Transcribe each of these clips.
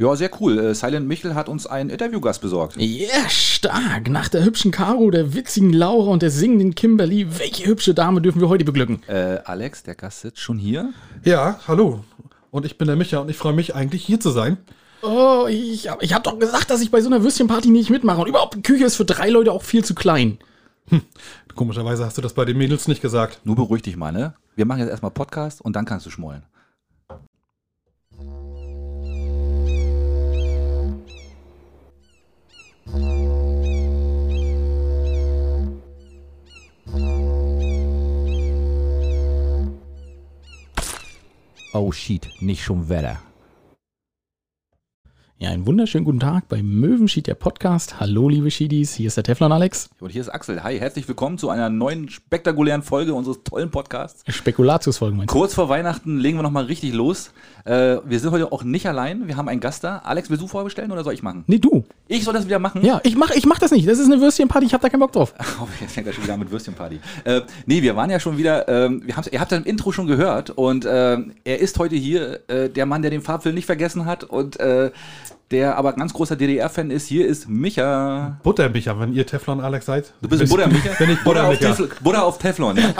Ja, sehr cool. Äh, Silent Michel hat uns einen Interviewgast besorgt. Ja, yeah, stark. Nach der hübschen Caro, der witzigen Laura und der singenden Kimberly, welche hübsche Dame dürfen wir heute beglücken? Äh, Alex, der Gast sitzt schon hier. Ja, hallo. Und ich bin der Micha und ich freue mich eigentlich hier zu sein. Oh, ich, ich habe doch gesagt, dass ich bei so einer Würstchenparty nicht mitmache. Und überhaupt, die Küche ist für drei Leute auch viel zu klein. Hm. Komischerweise hast du das bei den Mädels nicht gesagt. Nur beruhig dich mal, ne? Wir machen jetzt erstmal Podcast und dann kannst du schmollen. Oh shit, nicht schon Wetter. Ja, einen wunderschönen guten Tag bei Möwenschied, der Podcast. Hallo, liebe Schiedis, hier ist der Teflon Alex. Und hier ist Axel. Hi, herzlich willkommen zu einer neuen spektakulären Folge unseres tollen Podcasts. Spekulatiusfolge, meinst du? Kurz vor Weihnachten legen wir nochmal richtig los. Äh, wir sind heute auch nicht allein, wir haben einen Gast da. Alex, willst du vorbestellen oder soll ich machen? Nee, du. Ich soll das wieder machen? Ja, ich mach, ich mach das nicht. Das ist eine Würstchenparty, ich hab da keinen Bock drauf. Oh, jetzt fängt er schon wieder an mit Würstchenparty. Äh, nee, wir waren ja schon wieder, äh, wir ihr habt das im Intro schon gehört und äh, er ist heute hier, äh, der Mann, der den Farbfilm nicht vergessen hat und äh, der aber ganz großer DDR-Fan ist. Hier ist Micha. Buttermicha, wenn ihr Teflon Alex seid. Du bist ein Buttermicha? Bin ich Butter, auf Teflon, Butter auf Teflon. Ja.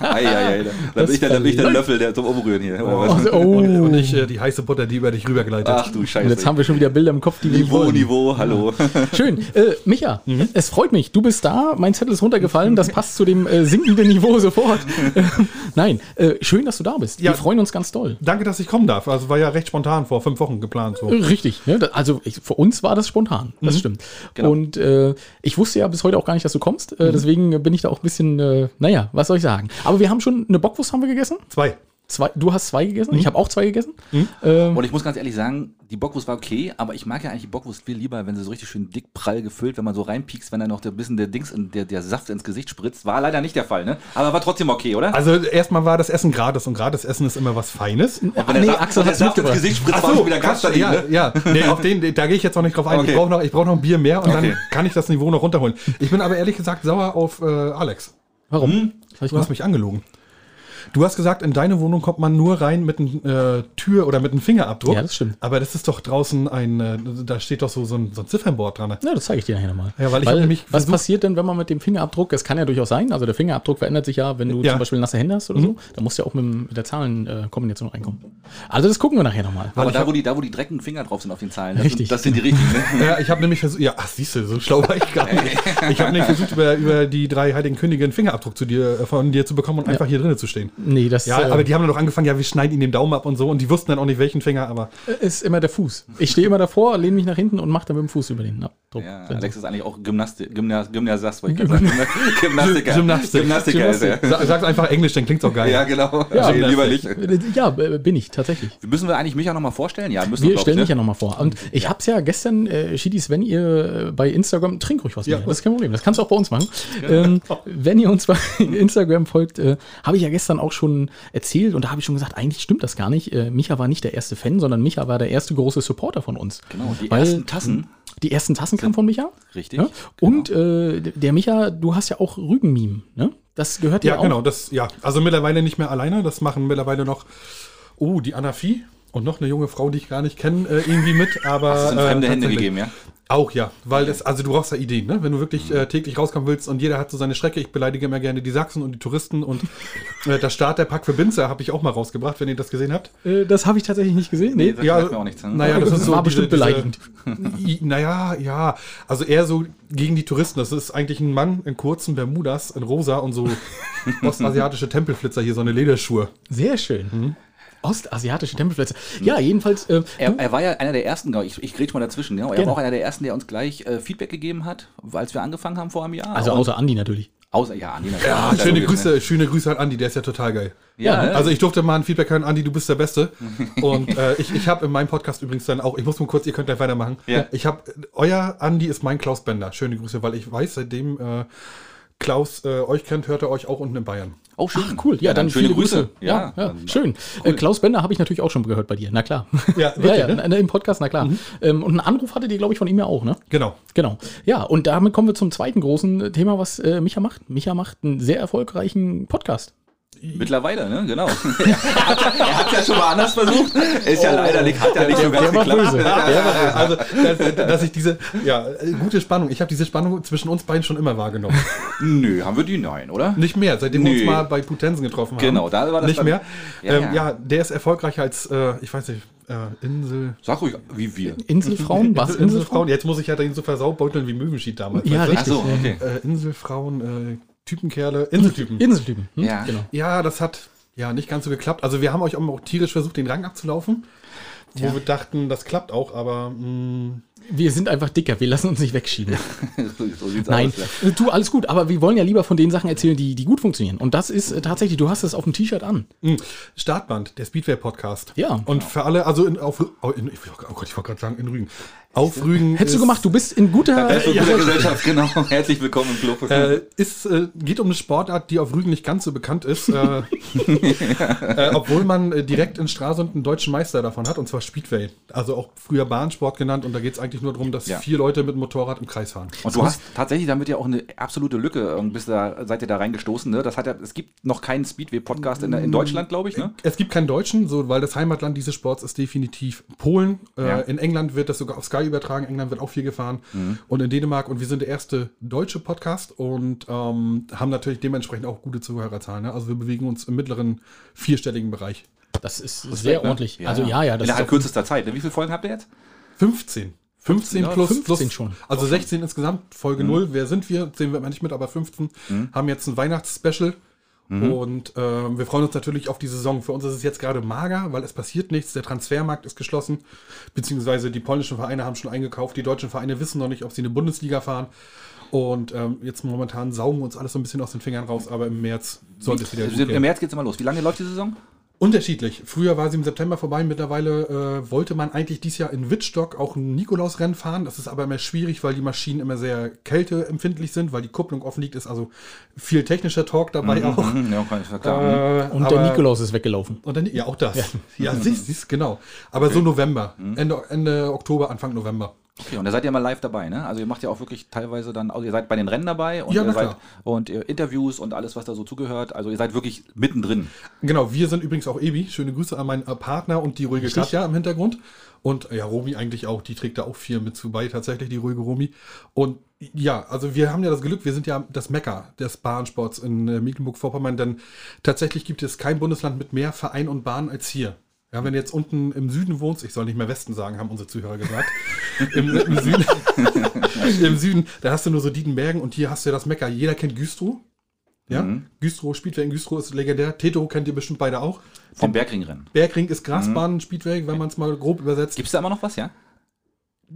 ei, ei, ei, da, bin ich der, da bin ich der Löffel der zum Umrühren hier. Oh, oh. Und, und, ich äh, die heiße Butter, die über dich rübergeleitet. Ach du Scheiße. Und jetzt haben wir schon wieder Bilder im Kopf, die wir Niveau, Niveau, hallo. Schön. Äh, Micha, mhm. es freut mich. Du bist da. Mein Zettel ist runtergefallen. Das passt zu dem äh, sinkenden Niveau sofort. Nein, äh, schön, dass du da bist. Ja, wir freuen uns ganz doll. Danke, dass ich kommen darf. Also war ja recht spontan vor fünf Wochen geplant. So. Richtig. Ne? Also ich, für uns war das spontan. Das mhm. stimmt. Genau. Und äh, ich wusste ja bis heute auch gar nicht, dass du kommst. Äh, mhm. Deswegen bin ich da auch ein bisschen, äh, naja, was soll ich sagen. Aber wir haben schon eine Bockwurst haben wir gegessen. Zwei. Zwei, du hast zwei gegessen, mhm. ich habe auch zwei gegessen. Mhm. Ähm, und ich muss ganz ehrlich sagen, die Bockwurst war okay, aber ich mag ja eigentlich die Bockwurst viel lieber, wenn sie so richtig schön dick prall gefüllt, wenn man so reinpiekst, wenn dann noch ein bisschen der Dings, in, der, der Saft ins Gesicht spritzt. War leider nicht der Fall, ne? Aber war trotzdem okay, oder? Also erstmal war das Essen gratis und gratis Essen ist immer was Feines. Und wenn nee, der, Axel der Saft ins Gesicht spritzt, Ach so, war wieder ganz daneben, ja, ne? ja, nee, auf den, da gehe ich jetzt noch nicht drauf ein. Okay. Ich brauche noch, brauch noch ein Bier mehr und okay. dann kann ich das Niveau noch runterholen. Ich bin aber ehrlich gesagt sauer auf äh, Alex. Warum? Hm? Du hast mich angelogen. Du hast gesagt, in deine Wohnung kommt man nur rein mit einer äh, Tür oder mit einem Fingerabdruck. Ja, das stimmt. Aber das ist doch draußen ein, äh, da steht doch so, so, ein, so ein Ziffernboard dran. Ja, das zeige ich dir nachher nochmal. Ja, weil ich weil, nämlich was passiert denn, wenn man mit dem Fingerabdruck, es kann ja durchaus sein, also der Fingerabdruck verändert sich ja, wenn du ja. zum Beispiel nasse Hände hast oder mhm. so, dann musst du ja auch mit, mit der Zahlenkombination reinkommen. Also das gucken wir nachher nochmal. Aber da wo, die, da, wo die dreckigen Finger drauf sind auf den Zahlen, das, Richtig. Sind, das sind die richtigen. Ne? ja, ich habe nämlich versucht, ja, ach, siehst du, so schlau war ich gar nicht. ich habe nämlich versucht, über, über die drei heiligen Könige einen Fingerabdruck zu dir, äh, von dir zu bekommen und ja. einfach hier drinnen zu stehen. Nee, das ja, aber die haben dann auch angefangen, ja, wir schneiden ihnen den Daumen ab und so und die wussten dann auch nicht, welchen Finger, aber. Ist immer der Fuß. Ich stehe immer davor, lehne mich nach hinten und mache dann mit dem Fuß über den Abdruck. Ja, Alex ist eigentlich auch Gymnastik, Gymnas, Gymnasiast, wollte ich sagen. Gymnastiker. Gymnastik. Gymnastiker Gymnastik. ist er. Sag's einfach Englisch, dann klingt's auch geil. Ja, genau. Ja, nee, lieber nicht. Ja, bin ich, tatsächlich. Müssen wir eigentlich mich auch nochmal vorstellen? Ja, müssen wir. Wir stellen ne? mich ja nochmal vor. Und ich ja. hab's ja gestern, äh, Schiedis, wenn ihr bei Instagram, trink ruhig was ja. mehr, das ist kein Problem. Das kannst du auch bei uns machen. Ähm, wenn ihr uns bei Instagram folgt, äh, habe ich ja gestern auch schon erzählt und da habe ich schon gesagt, eigentlich stimmt das gar nicht. Äh, Micha war nicht der erste Fan, sondern Micha war der erste große Supporter von uns. Genau, die Weil, ersten Tassen. Die ersten Tassen kamen von Micha. Richtig. Ja? Genau. Und äh, der Micha, du hast ja auch Rügenmeme, ne? Das gehört ja, ja auch. Ja, genau, das, ja. Also mittlerweile nicht mehr alleine, das machen mittlerweile noch, oh, die Anna Vieh und noch eine junge Frau, die ich gar nicht kenne, äh, irgendwie mit, aber. Hast du in fremde äh, Hände gegeben, ja? Auch ja, weil okay. es, also du brauchst ja Ideen, ne? Wenn du wirklich äh, täglich rauskommen willst und jeder hat so seine Strecke, ich beleidige immer gerne die Sachsen und die Touristen und äh, das Starterpack für Binzer habe ich auch mal rausgebracht, wenn ihr das gesehen habt. Äh, das habe ich tatsächlich nicht gesehen. Nee, nee ja, mir auch nichts. Ne? Naja, das, das ist so war bestimmt diese, beleidigend. Diese, naja, ja, also eher so gegen die Touristen. Das ist eigentlich ein Mann in kurzen Bermudas, in rosa und so ostasiatische Tempelflitzer hier, so eine Lederschuhe. Sehr schön. Mhm. Ostasiatische Tempelplätze. Ja, jedenfalls. Äh, er, er, war ja einer der ersten, ich, ich grätsch mal dazwischen. Ja, er genau. war auch einer der ersten, der uns gleich äh, Feedback gegeben hat, als wir angefangen haben vor einem Jahr. Also außer Andi natürlich. Außer, ja, Andi natürlich. Ja, ja schöne, Grüße, ne? schöne Grüße an Andi, der ist ja total geil. Ja, ja also ich durfte mal ein Feedback hören, Andi, du bist der Beste. Und äh, ich, ich habe in meinem Podcast übrigens dann auch, ich muss mal kurz, ihr könnt gleich weitermachen. Ja. Ich habe, euer Andi ist mein Klaus Bender. Schöne Grüße, weil ich weiß, seitdem äh, Klaus äh, euch kennt, hört er euch auch unten in Bayern. Oh, schön. Ach, cool. Ja, dann, dann schöne Grüße. Grüße. Ja, ja, ja schön. Cool. Äh, Klaus Bender habe ich natürlich auch schon gehört bei dir. Na klar. Ja, wirklich, ja, ja ne? im Podcast, na klar. Mhm. Ähm, und einen Anruf hattet ihr, glaube ich, von ihm ja auch, ne? Genau. Genau. Ja, und damit kommen wir zum zweiten großen Thema, was äh, Micha macht. Micha macht einen sehr erfolgreichen Podcast. Mittlerweile, ne? Genau. er hat ja schon mal anders versucht. Ist ja leider nicht, hat ja nicht so ganz geklappt. Also, dass, dass ich diese, ja, gute Spannung. Ich habe diese Spannung zwischen uns beiden schon immer wahrgenommen. Nö, haben wir die? Nein, oder? Nicht mehr, seitdem wir uns mal bei Putensen getroffen haben. Genau, da war das Nicht dann- mehr. Ja, ähm, ja. ja. der ist erfolgreicher als, äh, ich weiß nicht, äh, Insel. Sag ruhig, wie wir. Inselfrauen? Was? Insel, Inselfrauen. Jetzt muss ich ja den so versaubeuteln wie Möwenschied damals. Ja, weißt richtig. Ach so, okay. Äh, Inselfrauen, äh, Typenkerle, Inseltypen. Inseltypen. Hm? Ja. Genau. Ja, das hat ja nicht ganz so geklappt. Also wir haben euch auch tierisch versucht, den Rang abzulaufen. Wo Ja. wir dachten, das klappt auch, aber mh, Wir sind einfach dicker, wir lassen uns nicht wegschieben. so sieht's Nein, aus. Ja. äh, du, alles gut, aber wir wollen ja lieber von den Sachen erzählen, die, die gut funktionieren. Und das ist äh, tatsächlich, du hast es auf dem T-Shirt an. mh, Startband, der Speedway-Podcast. Ja. Und für alle, also in, auf, oh, in, oh Gott, ich wollte gerade sagen, in Rügen. Auf Rügen. Hättest du gemacht, du bist in guter. Das ist eine gute Gesellschaft, genau. Herzlich willkommen im Club. Äh, ist, äh, geht um eine Sportart, die auf Rügen nicht ganz so bekannt ist, äh, äh, obwohl man äh, direkt in Stralsund einen deutschen Meister davon hat, und zwar Speedway. Also auch früher Bahnsport genannt, und da geht es eigentlich nur darum, dass Ja. vier Leute mit dem Motorrad im Kreis fahren. Und du hast tatsächlich damit ja auch eine absolute Lücke, ähm, bist da, seid ihr da reingestoßen, ne? Das hat ja, es gibt noch keinen Speedway-Podcast in, in Deutschland, glaube ich, ne? Es gibt keinen Deutschen, so, weil das Heimatland dieses Sports ist definitiv Polen. Äh, Ja. In England wird das sogar auf Sky übertragen. England wird auch viel gefahren. Und in Dänemark. Und wir sind der erste deutsche Podcast und ähm, haben natürlich dementsprechend auch gute Zuhörerzahlen. Ne? Also wir bewegen uns im mittleren vierstelligen Bereich. Das ist sehr ne? ordentlich. Also ja, ja, das ist Innerhalb kürzester Zeit. Ne? Wie viele Folgen habt ihr jetzt? 15. 15 Ja, plus, 15 plus schon. Also 16 insgesamt, Folge 0. Wer sind wir? Zählen wir immer nicht mit, aber 15. Haben jetzt ein Weihnachtsspecial. Und ähm, wir freuen uns natürlich auf die Saison. Für uns ist es jetzt gerade mager, weil es passiert nichts. Der Transfermarkt ist geschlossen, beziehungsweise die polnischen Vereine haben schon eingekauft. Die deutschen Vereine wissen noch nicht, ob sie in die Bundesliga fahren. Und ähm, jetzt momentan saugen wir uns alles so ein bisschen aus den Fingern raus, aber im März sollte es wieder Im. März geht's immer los. Wie lange läuft die Saison? Unterschiedlich. Früher war sie im September vorbei. Mittlerweile äh, wollte man eigentlich dieses Jahr in Wittstock auch ein Nikolausrennen fahren. Das ist aber immer schwierig, weil die Maschinen immer sehr kälteempfindlich sind, weil die Kupplung offen liegt. Ist also viel technischer Talk dabei auch. Hm, ja, kann ich verklagen. Äh, und aber- der Nikolaus ist weggelaufen. Und dann, ja, auch das. Ja, siehst siehst, genau. Aber so November. Ende, Ende Oktober, Anfang November. Okay, und da seid ihr mal live dabei, ne? Also ihr macht ja auch wirklich teilweise dann, also ihr seid bei den Rennen dabei und Ja, ihr seid und ihr Interviews und alles, was da so zugehört. Also ihr seid wirklich mittendrin. Genau, wir sind übrigens auch Ebi. Schöne Grüße an meinen äh, Partner und die ruhige Richtig. Katja im Hintergrund. Und äh, ja, Romi eigentlich auch, die trägt da auch viel mit zu bei, tatsächlich, die ruhige Romi. Und ja, also wir haben ja das Glück, wir sind ja das Mekka des Bahnsports in äh, Mecklenburg-Vorpommern, denn tatsächlich gibt es kein Bundesland mit mehr Verein und Bahn als hier. Ja, wenn du jetzt unten im Süden wohnst, ich soll nicht mehr Westen sagen, haben unsere Zuhörer gesagt. Im, Im Süden, Im Süden, da hast du nur so Dietenbergen und hier hast du ja das Mekka. Jeder kennt Güstrow. Ja, Güstrow, Speedway in Güstrow ist legendär. Tetero kennt ihr bestimmt beide auch. Vom Bergringrennen. Bergring ist Grasbahn, Speedway, wenn man es mal grob übersetzt. Gibt's da immer noch was, ja?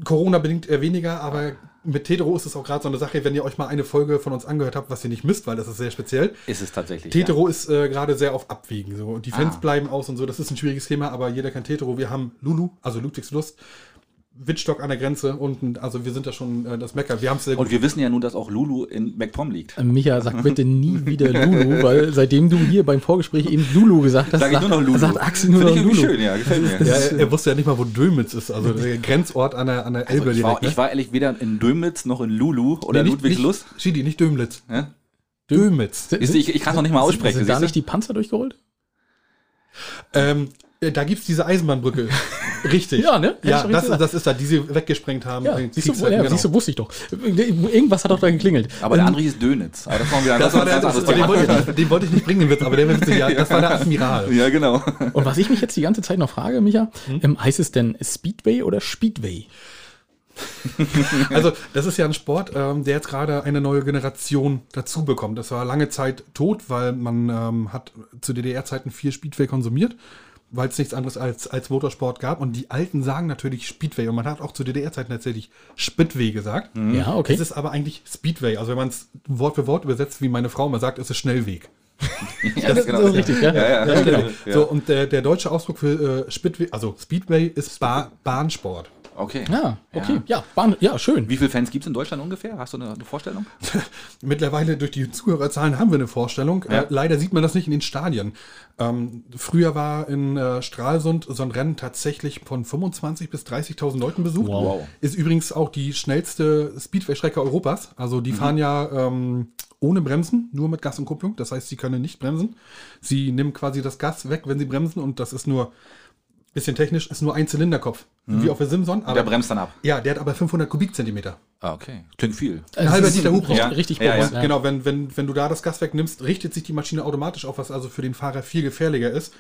Corona bedingt eher weniger, aber mit Tetero ist es auch gerade so eine Sache, wenn ihr euch mal eine Folge von uns angehört habt, was ihr nicht müsst, weil das ist sehr speziell. Ist es tatsächlich. Tetero ist äh, gerade sehr auf Abwägen. So. Und die Fans Ah. bleiben aus und so. Das ist ein schwieriges Thema, aber jeder kennt Tetero. Wir haben Lulu, also Ludwigslust, Wittstock an der Grenze und also wir sind da schon äh, das Mecker. Wir haben es sehr Ja. Und wir wissen ja nun, dass auch Lulu in MacPom liegt. Äh, Micha, sag bitte nie wieder Lulu, weil seitdem du hier beim Vorgespräch eben Lulu gesagt hast, Sag ich nur noch Lulu. sagt Axel nur Finde noch ich irgendwie Lulu. schön, ja, gefällt mir. Ja, er, er wusste ja nicht mal, wo Dömitz ist, also der Grenzort an der, an der Elbe Also ich, war, direkt. ne? ich war ehrlich weder in Dömitz noch in Lulu oder Nee, Ludwigslust. Nicht, Schidi, nicht Dömlitz. Ja? Dömitz. Siehst du, Ich, ich kann es noch nicht mal aussprechen. Sind da siehst du? nicht die Panzer durchgerollt? Ähm, äh, da gibt es diese Eisenbahnbrücke. Richtig. Ja, ne? Hätte ich Ja, das, das ist da, die sie weggesprengt haben. Ja, siehst du, ja, genau. siehst du, wusste ich doch. Irgendwas hat doch da geklingelt. Aber der andere hieß Dönitz. Aber das, wir Das war der, das das, ist den, wollte den wollte ich nicht bringen, den Witz, aber der Witz, ja, das war der Admiral. Ja, genau. Und was ich mich jetzt die ganze Zeit noch frage, Micha, Hm? ähm, heißt es denn Speedway oder Speedway? Also, das ist ja ein Sport, ähm, der jetzt gerade eine neue Generation dazu bekommt. Das war lange Zeit tot, weil man ähm, hat zu DDR-Zeiten viel Speedway konsumiert, weil es nichts anderes als, als Motorsport gab. Und die Alten sagen natürlich Speedway. Und man hat auch zu DDR-Zeiten tatsächlich Spitway gesagt. Ja, okay. Es ist aber eigentlich Speedway. Also, wenn man es Wort für Wort übersetzt, wie meine Frau immer sagt, ist es Schnellweg. Ja, das, das ist richtig, ja. Ja, ja. Genau. So, und der, der deutsche Ausdruck für äh, Speedway, also Speedway ist ba Bahnsport. Okay. Ah, okay. Ja, Bahn, ja schön. Wie viele Fans gibt es in Deutschland ungefähr? Hast du eine, eine Vorstellung? Mittlerweile durch die Zuhörerzahlen haben wir eine Vorstellung. Ja. Äh, leider sieht man das nicht in den Stadien. Ähm, früher war in äh, Stralsund so ein Rennen tatsächlich von 25.000 bis 30.000 Leuten besucht. Wow. Ist übrigens auch die schnellste Speedway-Strecke Europas. Also Mhm. die fahren ja ähm, ohne Bremsen, nur mit Gas und Kupplung. Das heißt, sie können nicht bremsen. Sie nehmen quasi das Gas weg, wenn sie bremsen und das ist nur, bisschen technisch, ist nur ein Zylinderkopf, mhm. wie auf der Simson. Aber der bremst dann ab. Ja, der hat aber 500 Kubikzentimeter. Ah, okay. Klingt viel. Ein also halber Liter Hubraum. Ja. Richtig ja, ja. Genau, wenn, wenn, wenn du da das Gas wegnimmst, richtet sich die Maschine automatisch auf, was also für den Fahrer viel gefährlicher ist.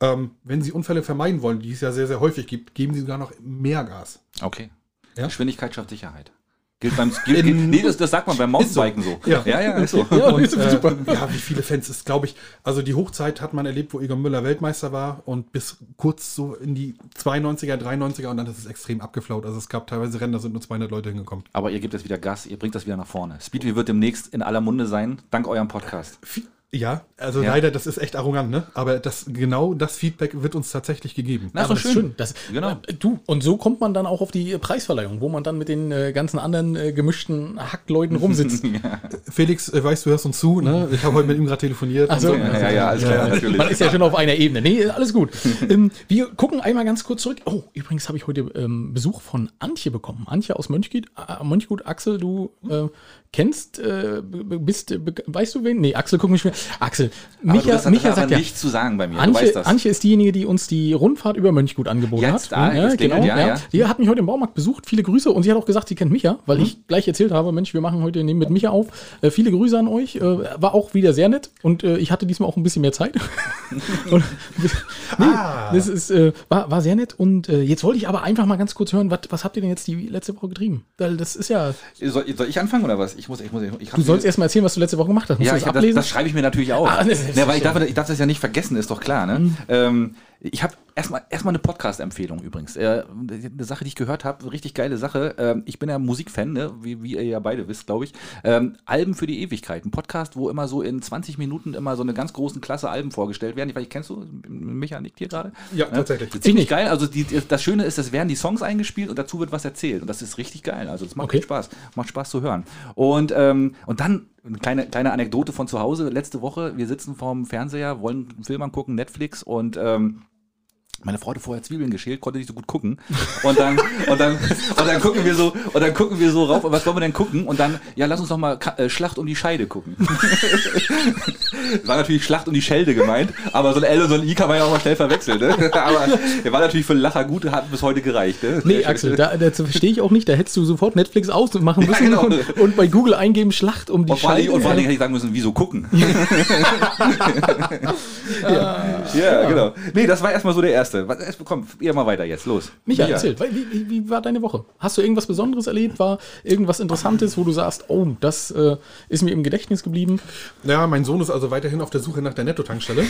Ähm, wenn Sie Unfälle vermeiden wollen, die es ja sehr, sehr häufig gibt, geben Sie sogar noch mehr Gas. Okay. Ja? Geschwindigkeit schafft Sicherheit. Gilt beim gilt, gilt, nee, das, das sagt man beim Mountainbiken so. so. Ja. ja, ja, ist so. Ja, und, äh, super. ja, wie viele Fans ist, glaube ich, also die Hochzeit hat man erlebt, wo Egon Müller Weltmeister war und bis kurz so in die 92er, 93er und dann ist es extrem abgeflaut. Also es gab teilweise Rennen, da sind nur 200 Leute hingekommen. Aber ihr gebt jetzt wieder Gas, ihr bringt das wieder nach vorne. Speedway wird demnächst in aller Munde sein, dank eurem Podcast. Ja, also ja. leider, das ist echt arrogant, ne? Aber das, genau das Feedback wird uns tatsächlich gegeben. Na, ist doch schön. schön. Das, genau. Äh, du, und so kommt man dann auch auf die Preisverleihung, wo man dann mit den äh, ganzen anderen äh, gemischten Hackleuten rumsitzt. ja. Felix, äh, weißt du, hörst uns zu, ne? Ich habe heute mit ihm gerade telefoniert. Also, so. ja, ja, ja, alles klar, natürlich. Man ist ja schon auf einer Ebene. Nee, alles gut. ähm, wir gucken einmal ganz kurz zurück. Oh, übrigens habe ich heute ähm, Besuch von Antje bekommen. Antje aus Mönchgut. Äh, Mönchgut, Axel, du äh, kennst, äh, bist, äh, weißt du wen? Nee, Axel, guck mich mehr. Axel, Micha, Aber Micha sagt ja, nichts zu sagen bei mir. Antje, Antje ist diejenige, die uns die Rundfahrt über Mönchgut angeboten Jetzt, hat. Da, ja, genau. Ja, ja. Die hat mich heute im Baumarkt besucht. Viele Grüße und sie hat auch gesagt, sie kennt Micha, weil mhm. ich gleich erzählt habe, Mensch, wir machen heute nehmen mit Micha auf. Äh, viele Grüße an euch. Äh, war auch wieder sehr nett und äh, ich hatte diesmal auch ein bisschen mehr Zeit. und, nee, ah. das ist, äh, war, war sehr nett und jetzt wollte ich aber einfach mal ganz kurz hören, wat, was habt ihr denn jetzt die letzte Woche getrieben? Weil das ist ja. Soll, soll ich anfangen oder was? Ich muss, ich muss, ich du sollst erst mal erzählen, was du letzte Woche gemacht hast. Musst ja, das, das, das, schreibe ich mir natürlich auch. Ah, ne, weil ich darf, ich darf das ja nicht vergessen, ist doch klar. Ne? Mhm. Ähm, ich habe erstmal erstmal eine Podcast-Empfehlung übrigens. Äh, eine Sache, die ich gehört habe, richtig geile Sache. Ähm, ich bin ja Musikfan, ne? wie, wie ihr ja beide wisst, glaube ich. Ähm, Alben für die Ewigkeit. Ein Podcast, wo immer so in 20 Minuten immer so eine ganz großen Klasse Alben vorgestellt werden. Ich weiß, kennst du Micha nickt hier gerade? Ja, tatsächlich. Ja, ziemlich geil. Also die, das Schöne ist, es werden die Songs eingespielt und dazu wird was erzählt. Und das ist richtig geil. Also das macht okay. Spaß. Macht Spaß zu hören. Und, ähm, und dann eine kleine, kleine Anekdote von zu Hause. Letzte Woche, wir sitzen vorm Fernseher, wollen einen Film angucken, Netflix und ähm, meine Frau hatte vorher Zwiebeln geschält, konnte nicht so gut gucken. Und dann, und dann, und dann gucken wir so, und dann gucken wir so rauf, was wollen wir denn gucken? Und dann, ja, lass uns doch mal äh, Schlacht um die Scheide gucken. war natürlich Schlacht um die Schelde gemeint, aber so ein L und so ein I kann man ja auch mal schnell verwechseln, ne? Aber der war natürlich für Lacher gut, hat bis heute gereicht, ne? Nee, Axel, da, das verstehe ich auch nicht. Da hättest du sofort Netflix ausmachen müssen ja, genau. und, und, bei Google eingeben Schlacht um die und Scheide. und vor allen Dingen hätte ich sagen müssen, wieso gucken? ja. ja, genau. Nee, das war erstmal so der erste erste. Komm, ihr mal weiter jetzt, los. Micha, erzähl, wie, wie, wie, war deine Woche? Hast du irgendwas Besonderes erlebt? War irgendwas Interessantes, wo du sagst, oh, das äh, ist mir im Gedächtnis geblieben? Ja, mein Sohn ist also weiterhin auf der Suche nach der Netto-Tankstelle.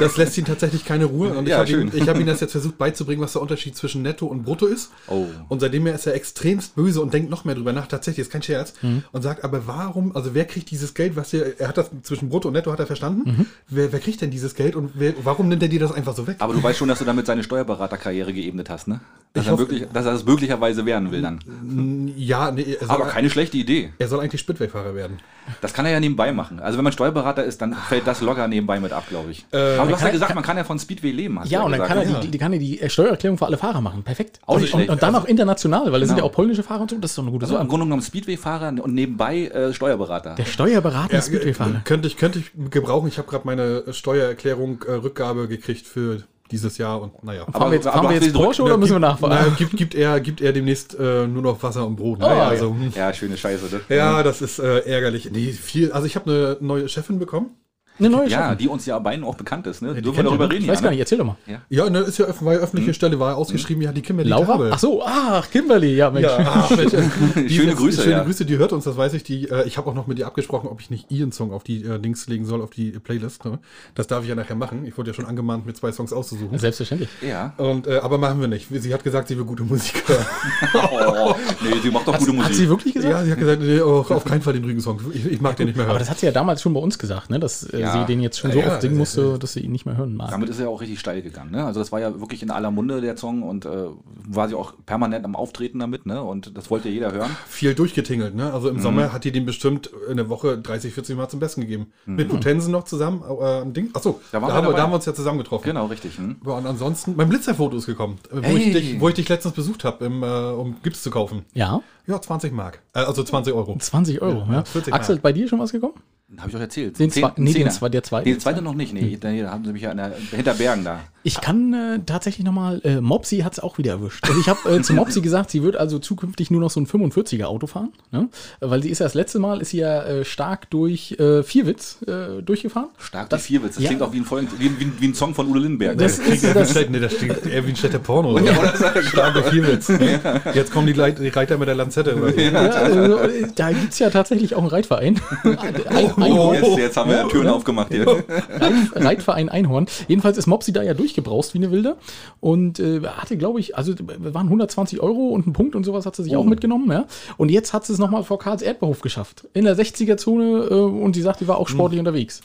das lässt ihn tatsächlich keine Ruhe. Und ja, ich habe ihm, hab ihm das jetzt versucht beizubringen, was der Unterschied zwischen Netto und Brutto ist. Oh. Und seitdem er ist er extremst böse und denkt noch mehr drüber nach. Tatsächlich, ist kein Scherz. Mhm. Und sagt, aber warum, also wer kriegt dieses Geld, was er, er hat das zwischen Brutto und Netto, hat er verstanden. Mhm. Wer, wer kriegt denn dieses Geld und wer, warum nimmt er dir das einfach so weg? Aber du weißt schon, dass du damit seine Steuerberaterkarriere geebnet hast, ne? Dass, er, hoffe, wirklich, dass er das möglicherweise werden will dann. Ja, nee, aber keine schlechte Idee. Er soll eigentlich Spitway-Fahrer werden. Das kann er ja nebenbei machen. Also wenn man Steuerberater ist, dann fällt das locker nebenbei mit ab, glaube ich. Äh, aber du hast ja gesagt, man kann ja von Speedway leben. ja, und dann gesagt. kann er, die, die, kann er die äh, Steuererklärung für alle Fahrer machen. Perfekt. Auch nicht und, und dann also, auch international, weil das genau. sind ja auch polnische Fahrer und so. Das ist doch eine gute also Sache. im Grunde genommen Speedway-Fahrer und nebenbei äh, Steuerberater. Der Steuerberater ja, Speedway-Fahrer. Könnte ich, könnte ich gebrauchen. Ich habe gerade meine Steuererklärung äh, Rückgabe gekriegt für dieses Jahr und naja. aber, wir jetzt, fahren wir jetzt Porsche oder müssen wir nachfahren? Na, gibt, gibt, er, gibt er demnächst äh, nur noch Wasser und Brot. Ne? Oh, ja, also, hm. ja, schöne Scheiße. Ne? Ja, das ist äh, ärgerlich. Nee, viel, also ich habe eine neue Chefin bekommen. Eine neue Ja, die uns ja beiden auch bekannt ist. Ne? Ja, Dürfen wir darüber reden? Ich weiß ja, gar nicht, erzähl doch mal. Ja, ja ne, ist ja, war ja öffentliche hm. Stelle, war ja ausgeschrieben, ja, die Kimberly Laura? Kabel. Ach so, ach, Kimberly, ja, Mensch. Ja, ach, Mensch. schöne Grüße. Schöne ja. Grüße, die hört uns, das weiß ich. Die, äh, ich habe auch noch mit ihr abgesprochen, ob ich nicht ihren Song auf die äh, Links legen soll, auf die Playlist. Ne? Das darf ich ja nachher machen. Ich wurde ja schon angemahnt, mir zwei Songs auszusuchen. Selbstverständlich. Ja. Und, äh, aber machen wir nicht. Sie hat gesagt, sie will gute Musik hören. oh, nee, sie macht doch hat, gute Musik. Hat sie wirklich gesagt? Ja, sie hat gesagt, nee, oh, auf keinen Fall den Rügen-Song. Ich, ich, mag den nicht mehr hören. Aber das hat sie ja damals schon bei uns gesagt, ne? Das, äh, ja. sie den jetzt schon so oft singen musste, dass sie ihn nicht mehr hören mag. Damit ist er auch richtig steil gegangen. Ne? Also das war ja wirklich in aller Munde, der Song, und äh, war sie auch permanent am Auftreten damit, ne? Und das wollte jeder hören. Viel durchgetingelt, ne? Also im mhm. Sommer hat die den bestimmt in der Woche 30, 40 Mal zum Besten gegeben. Mhm. Mit Potensen noch zusammen äh, am Ding. Achso, da, da, haben wir, da haben wir uns ja zusammen getroffen. Genau, richtig. Hm? Und ansonsten, mein Blitzerfoto ist gekommen, äh, wo, hey. ich dich, wo ich dich letztens besucht habe, äh, um Gips zu kaufen. Ja. Ja, 20 Mark. Äh, also 20 Euro. 20 Euro, ja. ja. Axel, bei dir schon was gekommen? Habe ich doch erzählt. Den, zwei, nee, den zweite. Der zweite noch nicht. Nee, hm. da haben sie mich ja der, hinter Bergen da. Ich kann äh, tatsächlich nochmal, äh, Mopsi hat es auch wieder erwischt. Also ich habe äh, zu Mopsi gesagt, sie wird also zukünftig nur noch so ein 45er Auto fahren. Ne? Weil sie ist ja das letzte Mal, ist sie ja äh, stark durch äh, Vierwitz äh, durchgefahren. Stark das, durch Vierwitz. Das ja. klingt auch wie ein, Vollen, wie, wie, wie, ein Song von Udo Lindenberg. Das, das, ist, das, nee, das klingt eher wie ein schlechter Porno. Oder? Ja, stark durch Vierwitz. Ja. Jetzt kommen die, Leit die, Reiter mit der Lanzette. Ja, also, da gibt es ja tatsächlich auch einen Reitverein. Ein, oh, jetzt, jetzt jetzt haben wir ja, Türen aufgemacht hier. Reit, Reitverein Einhorn. Jedenfalls ist Mopsi da ja durchgebraust wie eine Wilde und äh, hatte, glaube ich, also waren 120 Euro und ein Punkt und sowas hat sie sich oh. auch mitgenommen. Ja? Und jetzt hat sie es nochmal vor Karls Erdbehof geschafft. In der 60er-Zone äh, und sie sagt, die war auch sportlich hm. unterwegs.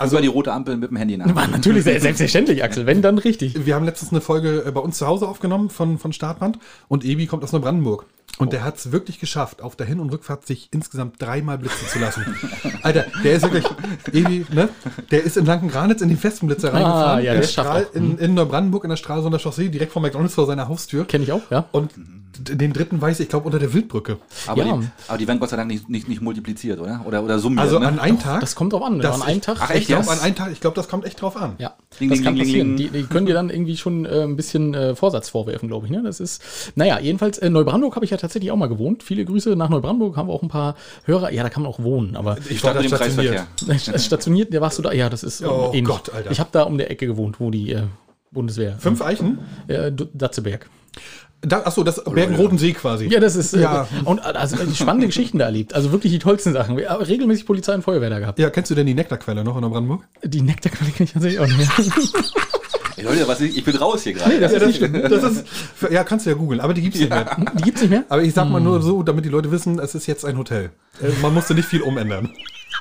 Also Über die rote Ampel mit dem Handy nach. War natürlich selbstverständlich, Axel, wenn dann richtig. Wir haben letztens eine Folge äh, bei uns zu Hause aufgenommen von, von Startband und Ebi kommt aus Neubrandenburg. Und oh. der hat es wirklich geschafft, auf der Hin- und Rückfahrt sich insgesamt dreimal blitzen zu lassen. Alter, der ist wirklich, Ebi, ne? Der ist in Lankengranitz in den Festenblitzer ah, reingefahren. Ja, der Strahl in, in Neubrandenburg in der Stralsunder Chaussee, direkt vor McDonalds vor seiner Haustür. Kenne ich auch, ja. Und den dritten weiß ich, ich glaube, unter der Wildbrücke. Aber, ja. die, aber die werden Gott sei Dank nicht, nicht, nicht multipliziert, oder? Oder, oder summiert. Also ne? an einem Tag. Das kommt drauf an. Das an einem Tag. Ach, echt? Ich glaube, an einem Tag, ich glaube, das kommt echt drauf an. Ja. Ding, das ding, kann ding, passieren. Die, die, können dir dann irgendwie schon äh, ein bisschen äh, Vorsatz vorwerfen, glaube ich. Ne? Das ist, naja, jedenfalls, äh, Neubrandenburg habe ich ja tatsächlich auch mal gewohnt. Viele Grüße nach Neubrandenburg, haben wir auch ein paar Hörer. Ja, da kann man auch wohnen, aber. Ich war da stationiert. Stationiert, der warst du da? Ja, das ist oh, ähnlich. Gott, Alter. Ich habe da um der Ecke gewohnt, wo die äh, Bundeswehr. Fünf Eichen? Äh, Datzeberg. Da, achso, das Bergen-Roten See quasi. Ja, das ist. Äh, ja. Äh, und also spannende Geschichten da erlebt. Also wirklich die tollsten Sachen. Wir haben regelmäßig Polizei und Feuerwehr da gehabt. Ja, kennst du denn die Nektarquelle noch in der Brandenburg? Die Nektarquelle kenne ich tatsächlich auch nicht. Ey, Leute, was ich, ich bin raus hier gerade. Nee, das, ja, das, das ist, ja, kannst du ja googeln, aber die gibt es nicht mehr. Die gibt es nicht mehr? Aber ich sag mal nur hm. so, damit die Leute wissen, es ist jetzt ein Hotel. Äh, man musste nicht viel umändern.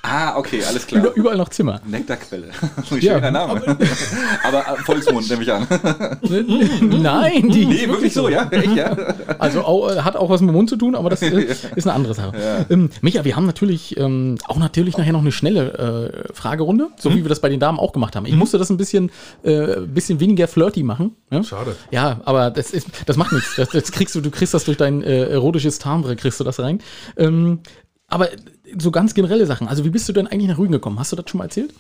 Ah, okay, alles klar. Über, überall noch Zimmer. Nektarquelle. Schöner ja, Name. Aber, aber äh, Volksmund nehme ich an. Nein, die. Nee, wirklich so, ja. Echt, ja. Also auch, äh, hat auch was mit dem Mund zu tun, aber das äh, ist eine andere Sache. Ja. Ähm, Micha, wir haben natürlich ähm, auch natürlich nachher noch eine schnelle äh, Fragerunde, so mhm. wie wir das bei den Damen auch gemacht haben. Ich mhm. musste das ein bisschen, äh, bisschen weniger flirty machen. Ja? Schade. Ja, aber das, ist, das macht nichts. Das, das kriegst du, du kriegst das durch dein äh, erotisches Timbre, kriegst du das rein. Ähm, aber so ganz generelle Sachen. Also, wie bist du denn eigentlich nach Rügen gekommen? Hast du das schon mal erzählt?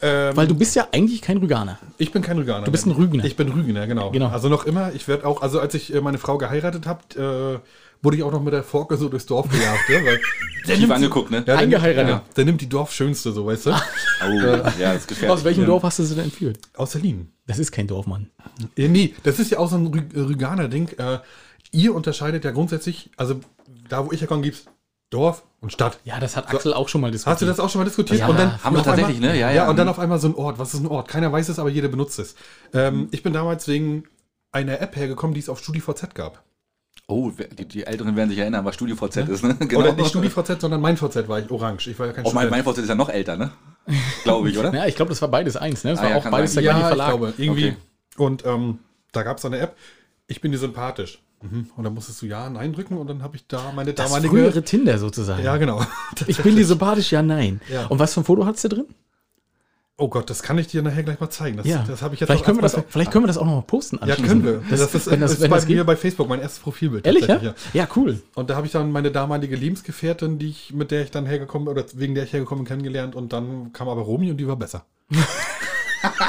Ähm, Weil du bist ja eigentlich kein Rüganer. Ich bin kein Rüganer. Du bist ein Rügener. Ich bin Rügener, genau. genau. Also noch immer, ich werde auch, also als ich äh, meine Frau geheiratet habe, äh, wurde ich auch noch mit der Forke so durchs Dorf gejagt. ja, weil nimmt angeguckt, ne? Ja, Eingeheiratet. Nimmt, ja, der nimmt die Dorfschönste, so, weißt du? oh, ja, das gefällt Aus welchem Dorf hast du sie denn entführt? Aus Berlin. Das ist kein Dorf, Mann. Ja, nee, das ist ja auch so ein Rü Rüganer-Ding. Äh, ihr unterscheidet ja grundsätzlich, also da, wo ich herkomme, gibt es Dorf und Stadt. Ja, das hat Axel so, auch schon mal diskutiert. Hast du das auch schon mal diskutiert? Ja, und dann haben wir tatsächlich, einmal, ne? Ja, ja. Ja, und dann auf einmal so ein Ort. Was ist ein Ort? Keiner weiß es, aber jeder benutzt es. Ähm, ich bin damals wegen einer App hergekommen, die es auf StudiVZ gab. Oh, die, die, Älteren werden sich erinnern, was StudiVZ ja? ist, ne? Genau. Oder nicht StudiVZ, sondern mein VZ war ich orange. Ich war ja kein Oh, mein, mein VZ ist ja noch älter, ne? glaube ich, oder? ja, ich glaube, das war beides eins, ne? Das ah, war ja, auch beides sein. der gleiche Verlag. Ich glaube, irgendwie. Okay. Und ähm, da gab es eine App. Ich bin dir sympathisch. Mhm. Und dann musstest du Ja, Nein drücken und dann habe ich da meine das damalige. frühere Tinder sozusagen. Ja, genau. ich bin dir sympathisch, ja, nein. Ja. Und was für ein Foto hast du drin? Oh Gott, das kann ich dir nachher gleich mal zeigen. Das, ja. das habe ich jetzt vielleicht können, wir das auch, vielleicht können wir das auch noch mal posten. Ja, können wir. Das, das ist, wenn das, ist wenn bei mir bei Facebook mein erstes Profilbild. Ehrlich, ja? ja? ja? cool. Und da habe ich dann meine damalige Lebensgefährtin, die ich, mit der ich dann hergekommen oder wegen der ich hergekommen bin, kennengelernt. Und dann kam aber Romy und die war besser.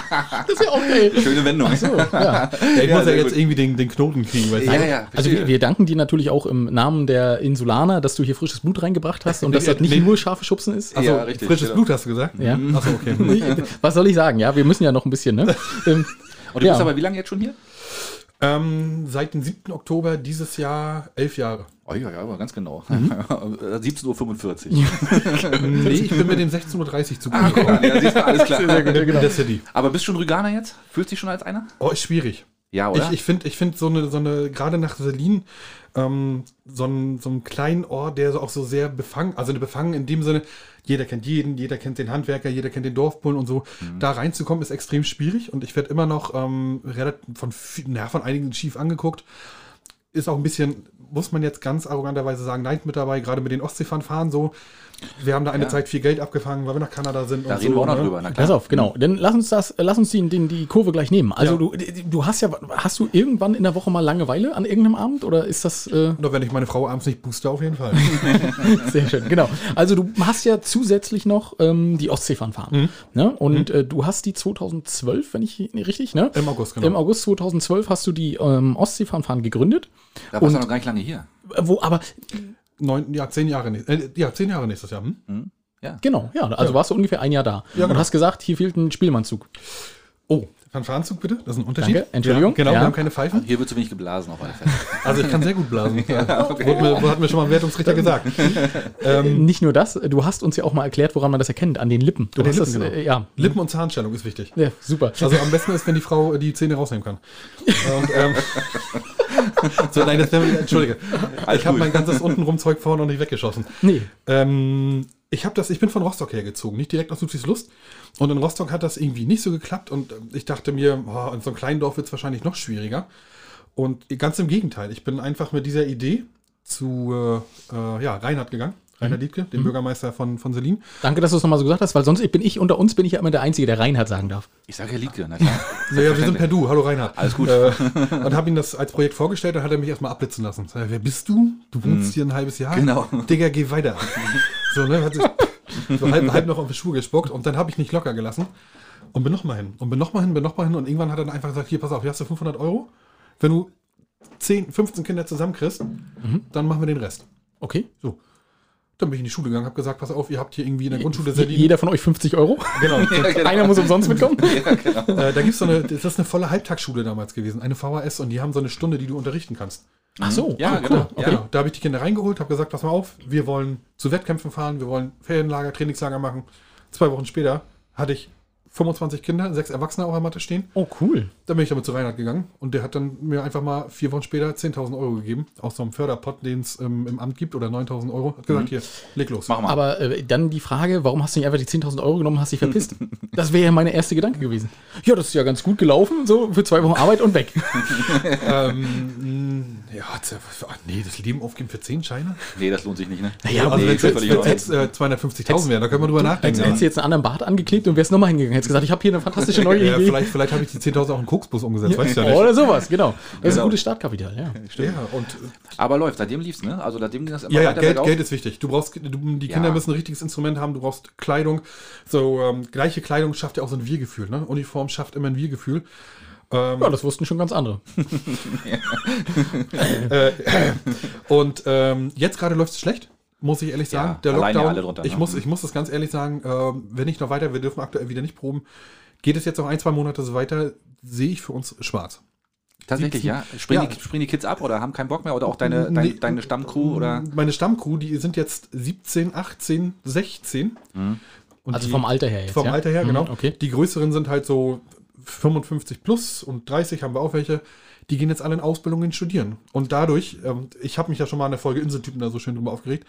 das ist ja auch geil. Schöne Wendung. So, ja. ich ja, muss ja jetzt gut. irgendwie den, den Knoten kriegen. Du? ja, ja, also wir, wir, danken dir natürlich auch im Namen der Insulaner, dass du hier frisches Blut reingebracht hast und dass das nicht nee. nur scharfe Schubsen ist. Also ja, richtig, frisches genau. Blut hast du gesagt? Ja. Achso, okay. Was soll ich sagen? Ja, wir müssen ja noch ein bisschen, ne? Ähm, und du bist aber wie lange jetzt schon hier? Ähm, seit dem 7. Oktober dieses Jahr elf Jahre. Oh ja, ja, aber ganz genau. Mhm. 17.45 Uhr. nee, ich bin mit dem 16.30 Uhr zu ah, ja, siehst du, alles klar. Sehr gut, genau. Der City. Aber bist du schon Rüganer jetzt? Fühlst du dich schon als einer? Oh, ist schwierig. Ja, oder? Ich, ich finde, ich find so eine, so eine gerade nach Selin, ähm, so, ein, so einen kleinen Ort, der so auch so sehr befangen, also eine Befangen in dem Sinne, jeder kennt jeden, jeder kennt den Handwerker, jeder kennt den Dorfbullen und so. Mhm. Da reinzukommen ist extrem schwierig und ich werde immer noch ähm, von, na, von einigen schief angeguckt. Ist auch ein bisschen, muss man jetzt ganz arroganterweise sagen, Neid mit dabei, gerade mit den Ostseefahren so. Wir haben da eine Ja. Zeit viel Geld abgefangen, weil wir nach Kanada sind da und reden so. wir auch noch ne? drüber. Na Pass klar. auf, genau. Dann lass uns das, lass uns die, den, die Kurve gleich nehmen. Also Ja. du, du hast ja, hast du irgendwann in der Woche mal Langeweile an irgendeinem Abend oder ist das äh, Nur wenn ich meine Frau abends nicht booste, auf jeden Fall. sehr schön? Genau. Also du hast ja zusätzlich noch ähm, die Ostseefahren fahren. Ne? Und äh, du hast die 2012, wenn ich nee, richtig, ne? Im August, genau. Im August 2012 hast du die ähm, Ostseefahren fahren gegründet. Da warst du noch gar nicht lange hier. Äh, Wo aber Neun, ja, zehn Jahre, äh, ja, zehn Jahre nächstes Jahr. Hm? genau, ja, also warst du ungefähr ein Jahr da Ja, und genau. hast gesagt, hier fehlt ein Spielmannzug. Oh, Fanfarenzug bitte, das ist ein Unterschied. Danke, Entschuldigung. Ja, genau, Ja. wir haben keine Pfeifen. Hier wird zu wenig geblasen auf alle Fälle. Also ich kann sehr gut blasen. Wurde mir, hat mir schon mal ein Wertungsrichter gesagt. Ähm, Nicht nur das, du hast uns ja auch mal erklärt, woran man das erkennt, an den Lippen. Du An den hast Lippen, das, genau. äh, ja. Lippen- und Zahnstellung ist wichtig. ja, super. Also am besten ist, wenn die Frau die Zähne rausnehmen kann. Und, ähm, so, nein, das entschuldige. Ich habe mein ganzes untenrum Zeug vorne noch nicht weggeschossen. Nee. Ähm, ich habe das, ich bin von Rostock hergezogen, nicht direkt aus Ludwigslust. Und in Rostock hat das irgendwie nicht so geklappt und ähm, ich dachte mir, oh, in so einem kleinen Dorf wird es wahrscheinlich noch schwieriger. Und ganz im Gegenteil, ich bin einfach mit dieser Idee zu äh, äh, ja, Reinhard gegangen. Reinhard Liedke, dem Bürgermeister von, von Selin. Danke, dass du es nochmal so gesagt hast, weil sonst bin ich unter uns bin ich ja immer der Einzige, der Reinhard sagen darf. Ich sage ja Liedke, na klar. Naja, wir sind per Du. Hallo Reinhard. Alles gut. Äh, und habe ihm das als Projekt vorgestellt, dann hat er mich erstmal abblitzen lassen. Sag, wer bist du? Du wohnst hier ein halbes Jahr? Genau. Digga, geh weiter. So, ne, hat sich so halb, halb noch auf die Schuhe gespuckt und dann habe ich nicht locker gelassen und bin nochmal hin. Und bin nochmal hin, bin nochmal hin und irgendwann hat er dann einfach gesagt, hier, pass auf, hier hast du 500 Euro. Wenn du 10, 15 Kinder zusammenkriegst, dann machen wir den Rest. Okay. So. Dann bin ich in die Schule gegangen, habe gesagt, pass auf, ihr habt hier irgendwie in der Grundschule Selin. Jeder von euch 50 Euro. Genau. Einer muss umsonst mitkommen. Äh, da gibt's so eine, das ist eine volle Halbtagsschule damals gewesen, eine VHS, und die haben so eine Stunde, die du unterrichten kannst. Ach so. Ja, ah, genau. Okay. Genau. Da habe ich die Kinder reingeholt, habe gesagt, pass mal auf, wir wollen zu Wettkämpfen fahren, wir wollen Ferienlager, Trainingslager machen. Zwei Wochen später hatte ich 25 Kinder, sechs Erwachsene auf der Matte stehen. Oh, cool. Dann bin ich damit zu Reinhard gegangen und der hat dann mir einfach mal vier Wochen später 10.000 Euro gegeben, aus so einem Förderpot, den es ähm, im Amt gibt, oder 9.000 Euro. Hat gesagt, hier, leg los. Mach mal. Aber äh, dann die Frage, warum hast du nicht einfach die 10.000 Euro genommen und hast dich verpisst? Das wäre ja meine erste Gedanke gewesen. Ja, das ist ja ganz gut gelaufen, so für zwei Wochen Arbeit und weg. ähm, mh, ja, ach nee, das Leben aufgeben für 10 Scheine? nee, das lohnt sich nicht, ne? Naja, Also nee, wenn es jetzt, äh, 250.000 wären, da können wir drüber nachdenken. Hättest hättest du jetzt einen anderen Bart angeklebt und wärst nochmal hingegangen. Hättest gesagt, ich habe hier eine fantastische neue Ja, Idee. vielleicht vielleicht habe ich die 10.000 auch in Koksbus umgesetzt, weißt du ja nicht. Oder sowas, genau. Das ist Genau. ein gutes Startkapital, ja. Ja, und Aber läuft, seitdem lief's, ne? Also seitdem ging das immer ja, ja weiter Geld. Geld ist wichtig. Du brauchst, du, die Kinder Ja. müssen ein richtiges Instrument haben, du brauchst Kleidung. So, ähm, gleiche Kleidung schafft ja auch so ein Wir-Gefühl. Ne? Uniform schafft immer ein Wir-Gefühl. Ähm, Ja, das wussten schon ganz andere. äh, und ähm, jetzt gerade läuft es schlecht, muss ich ehrlich sagen. Ja, Der Lockdown, alle drunter, ich, ne? muss, ich muss das ganz ehrlich sagen, ähm, wenn nicht noch weiter, wir dürfen aktuell wieder nicht proben, geht es jetzt noch ein, zwei Monate so weiter, sehe ich für uns schwarz. Tatsächlich, ja. Springen, Ja. Die, springen die Kids ab oder haben keinen Bock mehr oder auch deine, dein, Nee. deine Stammcrew oder? Meine Stammcrew, die sind jetzt 17, 18, 16. Und Also die- vom Alter her jetzt. Vom ja? Alter her, Mhm, genau. Okay. Die größeren sind halt so 55 plus und 30 haben wir auch welche. Die gehen jetzt alle in Ausbildungen studieren. Und dadurch, ähm, ich habe mich ja schon mal in der Folge Inseltypen da so schön drüber aufgeregt,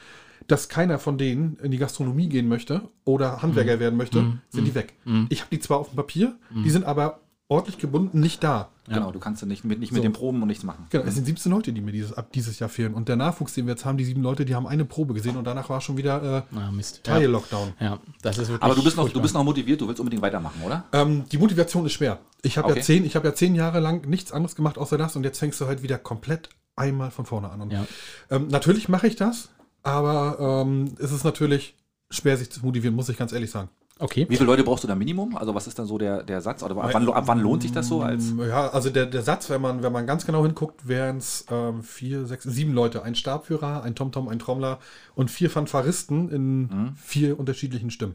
dass keiner von denen in die Gastronomie gehen möchte oder Handwerker Mhm. werden möchte, sind die weg. Ich habe die zwar auf dem Papier, die sind aber ordentlich gebunden nicht da. Genau, du kannst ja nicht mit, nicht mit So. den Proben und nichts machen. Genau, es sind 17 Leute, die mir dieses, ab dieses Jahr fehlen. Und der Nachwuchs, den wir jetzt haben, die sieben Leute, die haben eine Probe gesehen und danach war schon wieder äh, Ah. Teil-Lockdown. Ja. ja, das ist wirklich. Aber du bist noch, du bist noch motiviert, du willst unbedingt weitermachen, oder? Ähm, die Motivation ist schwer. Ich habe Okay. ja zehn, ich habe ja zehn Jahre lang nichts anderes gemacht außer das und jetzt fängst du halt wieder komplett einmal von vorne an. Und, Ja. ähm, natürlich mache ich das, aber ähm, es ist natürlich schwer, sich zu motivieren, muss ich ganz ehrlich sagen. Okay. Wie viele Leute brauchst du da Minimum? Also was ist dann so der, der Satz? Oder ab wann, ab wann lohnt sich das so als? Ja, also der, der Satz, wenn man, wenn man ganz genau hinguckt, wären es ähm, vier, sechs, sieben Leute. Ein Stabführer, ein TomTom, ein Trommler und vier Fanfaristen in Mhm. vier unterschiedlichen Stimmen.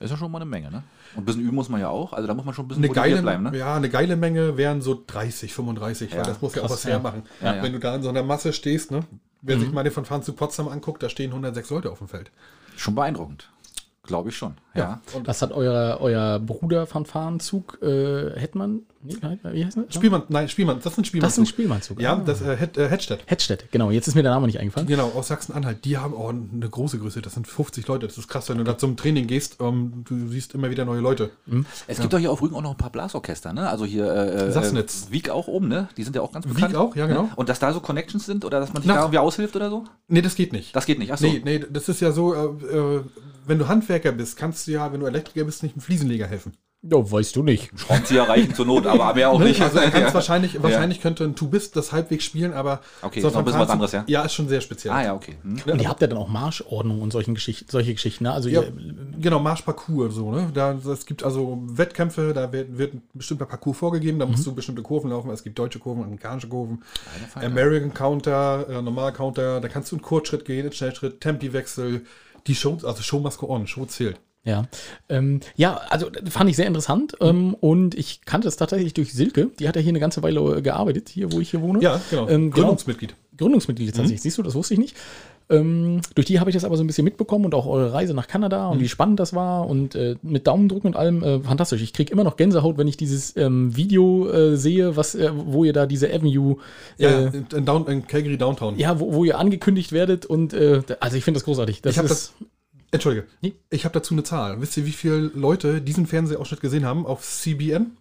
Ist ja schon mal eine Menge, ne? Und ein bisschen üben muss man ja auch. Also da muss man schon ein bisschen Eine geile, bleiben, ne? ja, eine geile Menge wären so 30, 35, Ja, weil das muss ja auch was hermachen. Ja, ja. Wenn du da in so einer Masse stehst, ne? Wer sich mal den von Fahren zu Potsdam anguckt, da stehen 106 Leute auf dem Feld. Schon beeindruckend. Glaube ich schon. Ja. Und das hat euer, euer Bruder Fanfarenzug, äh, Hetman, nee, wie heißt das? Spielmann, nein, Spielmann, das ist ein Spielmannzug. Das ist ein Spielmannzug. Ja, ah. das äh, äh, Hettstedt. Hettstedt, genau. Jetzt ist mir der Name nicht eingefallen. Genau, aus Sachsen-Anhalt. Die haben auch eine große Größe. Das sind 50 Leute. Das ist krass, wenn du da zum Training gehst. Ähm, du siehst immer wieder neue Leute. Mhm. Es ja. gibt doch hier auf Rügen auch noch ein paar Blasorchester, ne? Also hier äh, äh Sassnitz. Wieg auch oben, ne? Die sind ja auch ganz bekannt. Wieg auch, ja genau. Und dass da so Connections sind oder dass man sich da irgendwie aushilft oder so? Nee, das geht nicht. Das geht nicht, achso. Nee, nee, das ist ja so, äh, äh wenn du Handwerker bist, kannst du ja, wenn du Elektriker bist, nicht einem Fliesenleger helfen. Ja, weißt du nicht. Schraubenzieher reichen zur Not, aber mehr auch nicht. Also er ja. wahrscheinlich, wahrscheinlich könnte ein Tubist das halbwegs spielen, aber okay, so ist noch ein bisschen was anderes, ja? Ja, ist schon sehr speziell. Ah ja, okay. Hm. Und ihr habt ja dann auch Marschordnung und solchen Geschichten, solche Geschichten, ne? Also ja, genau, Marschparcours so, ne? Da, es gibt also Wettkämpfe, da wird, wird ein bestimmter Parcours vorgegeben, da musst mhm. du bestimmte Kurven laufen. Es gibt deutsche Kurven, amerikanische Kurven, American Counter, äh, normal Counter, da kannst du einen Kurzschritt gehen, einen Schnellschritt, Tempi-Wechsel, die Show, also Show must go on, Show zählt. Ja, ähm, ja, also fand ich sehr interessant ähm, und ich kannte es tatsächlich durch Silke. Die hat ja hier eine ganze Weile äh, gearbeitet, hier wo ich hier wohne. Ja, genau. Ähm, genau. Gründungsmitglied. Gründungsmitglied tatsächlich. Mhm. Siehst du, das wusste ich nicht. Ähm, durch die habe ich das aber so ein bisschen mitbekommen und auch eure Reise nach Kanada und mhm. wie spannend das war und äh, mit Daumendrücken und allem äh, fantastisch. Ich kriege immer noch Gänsehaut, wenn ich dieses ähm, Video äh, sehe, was, äh, wo ihr da diese Avenue. ja, in, in, Down, in Calgary Downtown. Ja, wo, wo ihr angekündigt werdet und äh, also ich finde das großartig. Das ich habe das Entschuldige. Nee. Ich habe dazu eine Zahl. Wisst ihr, wie viele Leute diesen Fernsehausschnitt gesehen haben auf CBN?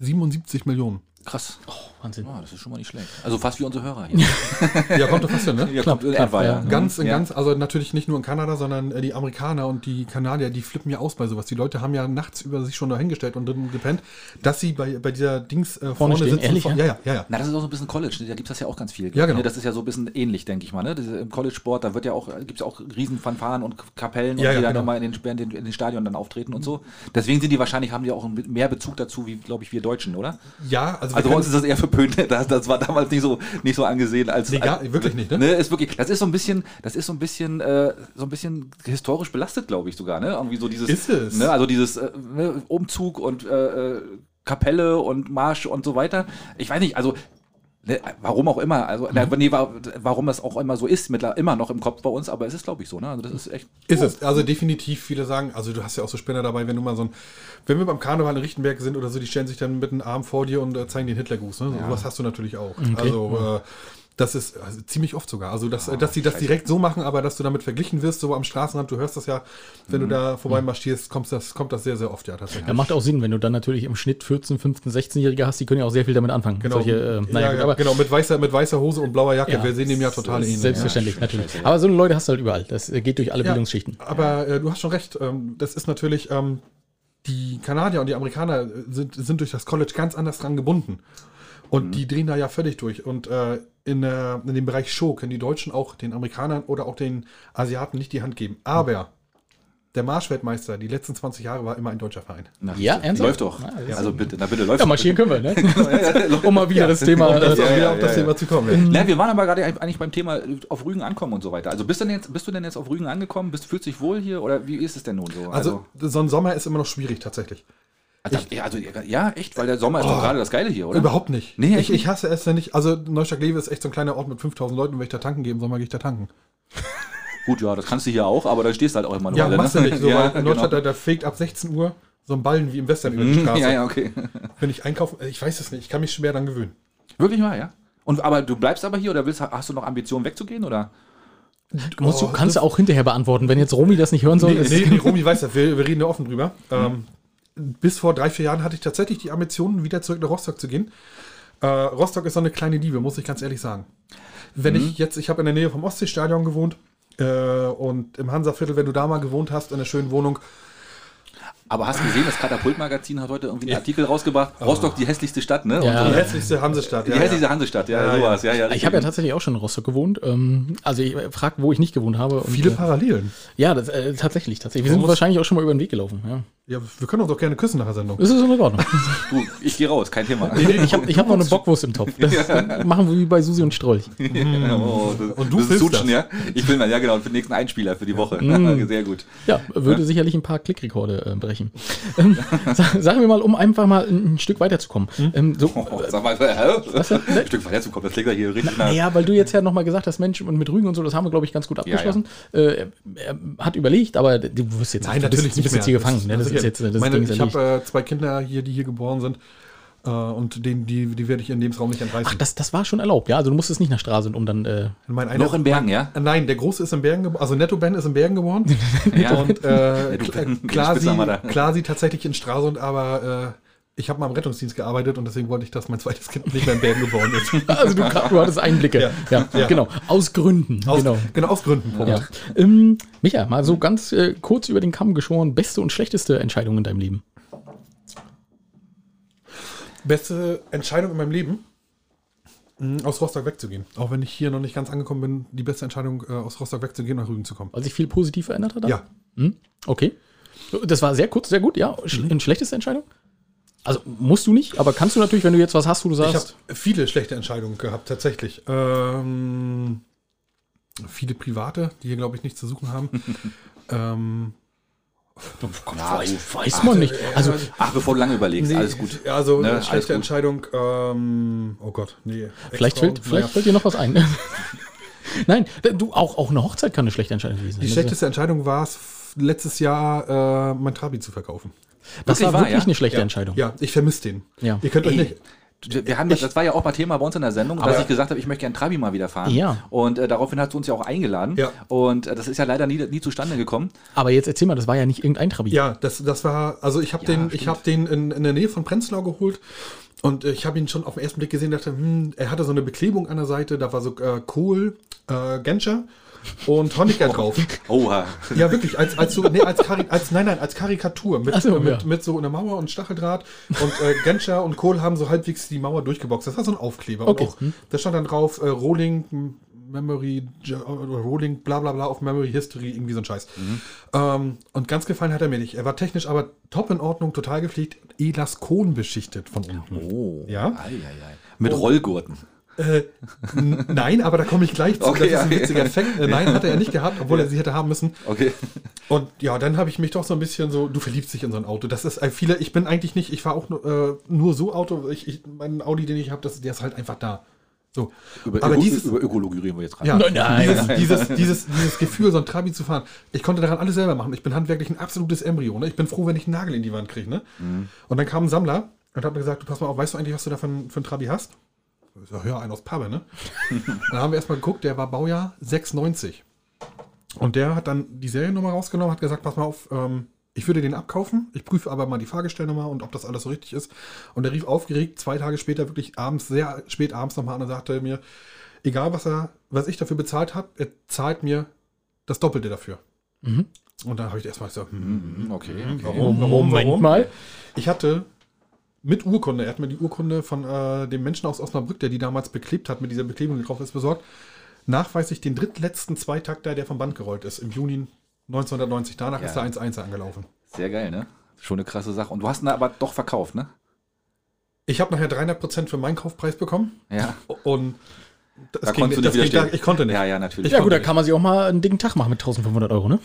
77 Millionen. Krass. Oh, Wahnsinn. Oh, das ist schon mal nicht schlecht. Also fast wie unsere Hörer hier. ja, kommt doch fast hin, ne? Ja, knapp, knapp, ja. Ganz, ja. ganz, also natürlich nicht nur in Kanada, sondern äh, die Amerikaner und die Kanadier, die flippen ja aus bei sowas. Die Leute haben ja nachts über sich schon dahingestellt und drin gepennt, dass sie bei, bei dieser Dings äh, vorne, vorne stehen, sitzen. Ehrlich, vor, ja? ja, ja, ja. Na, das ist auch so ein bisschen College. Da gibt es das ja auch ganz viel. Ja, genau. Das ist ja so ein bisschen ähnlich, denke ich mal. Ne? Im College-Sport, da wird ja auch, gibt es auch Riesenfanfaren und Kapellen, ja, und die ja, dann genau. in den, in, den, in den Stadion dann auftreten und so. Deswegen sind die wahrscheinlich, haben die auch mehr Bezug dazu, wie, glaube ich, wir Deutschen, oder? Ja, also, also bei uns ist das eher verpönt. Das, das war damals nicht so, nicht so angesehen als. Nee, gar, als, wirklich nicht, ne? ne? Ist wirklich, das ist so ein bisschen, das ist so ein bisschen, äh, so ein bisschen historisch belastet, glaube ich sogar, ne? Irgendwie so dieses. Ist es? Ne? Also dieses äh, ne? Umzug und äh, äh Kapelle und Marsch und so weiter. Ich weiß nicht, also warum auch immer, also mhm. nee, warum das auch immer so ist, mit, immer noch im Kopf bei uns, aber es ist, glaube ich, so, ne? Also das ist echt. Ist oh. es, also definitiv, viele sagen, also du hast ja auch so Spinner dabei, wenn du mal so ein, wenn wir beim Karneval in Richtenberg sind oder so, die stellen sich dann mit einem Arm vor dir und äh, zeigen den Hitlergruß, ne? Ja. So was hast du natürlich auch. Okay. Also äh, das ist also ziemlich oft sogar. Also, dass, oh, dass sie das direkt so machen, aber dass du damit verglichen wirst, so am Straßenrand, du hörst das ja, wenn mhm. du da vorbei marschierst, kommt das, kommt das sehr, sehr oft, ja, tatsächlich. Ja, macht auch Sinn, wenn du dann natürlich im Schnitt 14, 15, 16-Jährige hast, die können ja auch sehr viel damit anfangen. Genau, Solche, äh, naja, ja, aber, genau mit, weißer, mit weißer Hose und blauer Jacke. Ja, Wir sehen dem ja total ähnlich. Selbstverständlich, natürlich. Aber so Leute hast du halt überall. Das äh, geht durch alle Bildungsschichten. Aber äh, du hast schon recht. Ähm, das ist natürlich, ähm, die Kanadier und die Amerikaner sind, sind durch das College ganz anders dran gebunden. Und mhm. die drehen da ja völlig durch. Und äh, in, äh, in dem Bereich Show können die Deutschen auch den Amerikanern oder auch den Asiaten nicht die Hand geben. Aber der Marschweltmeister die letzten 20 Jahre war immer ein deutscher Verein. Na, ja, ernsthaft? Läuft doch. Ah, ja. Also bitte, na bitte läuft. Ja, marschieren können wir, ne? um mal wieder das Thema, um das, äh, wieder auf das Thema zu kommen. Ja. wir waren aber gerade eigentlich beim Thema auf Rügen ankommen und so weiter. Also bist du denn jetzt, bist du denn jetzt auf Rügen angekommen? Bist, fühlst du dich wohl hier oder wie ist es denn nun so? Also, also so ein Sommer ist immer noch schwierig tatsächlich. Also, ich, also, ja, echt, weil der Sommer ist oh, doch gerade das Geile hier, oder? Überhaupt nicht. Nee, ich, ich hasse es, wenn ich, also Neustadt-Lewe ist echt so ein kleiner Ort mit 5000 Leuten, wenn ich da tanken gehen soll, mal gehe ich da tanken. Gut, ja, das kannst du hier auch, aber da stehst du halt auch immer noch. Ja, Weile, machst ne? du nicht. So, ja, in Neustadt, genau. da, da fegt ab 16 Uhr so ein Ballen wie im Western über die mhm, Straße. Ja, ja, okay. Wenn ich einkaufen, ich weiß es nicht, ich kann mich schwer dann gewöhnen. Wirklich mal, ja? Und aber du bleibst aber hier oder willst, hast du noch Ambitionen wegzugehen oder? Du, musst, oh, du kannst du auch hinterher beantworten, wenn jetzt Romy das nicht hören soll. Nee, nee, nee Romy weiß das, wir, wir reden ja offen drüber. Mhm. Ähm, bis vor drei, vier Jahren hatte ich tatsächlich die Ambitionen, wieder zurück nach Rostock zu gehen. Äh, Rostock ist so eine kleine Liebe, muss ich ganz ehrlich sagen. Wenn mhm. ich jetzt, ich habe in der Nähe vom Ostseestadion gewohnt äh, und im Hansaviertel, wenn du da mal gewohnt hast, in einer schönen Wohnung, aber hast du gesehen, das Katapultmagazin hat heute irgendwie einen Artikel rausgebracht. Oh. Rostock, die hässlichste Stadt, ne? Ja. Die hässlichste Hansestadt. Die ja, hässlichste ja. Hansestadt, ja, ja, sowas. Ja, ja, ich habe ja tatsächlich auch schon in Rostock gewohnt. Ähm, also ich frage, wo ich nicht gewohnt habe. Und, Viele äh, Parallelen. Ja, das, äh, tatsächlich, tatsächlich. Wir sind wahrscheinlich auch schon mal über den Weg gelaufen. Ja. Ja, wir können uns doch gerne küssen nach der Sendung. Das ist in Ordnung. Du, ich gehe raus, kein Thema. Ich habe ich hab noch eine Bockwurst im Topf. Das machen wir wie bei Susi und Strolch. oh, das, Und du das ist filmst Sutschen, ja? Ich will mal, ja genau, für den nächsten Einspieler für die Woche. Sehr gut. Ja, würde sicherlich ein paar Klickrekorde äh, brechen. Ähm, sa- sagen wir mal, um einfach mal ein, ein Stück weiterzukommen. Ähm, so, Oh, sag mal, hä? Ein Stück weiter zu kommen, das klingt ja hier richtig nach. Naja, weil du jetzt ja nochmal gesagt hast, Mensch, und mit Rügen und so, das haben wir, glaube ich, ganz gut abgeschlossen. Äh, er, er hat überlegt, aber du wirst jetzt Nein, du bist, natürlich du bist jetzt hier gefangen. Ne? Das ist jetzt das Meine, Ding ich habe äh, zwei Kinder hier, die hier geboren sind. Äh, und den, die, die werde ich in Lebensraum nicht entreißen. Ach, das, das war schon erlaubt, ja? Also du musstest nicht nach Stralsund, um dann. Äh, mein einer, Noch in Bergen, ja? Äh, Nein, der Große ist in Bergen geboren. Also Netto Ben ist in Bergen geboren. Ja. Und äh, Netto Kla- Ben, klar, den sie, Spitznamen hat klar sie tatsächlich in Stralsund, aber äh, ich habe mal im Rettungsdienst gearbeitet und deswegen wollte ich, dass mein zweites Kind nicht mehr in Bergen geboren ist. also du, du hattest Einblicke. Ja, Ja. Ja. genau. Aus Gründen. Aus, genau. genau. aus Gründen. Ja. Ähm, Micha, mal so ganz äh, kurz über den Kamm geschoren, beste und schlechteste Entscheidung in deinem Leben. Beste Entscheidung in meinem Leben, mh, aus Rostock wegzugehen. Auch wenn ich hier noch nicht ganz angekommen bin, die beste Entscheidung, äh, aus Rostock wegzugehen und nach Rügen zu kommen. Weil sich viel positiv verändert hat? dann? Ja. Hm? Okay. Das war sehr kurz, sehr gut, ja. Sch Eine schlechteste Entscheidung? Also musst du nicht, aber kannst du natürlich, wenn du jetzt was hast, wo du Ich habe sagst, viele schlechte Entscheidungen gehabt, tatsächlich. Ähm, viele private, die hier, glaube ich, nichts zu suchen haben. ähm, weiß, weiß man nicht. Also Ach, bevor du lange überlegst, nee, alles gut. Also, Ne, eine alles schlechte gut. Entscheidung. Ähm, oh Gott, nee. vielleicht, fällt, vielleicht naja. fällt dir noch was ein. Nein, du, auch, auch eine Hochzeit kann eine schlechte Entscheidung gewesen sein. Die Das- schlechteste Entscheidung war es, letztes Jahr äh, mein Trabi zu verkaufen. Das Wirklich war wahr, wirklich ja? eine schlechte ja. Entscheidung. Ja, ich vermisse den. Ja. Ihr könnt euch Ey, nicht. Wir haben, das das war ja auch mal Thema bei uns in der Sendung, dass ich gesagt habe, ich möchte gerne Trabi mal wieder fahren. Ja. Und äh, daraufhin hat sie uns ja auch eingeladen. Ja. Und äh, das ist ja leider nie, nie zustande gekommen. Aber jetzt erzähl mal, das war ja nicht irgendein Trabi. Ja, das, das war, also ich habe den, ich habe den in, in der Nähe von Prenzlau geholt und äh, ich habe ihn schon auf den ersten Blick gesehen, dachte, hm, er hatte so eine Beklebung an der Seite, da war so äh, Kohl, äh, Genscher und Honecker drauf. Oha. Ja, wirklich, als, als, so, nee, als, Kari als, nein, nein, als Karikatur mit, so, mit, ja. mit so einer Mauer und Stacheldraht und äh, Genscher und Kohl haben so halbwegs die Mauer durchgeboxt. Das war so ein Aufkleber. Okay. Und auch, da stand dann drauf, äh, Rolling Memory, Rolling bla bla bla auf Memory History, irgendwie so ein Scheiß. Ähm, und ganz gefallen hat er mir nicht. Er war technisch aber top in Ordnung, total gepflegt, Elaskon beschichtet von unten. Oh. Ja? Ei, ei, ei. Mit Rollgurten. Äh, nein, aber da komme ich gleich zu. Okay, das ist ein ja. witziger Effekt. Äh, nein, hat er nicht gehabt, obwohl er sie hätte haben müssen. Okay. Und ja, dann habe ich mich doch so ein bisschen so, du verliebst dich in so ein Auto. Das ist äh, viele, ich bin eigentlich nicht, ich fahre auch nur, äh, nur so Auto. Ich, ich, mein Audi, den ich habe, der ist halt einfach da. So. Über, Aber Öko, dieses- über Ökologie reden wir jetzt gerade. Ja, Nein, nein. Dieses, dieses, dieses, dieses Gefühl, so ein Trabi zu fahren. Ich konnte daran alles selber machen. Ich bin handwerklich ein absolutes Embryo. Ne? Ich bin froh, wenn ich einen Nagel in die Wand kriege. Ne? Und dann kam ein Sammler und hat mir gesagt, du pass mal auf, weißt du eigentlich, was du da für, für einen Trabi hast? Ich sag, ja, einen aus Pabe, ne? dann haben wir erstmal geguckt, der war Baujahr 96. Und der hat dann die Seriennummer rausgenommen, hat gesagt, pass mal auf, ähm, ich würde den abkaufen, ich prüfe aber mal die Fahrgestellnummer und ob das alles so richtig ist. Und er rief aufgeregt zwei Tage später, wirklich abends, sehr spät abends nochmal an und sagte mir, egal was er, was ich dafür bezahlt habe, er zahlt mir das Doppelte dafür. Und dann habe ich erstmal gesagt, hm, Mhm, Okay. warum, warum, Moment warum? mal. Ich hatte mit Urkunde, er hat mir die Urkunde von äh, dem Menschen aus Osnabrück, der die damals beklebt hat, mit dieser Beklebung, die drauf ist, besorgt. Nachweislich den drittletzten Zweitakter, der vom Band gerollt ist, im Juni 1990. Danach Ja. ist der 1-1 angelaufen. Sehr geil, ne? Schon eine krasse Sache. Und du hast ihn aber doch verkauft, ne? Ich habe nachher 300% für meinen Kaufpreis bekommen Ja. und das Da ging konntest du das nicht ging, ich konnte nicht. Ja, ja, natürlich. Ja gut, da kann man sich auch mal einen dicken Tag machen mit 1500 Euro, ne?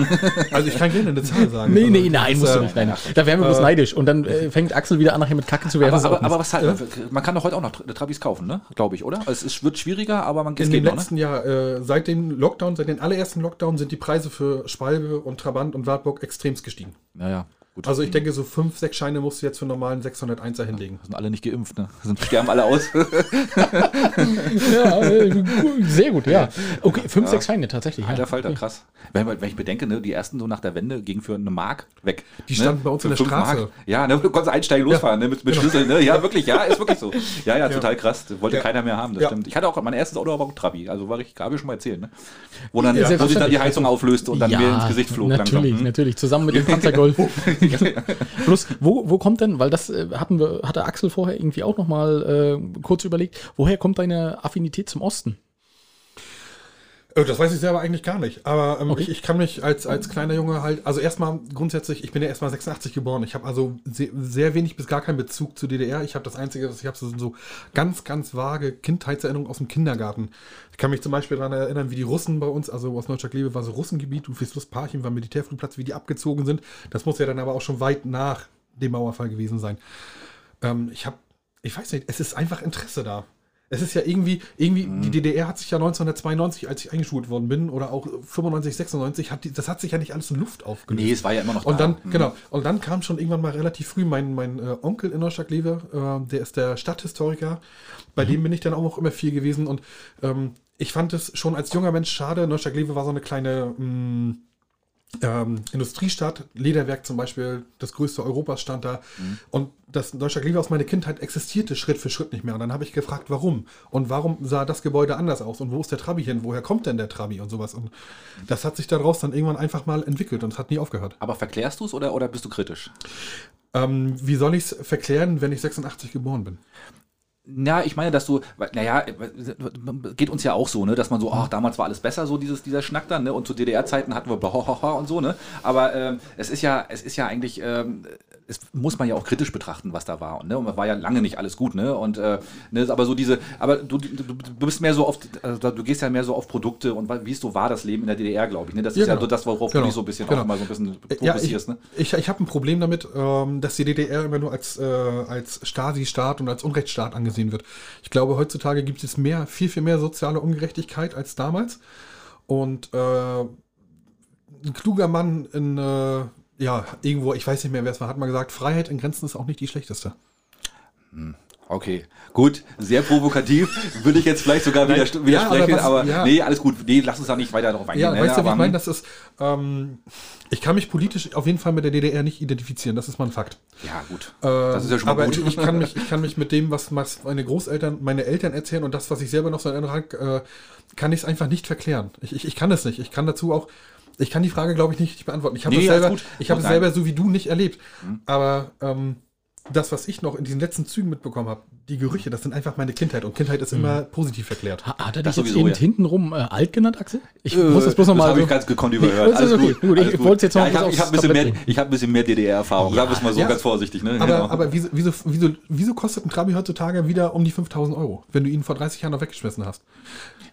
Also ich kann gerne eine Zahl sagen. Nee, nee, nein, ist, musst du äh, nicht. Nein. Da wären wir bloß neidisch. Und dann äh, fängt Axel wieder an, nachher mit Kacke zu werfen. Aber, aber, aber was halt, man kann doch heute auch noch Tra- Trabis kaufen, ne? Glaube ich, oder? Also Es ist, wird schwieriger, aber man es In geht dem noch, ne? letzten Jahr, äh, seit dem Lockdown, seit den allerersten Lockdown, sind die Preise für Schwalbe und Trabant und Wartburg extremst gestiegen. Naja, gut. Also ich denke, so fünf, sechs Scheine musst du jetzt für einen normalen 601er hinlegen. sind alle nicht geimpft, ne? Sind, sterben alle aus. ja, äh, sehr gut, ja. Okay, fünf, sechs Scheine tatsächlich. Alter Ja. Falter, krass. Wenn, wenn ich bedenke, ne, die ersten so nach der Wende gingen für eine Mark weg. Die ne? standen bei uns in Für der fünf Straße. Mark. Ja, ne, du konntest einsteigen, losfahren, ne, mit, mit Schlüsseln, ne? Ja, wirklich, ja, ist wirklich so. Ja, ja, total krass. Das wollte Ja. keiner mehr haben, das Ja. stimmt. Ich hatte auch, mein erstes Auto war auch Trabi, also war ich, habe ich schon mal erzählt, ne? Wo dann, Ja, wo sich dann die. Heizung auflöste und dann mir ins Gesicht flog. Natürlich, langsam. Hm? natürlich. Zusammen mit dem Panzergolf. Plus, wo, wo kommt denn, weil das äh, hatten wir, hatte Axel vorher irgendwie auch noch mal äh, kurz überlegt, woher kommt deine Affinität zum Osten? Äh, das weiß ich selber eigentlich gar nicht. Aber ähm, okay. ich, ich, kann mich als, als kleiner Junge halt, also erstmal grundsätzlich, ich bin ja erstmal 86 geboren. Ich habe also sehr, sehr, wenig bis gar keinen Bezug zur DDR. Ich habe das Einzige, was ich habe, sind so ganz, ganz vage Kindheitserinnerungen aus dem Kindergarten. Ich kann mich zum Beispiel daran erinnern, wie die Russen bei uns, also aus Neustadt-Kleve war so Russengebiet, Ludwigslust-Parchim war Militärflugplatz, wie die abgezogen sind. Das muss ja dann aber auch schon weit nach dem Mauerfall gewesen sein. Ähm, ich habe, ich weiß nicht, es ist einfach Interesse da. Es ist ja irgendwie, irgendwie, mhm. die DDR hat sich ja 1992, als ich eingeschult worden bin, oder auch 95, 96, hat die, das hat sich ja nicht alles in Luft aufgelöst. Nee, es war ja immer noch Und da. dann, mhm. genau, und dann kam schon irgendwann mal relativ früh mein, mein äh, Onkel in Neustadt-Lewe, äh, der ist der Stadthistoriker, bei mhm. dem bin ich dann auch noch immer viel gewesen und ähm, ich fand es schon als junger Mensch schade, Neustadt-Lewe war so eine kleine, mh, mm, ähm, Industriestadt, Lederwerk zum Beispiel, das größte Europas stand da. Mhm. Und das Deutscher Glied aus meiner Kindheit existierte Schritt für Schritt nicht mehr. Und dann habe ich gefragt, warum? Und warum sah das Gebäude anders aus? Und wo ist der Trabi hin? Woher kommt denn der Trabi und sowas? Und das hat sich daraus dann irgendwann einfach mal entwickelt und es hat nie aufgehört. Aber verklärst du es oder, oder bist du kritisch? Ähm, wie soll ich es verklären, wenn ich 86 geboren bin? Ja, ich meine, dass du, naja, geht uns ja auch so, ne, dass man so, ach, damals war alles besser, so dieses, dieser Schnack dann, ne, und zu DDR-Zeiten hatten wir blahaha und so, ne, aber ähm, es ist ja, es ist ja eigentlich, ähm, es muss man ja auch kritisch betrachten, was da war. Ne? Und war ja lange nicht alles gut, ne? Und äh, ne, aber so diese, aber du, du, bist mehr so auf, also du gehst ja mehr so auf Produkte und wie es so war, das Leben in der DDR, glaube ich. Ne? Das ja, ist genau. ja so das, worauf genau. du dich so ein bisschen genau. auch mal so ein bisschen fokussierst. Ja, ich, ne? ich, ich habe ein Problem damit, ähm, dass die DDR immer nur als, äh, als Stasi-Staat und als Unrechtsstaat angesehen wird. Ich glaube, heutzutage gibt es mehr, viel, viel mehr soziale Ungerechtigkeit als damals. Und äh, ein kluger Mann in äh, ja, irgendwo, ich weiß nicht mehr, wer es war, hat mal gesagt, Freiheit in Grenzen ist auch nicht die schlechteste. Hm. Okay, gut, sehr provokativ, würde ich jetzt vielleicht sogar Nein, widersprechen, ja, aber, was, aber ja. nee, alles gut, nee, lass uns da nicht weiter darauf eingehen. Ja, ne? weißt du, wie ich meine, das ist, ähm, ich kann mich politisch auf jeden Fall mit der DDR nicht identifizieren, das ist mal ein Fakt. Ja, gut, ähm, das ist ja schon mal aber gut. Ich, kann mich, ich kann mich mit dem, was meine Großeltern, meine Eltern erzählen und das, was ich selber noch so erinnere, äh, kann ich es einfach nicht verklären. Ich, ich, ich kann es nicht, ich kann dazu auch ich kann die Frage, glaube ich, nicht beantworten. Ich habe nee, es selber, ich habe es selber so wie du nicht erlebt. Mhm. Aber ähm, das, was ich noch in diesen letzten Zügen mitbekommen habe, die Gerüche, das sind einfach meine Kindheit. Und Kindheit ist mhm. immer positiv erklärt. Ha, hat er dich jetzt eben ja. hintenrum äh, alt genannt, Axel? Ich äh, muss das bloß nochmal. Das habe so ich ganz gekonnt überhört. Nee, alles gut. gut. Ich wollte jetzt noch ja, Ich habe hab ein, bisschen mehr, ich hab ein bisschen mehr DDR-Erfahrung. Ja, Sag es mal so ja. ganz vorsichtig. Ne? Aber, genau. aber wieso, wieso, wieso, wieso kostet ein Trabi heutzutage wieder um die 5000 Euro, wenn du ihn vor 30 Jahren noch weggeschmissen hast?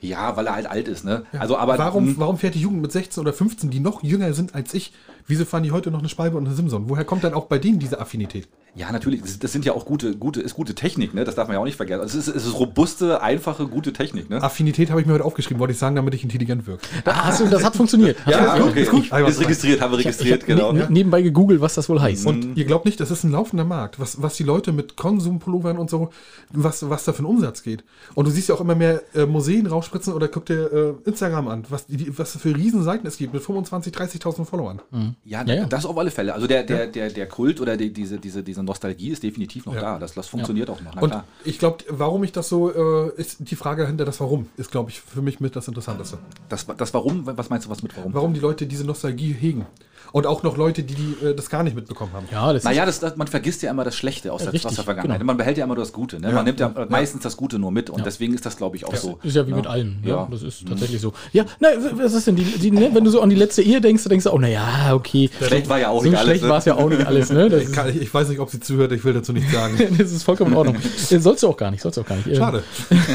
Ja, weil er halt alt ist, ne? Ja. Also, aber, warum, warum fährt die Jugend mit 16 oder 15, die noch jünger sind als ich, wieso fahren die heute noch eine Spalbe und eine Simson? Woher kommt dann auch bei denen diese Affinität? Ja, natürlich. Das, das, sind ja auch gute, gute, ist gute Technik, ne? Das darf man ja auch nicht vergessen. Also es, ist, es ist robuste, einfache, gute Technik, ne? Affinität habe ich mir heute aufgeschrieben, wollte ich sagen, damit ich intelligent wirke. Ah, hast du, das hat funktioniert. ja, ja, okay. Ist, gut. ist registriert, haben wir registriert, ich hab, genau. Ne, nebenbei gegoogelt, was das wohl heißt. Und ihr glaubt nicht, das ist ein laufender Markt, was, was die Leute mit Konsumpullovern und so, was, was da für ein Umsatz geht. Und du siehst ja auch immer mehr äh, Museen rausspritzen oder guck dir äh, Instagram an, was, die, was für Riesenseiten es gibt mit 25.000, 30.000 Followern. Mhm. Ja, ja, das auf alle Fälle. Also der, der, der, der Kult oder die, diese, diese, diese Nostalgie ist definitiv noch ja. da. Das, das funktioniert ja. auch noch. Und ich glaube, warum ich das so, äh, ist die Frage hinter das Warum, ist, glaube ich, für mich mit das Interessanteste. Das, das Warum, was meinst du was mit Warum? Warum die Leute diese Nostalgie hegen. Und auch noch Leute, die, die äh, das gar nicht mitbekommen haben. Ja, das naja, das, das, man vergisst ja immer das Schlechte aus, der, aus der Vergangenheit. Genau. Man behält ja immer nur das Gute. Ne? Ja, man nimmt ja, ja, meistens das Gute nur mit und deswegen ist das, glaube ich, auch so. Ist ja wie mit allem. Ja, das ist tatsächlich so. Ja, na, was ist denn die, die ne? wenn du so an die letzte Ehe denkst, denkst du, oh, naja, okay. Schlecht war ja auch so nicht alles. Schlecht ne? war es ja auch nicht alles. Ne? Ich, kann, ich, weiß nicht, ob sie zuhört, ich will dazu nichts sagen. das ist vollkommen in Ordnung. sollst du auch gar nicht, sollst du auch gar nicht. Schade.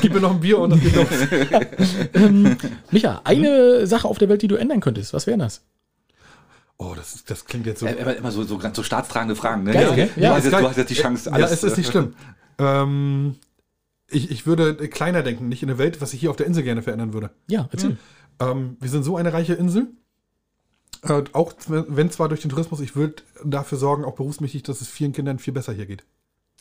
Gib mir noch ein Bier und das geht los. ähm, Micha, eine Sache auf der Welt, die du ändern könntest, was wäre das? Oh, das, das klingt jetzt so. Immer, immer so, so, so staatstragende Fragen, ne? Geil, ja, ja, du, hast jetzt, du hast jetzt die Chance, alles. Ja, es ist nicht schlimm. ähm, ich, ich würde kleiner denken, nicht in der Welt, was ich hier auf der Insel gerne verändern würde. Ja, erzähl. Ähm, wir sind so eine reiche Insel. Äh, auch wenn zwar durch den Tourismus, ich würde dafür sorgen, auch berufsmäßig, dass es vielen Kindern viel besser hier geht.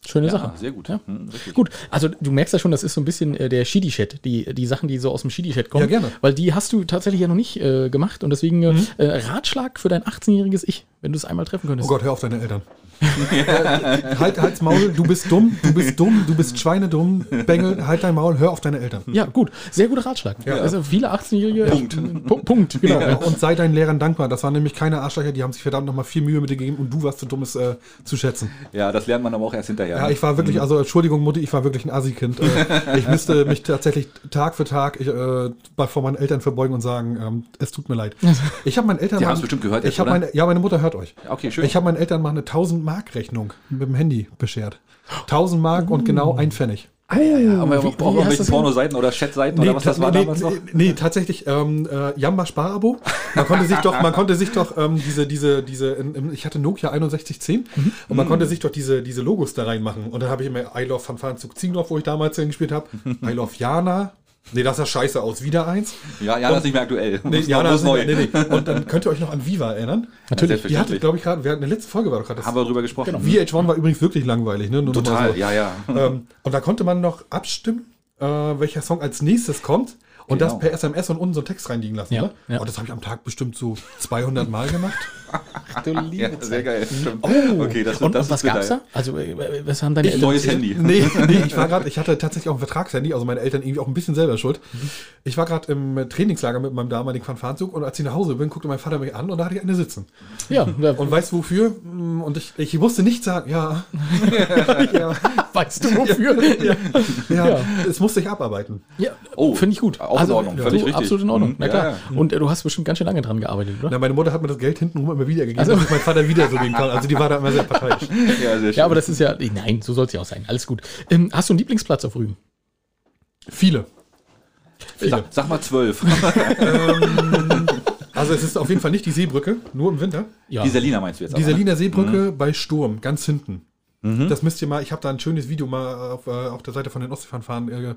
Schöne ja, Sache. Sehr gut. Ja. Hm, gut, also du merkst ja schon, das ist so ein bisschen äh, der Shidi-Chat, die, die Sachen, die so aus dem Shidi-Chat kommen. Ja, gerne. Weil die hast du tatsächlich ja noch nicht äh, gemacht und deswegen äh, mhm. äh, Ratschlag für dein 18-jähriges Ich wenn du es einmal treffen könntest. Oh Gott, hör auf deine Eltern. halt, halt's Maul, du bist dumm, du bist dumm, du bist schweinedumm, Bengel, halt dein Maul, hör auf deine Eltern. Ja, gut. Sehr guter Ratschlag. Ja. Also viele 18-Jährige. Punkt. Punkt, genau. Ja, und sei deinen Lehrern dankbar. Das waren nämlich keine Arschlöcher, die haben sich verdammt nochmal viel Mühe mit dir gegeben und du warst zu dumm, es äh, zu schätzen. Ja, das lernt man aber auch erst hinterher. Ja, ich war wirklich, also Entschuldigung, Mutti, ich war wirklich ein Assi-Kind. Äh, ich müsste mich tatsächlich Tag für Tag ich, äh, vor meinen Eltern verbeugen und sagen, ähm, es tut mir leid. Ich habe meinen Eltern. Die mal- haben's bestimmt gehört jetzt, Ich habe oder? meine, ja, meine Mutter hört euch. Okay, schön. Ich habe meinen Eltern mal eine 1000 Mark Rechnung mit dem Handy beschert. 1000 Mark und genau ein Pfennig. aber wie- brauchen wie wir hast mit Pornoseiten oder Chatseiten oder was das war nee, damals noch? nee, nee, tatsächlich ähm, äh, Jamba Sparabo. Man konnte sich doch, man konnte sich doch ähm, diese, diese, diese, in, in, ich hatte Nokia 6110 Mhm. und man konnte sich doch diese, diese Logos da reinmachen. Und dann habe ich immer I Love Fanfarenzug Ziegendorf, wo ich damals gespielt habe. I Love Jana. Nee, das sah scheiße aus. Wieder eins. Ja, ja, das ist nicht mehr aktuell. Nee, Jana noch- ist nicht, nee, nee. Und dann könnt ihr euch noch an Viva erinnern. Natürlich. Die hatte, glaube ich, gerade, wir hatten eine letzte Folge war doch gerade das. Haben wir drüber gesprochen. VH1 war übrigens wirklich langweilig, ne? Nur Total, so. ja, ja. Ähm, und da konnte man noch abstimmen, äh, welcher Song als nächstes kommt und Genau. das per SMS und unten so einen Text reinliegen lassen. Ja, ne? ja. Und das habe ich am Tag bestimmt so 200 Mal gemacht. Du Ja, liebe sehr geil. Stimmt. Oh, okay, das, und, das und was gab's geil. da? Also, äh, was haben deine Ein neues erzählt? Handy. Nee, nee, ich war gerade, ich hatte tatsächlich auch ein Vertragshandy, also meine Eltern irgendwie auch ein bisschen selber schuld. Ich war gerade im äh, Trainingslager mit meinem damaligen Fanfarenzug und als ich nach Hause bin, guckte mein Vater mich an und da hatte ich eine sitzen. Ja, Und weißt du wofür? Mm, Und ich, ich musste nicht sagen, ja, ja, weißt du wofür? ja, ja, Ja. es musste ich abarbeiten. Ja, Oh, finde ich gut. Auch in Ordnung, ja, völlig du, richtig. Absolut in Ordnung, Mhm. na klar. Ja, ja. Und äh, du hast bestimmt ganz schön lange dran gearbeitet, oder? Na, meine Mutter hat mir das Geld hintenrum immer wieder gegeben, Also- damit ich mein Vater wieder so gehen kann. Also die war da immer sehr parteiisch. Ja, sehr schön. Ja, aber das ist ja, nein, so soll es ja auch sein. Alles gut. Ähm, hast du einen Lieblingsplatz auf Rügen? Viele. Viele. sag, sag mal zwölf. Also es ist auf jeden Fall nicht die Seebrücke, nur im Winter. Ja. Die Selina meinst du jetzt Die aber, ne? Seliner Seebrücke bei Sturm, ganz hinten. Das müsst ihr mal, ich habe da ein schönes Video mal auf, äh, auf der Seite von den Ostseefahren äh,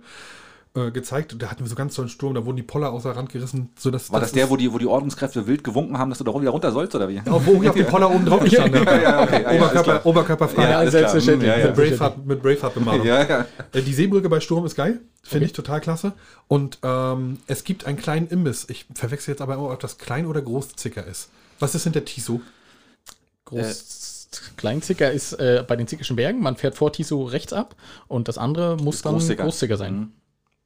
äh, gezeigt. Da hatten wir so ganz tollen Sturm, da wurden die Poller außer Rand gerissen. Sodass, War das der, wo die, wo die Ordnungskräfte wild gewunken haben, dass du da wieder runter sollst, oder wie? Auf, wo ich auf dem Poller oben drauf gestanden habe. ja, okay, ja, ja, alles Oberkörper. Oberkörper frei. Ja, selbstverständlich. Ja, ja. Mit Braveheart, mit Braveheart bemalung. Ja, ja. Äh, Die Seebrücke bei Sturm ist geil. Finde ich total klasse. Und ähm, es gibt einen kleinen Imbiss. Ich verwechsel jetzt aber immer, ob das Klein- oder Großzicker ist. Was ist hinter Tiso? Groß, Kleinzicker ist äh, bei den Zickerschen Bergen. Man fährt vor Tiso rechts ab und das andere muss dann Großzicker. Großzicker, sein. Mhm.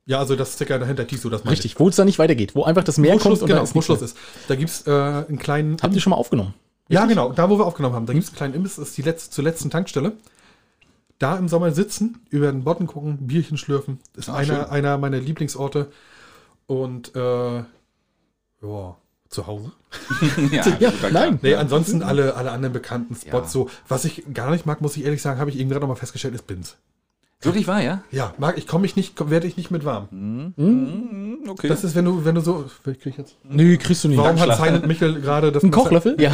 Ja, also das Zicker dahinter Tiso, das meine Richtig, wo es dann nicht weitergeht, wo einfach das Meer Wo Schluss, kommt und genau, wo Schluss mehr. ist. Da gibt es äh, einen kleinen. Habt ihr schon mal aufgenommen? ja, genau, da wo wir aufgenommen haben. Da gibt es einen kleinen Imbiss, das ist die letzte, zur letzten Tankstelle. Da im Sommer sitzen, über den Botten gucken, Bierchen schlürfen. Ist Ah, einer, schön. einer meiner Lieblingsorte. Und äh, ja, zu Hause. ja, Ja, nein. Nee, ansonsten alle, alle anderen bekannten Spots Ja. so. Was ich gar nicht mag, muss ich ehrlich sagen, habe ich eben gerade noch mal festgestellt, ist Bins. Wirklich wahr, ja? Ja, mag ich, komme ich nicht, werde ich nicht mit warm. Mhm, Okay. Das ist, wenn du, wenn du so. Ich krieg jetzt. Nö, kriegst du nicht. Warum hat Silent Michel gerade das Ein Messer- Kochlöffel? Ja.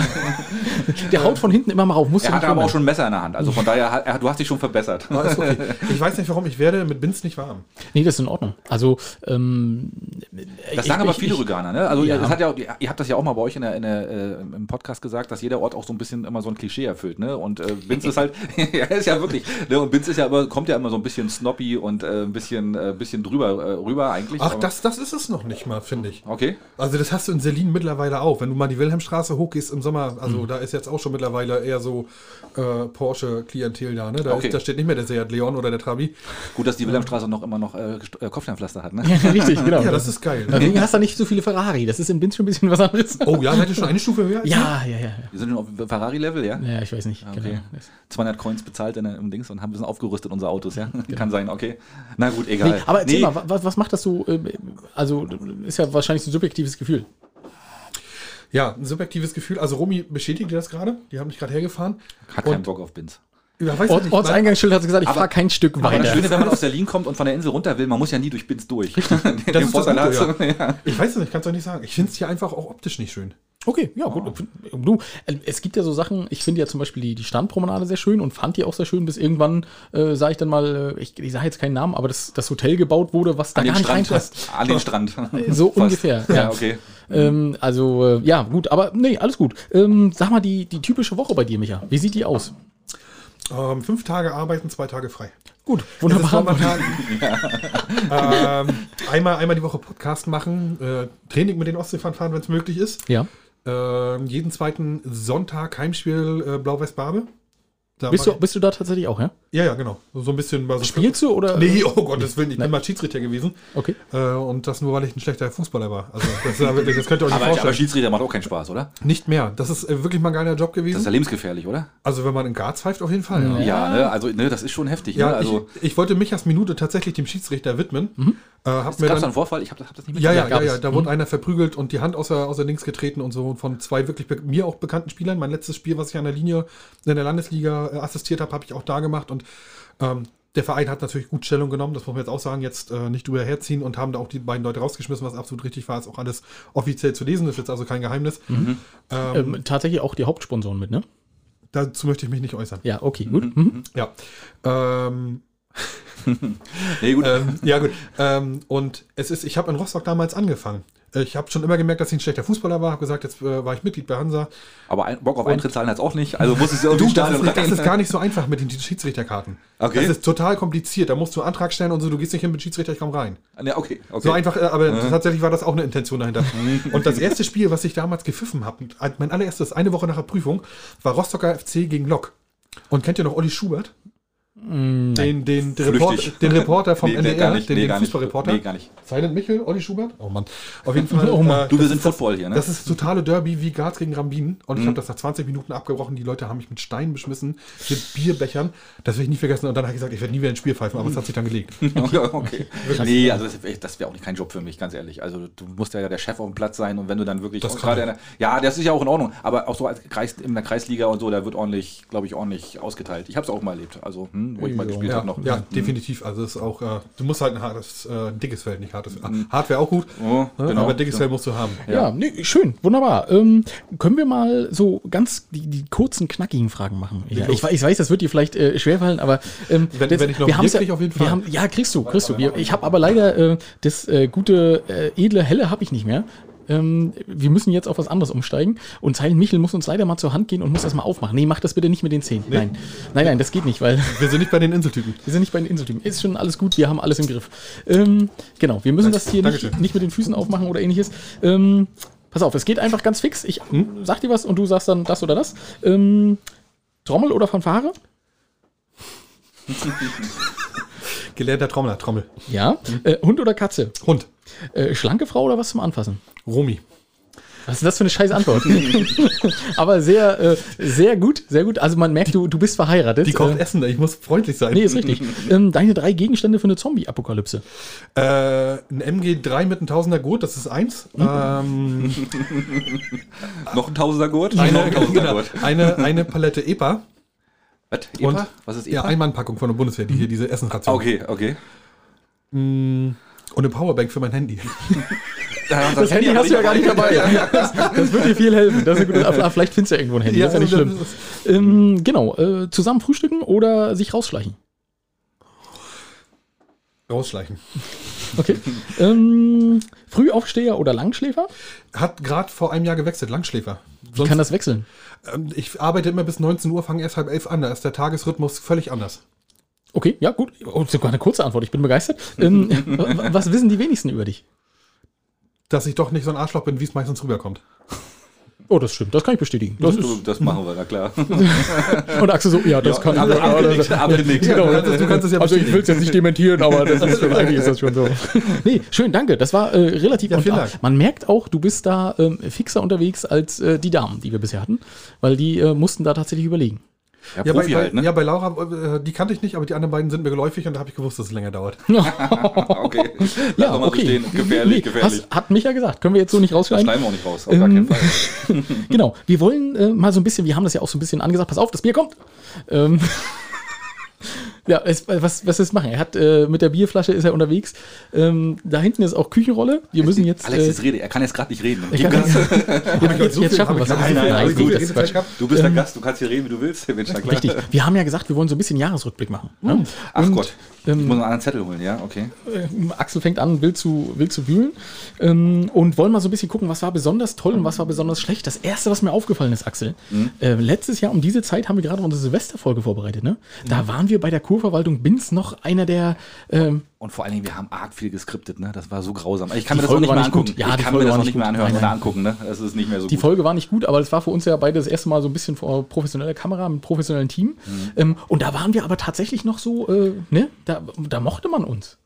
Der haut von hinten immer mal rauf. Musst du er hat aber auch schon ein Messer in der Hand. Also von daher, er, du hast dich schon verbessert. Ist okay. Ich weiß nicht warum, ich werde mit Bins nicht warm. Nee, das ist in Ordnung. Also, ähm, Das ich- sagen aber ich- viele ich- Rüganer, ne? Also Ja. ihr, das hat ja, auch- ihr habt das ja auch mal bei euch in der, in der, äh, im Podcast gesagt, dass jeder Ort auch so ein bisschen immer so ein Klischee erfüllt, ne? Und äh, Binz ist halt, ja, ist ja wirklich, ne? Und Binz ist ja immer, kommt ja immer so ein bisschen snobby und äh, ein bisschen, äh, bisschen drüber äh, rüber eigentlich. Ach, das, das ist es noch nicht mal, finde ich. Okay. Also das hast du in Selin mittlerweile auch. Wenn du mal die Wilhelmstraße hochgehst im Sommer, also da ist jetzt auch schon mittlerweile eher so äh, Porsche-Klientel da, ne? Da, Okay. ist, da steht nicht mehr der Seat Leon oder der Trabi. Gut, dass die Wilhelmstraße noch immer noch äh, äh, Kopfsteinpflaster hat, ne? Ja, richtig, genau. Ja, das ist geil. Deswegen hast du nicht so viele Ferrari. Das ist im Binz schon ein bisschen was anderes. Oh ja, ihr schon eine Stufe höher? als Ja, ja, ja. Wir sind auf Ferrari-Level, ja? Ja, ich weiß nicht. Okay. Genau. 200 Coins bezahlt in, im Dings und haben ein bisschen aufgerüstet unsere Autos, ja? Kann sein, okay. Na gut, egal. Nee, aber erzähl Nee, mal, was, was macht das so? äh, Also, ist ja wahrscheinlich so ein subjektives Gefühl. Ja, ein subjektives Gefühl. Also Romy bestätigt dir das gerade. Die haben mich gerade hergefahren. Hat keinen Bock auf Binz. Ja, weiß Ort, nicht, Ortseingangsschild hat gesagt, ich fahre kein Stück Aber das weiter. Schöne, wenn man aus Berlin kommt und von der Insel runter will, man muss ja nie durch Binz durch. Den Das ist das Gute, du, ja. Ich weiß es nicht, kannst du nicht sagen. Ich finde es hier einfach auch optisch nicht schön. Okay, ja, gut. Du, äh, es gibt ja so Sachen, ich finde ja zum Beispiel die, die Strandpromenade sehr schön und fand die auch sehr schön, bis irgendwann äh, sah ich dann mal, äh, ich, ich sage jetzt keinen Namen, aber das, das Hotel gebaut wurde, was da An den gar nicht Strand reinpasst. An den Strand. So Fast. ungefähr, Ja, ja. okay. Ähm, also, äh, ja, gut, aber nee, alles gut. Ähm, sag mal, die, die typische Woche bei dir, Micha, wie sieht die aus? Ähm, fünf Tage arbeiten, zwei Tage frei. Gut, wunderbar. ähm, einmal, einmal die Woche Podcast machen, äh, Training mit den Ostseefahren fahren, wenn es möglich ist. Ja, äh, jeden zweiten Sonntag Heimspiel äh, Blau-Weiß-Barbe. Da bist, du, bist du da tatsächlich auch, ja? Ja, ja, genau. So ein bisschen. So Spielst du oder? Nee, oh Gottes Willen, ich Nein. bin mal Schiedsrichter gewesen. Okay. Äh, und das nur, weil ich ein schlechter Fußballer war. Also das, ja wirklich, das könnt ihr euch nicht aber, vorstellen. Aber Schiedsrichter macht auch keinen Spaß, oder? Nicht mehr. Das ist äh, wirklich mal ein geiler Job gewesen. Das ist ja lebensgefährlich, oder? Also wenn man in Garz pfeift, auf jeden Fall. Ja, ja ne? also ne, das ist schon heftig. Ja, ne? also, ich, ich, wollte mich als Minute tatsächlich dem Schiedsrichter widmen. Mhm. Äh, hab mir dann, einen Vorfall? Ich habe hab das nicht mitgekriegt. Ja, ja, ja, ja, da mhm. wurde einer verprügelt und die Hand außer, außer links getreten und so von zwei wirklich mir auch bekannten Spielern. Mein letztes Spiel, was ich an der Linie in der Landesliga äh, assistiert habe, habe ich auch da gemacht und ähm, der Verein hat natürlich gut Stellung genommen, das muss man jetzt auch sagen, jetzt äh, nicht drüber herziehen und haben da auch die beiden Leute rausgeschmissen, was absolut richtig war, ist auch alles offiziell zu lesen, das ist jetzt also kein Geheimnis. Mhm. Ähm, ähm, tatsächlich auch die Hauptsponsoren mit, ne? Dazu möchte ich mich nicht äußern. Ja, okay, gut. Mhm. mhm. Ja. Ähm, nee, gut. Ähm, ja, gut. Ähm, und es ist, ich habe in Rostock damals angefangen. Ich habe schon immer gemerkt, dass ich ein schlechter Fußballer war. Habe gesagt, jetzt äh, war ich Mitglied bei Hansa. Aber ein, Bock auf Eintritt zahlen hat es auch nicht. Also muss es irgendwie du, das, ist, das ist gar nicht so einfach mit den Schiedsrichterkarten. Okay. Das ist total kompliziert. Da musst du einen Antrag stellen und so. Du gehst nicht hin mit Schiedsrichter, ich komme rein. Ja, okay, okay. So einfach, äh, aber mhm. tatsächlich war das auch eine Intention dahinter. und das erste Spiel, was ich damals gepfiffen habe, mein allererstes, eine Woche nach der Prüfung, war Rostocker FC gegen Lok. Und kennt ihr noch Olli Schubert? Mm, den, den, den, Report, den Reporter vom nee, NDR, nicht, den, nee, den Fußballreporter. Nee, gar nicht. Silent Michel, Olli Schubert? Oh Mann. Auf jeden Fall. oh Mann. Äh, du, wir sind Football hier, ne? Das ist totale Derby wie Garz gegen Rambin. Und mhm. ich habe das nach 20 Minuten abgebrochen. Die Leute haben mich mit Steinen beschmissen, mit Bierbechern. Das werde ich nie vergessen. Und dann habe ich gesagt, ich werde nie wieder ein Spiel pfeifen. Aber es hat sich dann gelegt. okay. nee, also das, das wäre auch nicht kein Job für mich, ganz ehrlich. Also du musst ja der Chef auf dem Platz sein. Und wenn du dann wirklich das gerade der, Ja, das ist ja auch in Ordnung. Aber auch so als Kreis, in der Kreisliga und so, da wird ordentlich, glaube ich, ordentlich ausgeteilt. Ich habe es auch mal erlebt. Also, hm, wo ich mal gespielt ja, habe noch. Ja, definitiv. Also es ist auch, äh, du musst halt ein hartes, äh, dickes Feld, nicht hartes. Mhm. Hart wäre auch gut, oh, ne? genau, aber dickes Feld musst du haben. Ja, ja nee, schön, wunderbar. Ähm, können wir mal so ganz die, die kurzen, knackigen Fragen machen? Ja, ich, ich, weiß, das wird dir vielleicht äh, schwerfallen, aber ähm, wenn, das, wenn ich noch wir haben ja, auf jeden Fall. Haben, ja, kriegst du, kriegst du. Wir, ich habe aber leider äh, das äh, gute, äh, edle, helle habe ich nicht mehr ähm, wir müssen jetzt auf was anderes umsteigen. Und Silent Michel muss uns leider mal zur Hand gehen und muss das mal aufmachen. Nee, mach das bitte nicht mit den Zehen. Nee. Nein. Nein, nein, das geht nicht, weil. Wir sind nicht bei den Inseltypen. Wir sind nicht bei den Inseltypen. Ist schon alles gut, wir haben alles im Griff. Ähm, genau, wir müssen das hier nicht, nicht, mit den Füßen aufmachen oder ähnliches. Ähm, pass auf, es geht einfach ganz fix. Ich hm? sag dir was und du sagst dann das oder das. Ähm, Trommel oder Fanfare? Gelernter Trommler, Trommel. Ja. Äh, Hund oder Katze? Hund. Äh, schlanke Frau oder was zum Anfassen? Romi. Was ist das für eine scheiß Antwort? Aber sehr, äh, sehr gut, sehr gut. Also man merkt, du, du bist verheiratet. Die kocht äh, Essen, ich muss freundlich sein. Nee, ist richtig. Ähm, deine drei Gegenstände für eine Zombie-Apokalypse. Äh, ein MG3 mit einem Tausender Gurt, das ist eins. Mhm. Ähm, noch ein Tausender Gurt? Eine, genau, eine, eine Palette EPA. Was? EPA? Und, Was ist EPA? Ja, Einmannpackung von der Bundeswehr, die hier diese Essensration. Okay, okay. Mm, und eine Powerbank für mein Handy. Ja, das, das, Handy, Handy hast du ja gar nicht dabei. Das, das, wird dir viel helfen. Das ist gut. Vielleicht findest du ja irgendwo ein Handy. Ja, das ist ja nicht schlimm. Ähm, genau. Äh, zusammen frühstücken oder sich rausschleichen? Rausschleichen. Okay. ähm, Frühaufsteher oder Langschläfer? Hat gerade vor einem Jahr gewechselt, Langschläfer. Wie kann das wechseln? Ähm, ich arbeite immer bis 19 Uhr, fange erst halb elf an. Da ist der Tagesrhythmus völlig anders. Okay, ja, gut. Oh, sogar eine kurze Antwort. Ich bin begeistert. Ähm, was wissen die wenigsten über dich? Dass ich doch nicht so ein Arschloch bin, wie es meistens rüberkommt. Oh, das stimmt, das kann ich bestätigen. Das, das, das machen wir, na klar. Und Axel so, ja, das ja, kann ich. Aber, aber, das, abgenickt. Genau, du kannst es ja also ich will es jetzt nicht dementieren, aber das ist schon, eigentlich ist das schon so. Nee, schön, danke. Das war äh, relativ ja, Dank. Man merkt auch, du bist da ähm, fixer unterwegs als äh, die Damen, die wir bisher hatten, weil die äh, mussten da tatsächlich überlegen. Ja, ja, bei, halt, ne? ja, bei Laura, äh, die kannte ich nicht, aber die anderen beiden sind mir geläufig und da habe ich gewusst, dass es länger dauert. okay. ja, okay. So gefährlich, nee, gefährlich. Hast, hat mich ja gesagt. Können wir jetzt so nicht rausschneiden? Das schneiden wir auch nicht raus, auf ähm, gar keinen Fall. genau. Wir wollen äh, mal so ein bisschen, wir haben das ja auch so ein bisschen angesagt, pass auf, das Bier kommt. Ähm, Ja, es, was, was ist machen? Er hat äh, mit der Bierflasche ist er unterwegs. Ähm, da hinten ist auch Küchenrolle. Wir müssen jetzt. Alex, jetzt äh, rede. Er kann jetzt gerade nicht reden. Ich kann, ja, jetzt, jetzt schaffen wir es. Nein, nein, nein, gut, du bist der ähm, Gast, du kannst hier reden, wie du willst. Mensch, Richtig. Wir haben ja gesagt, wir wollen so ein bisschen Jahresrückblick machen. Ne? Ach Und Gott. Ähm, ich muss einen anderen Zettel holen, ja, okay. Äh, Axel fängt an, will zu, will zu wühlen. Ähm, und wollen mal so ein bisschen gucken, was war besonders toll und was war besonders schlecht. Das erste, was mir aufgefallen ist, Axel, mhm. äh, letztes Jahr um diese Zeit haben wir gerade unsere Silvesterfolge vorbereitet, ne? Da mhm. waren wir bei der Kurverwaltung Binz noch einer der. Ähm, und vor allen Dingen, wir haben arg viel geskriptet, ne? Das war so grausam. Ich kann mir das auch nicht mehr angucken. Ja, ich kann mir das auch nicht mehr anhören oder angucken, ne? Das ist nicht mehr so Die gut. Folge war nicht gut, aber das war für uns ja beide das erste Mal so ein bisschen vor professioneller Kamera, mit professionellem Team. Mhm. Ähm, und da waren wir aber tatsächlich noch so, äh, ne? Da, da mochte man uns.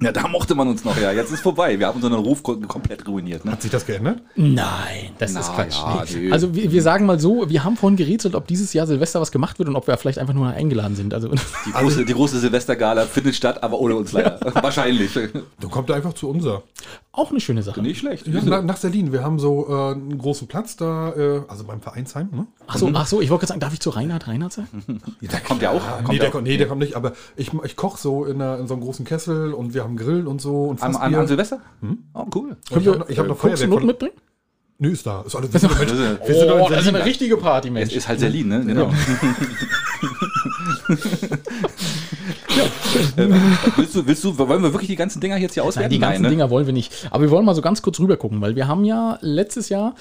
Ja, da mochte man uns noch, ja. Jetzt ist vorbei. Wir haben unseren Ruf komplett ruiniert. Ne? Hat sich das geändert? Nein, das Na, ist Quatsch. Ja, also wir, wir, sagen mal so, wir haben vorhin gerätselt, ob dieses Jahr Silvester was gemacht wird und ob wir vielleicht einfach nur eingeladen sind. Also die große, die große Silvestergala findet statt, aber ohne uns leider. Ja. Wahrscheinlich. Dann kommt er einfach zu unser. Auch eine schöne Sache. Nicht schlecht. Ja, nach, nach Berlin. Wir haben so äh, einen großen Platz da, äh, also beim Vereinsheim. Ne? Ach so, mhm. ach so ich wollte sagen, darf ich zu Reinhard Reinhard sein? Ja, der kommt ja auch. kommt nee, der, auch. nee, der kommt nicht, aber ich, ich koche so in, einer, in so einem großen Kessel und wir haben Grill und so und an, an, an Silvester? Hm? Oh, cool. ich habe noch, ich hab noch Feuerwehr. mitbringen? Nö, ist da. Ist alles, wir sind, Mensch, wir sind oh, das ist eine richtige Party, Mensch. Ist, ist halt Berlin, ne? Genau. ja. äh, willst, du, willst du, wollen wir wirklich die ganzen Dinger jetzt hier auswerten? Nein, die ganzen Nein, ne? Dinger wollen wir nicht. Aber wir wollen mal so ganz kurz rüber gucken, weil wir haben ja letztes Jahr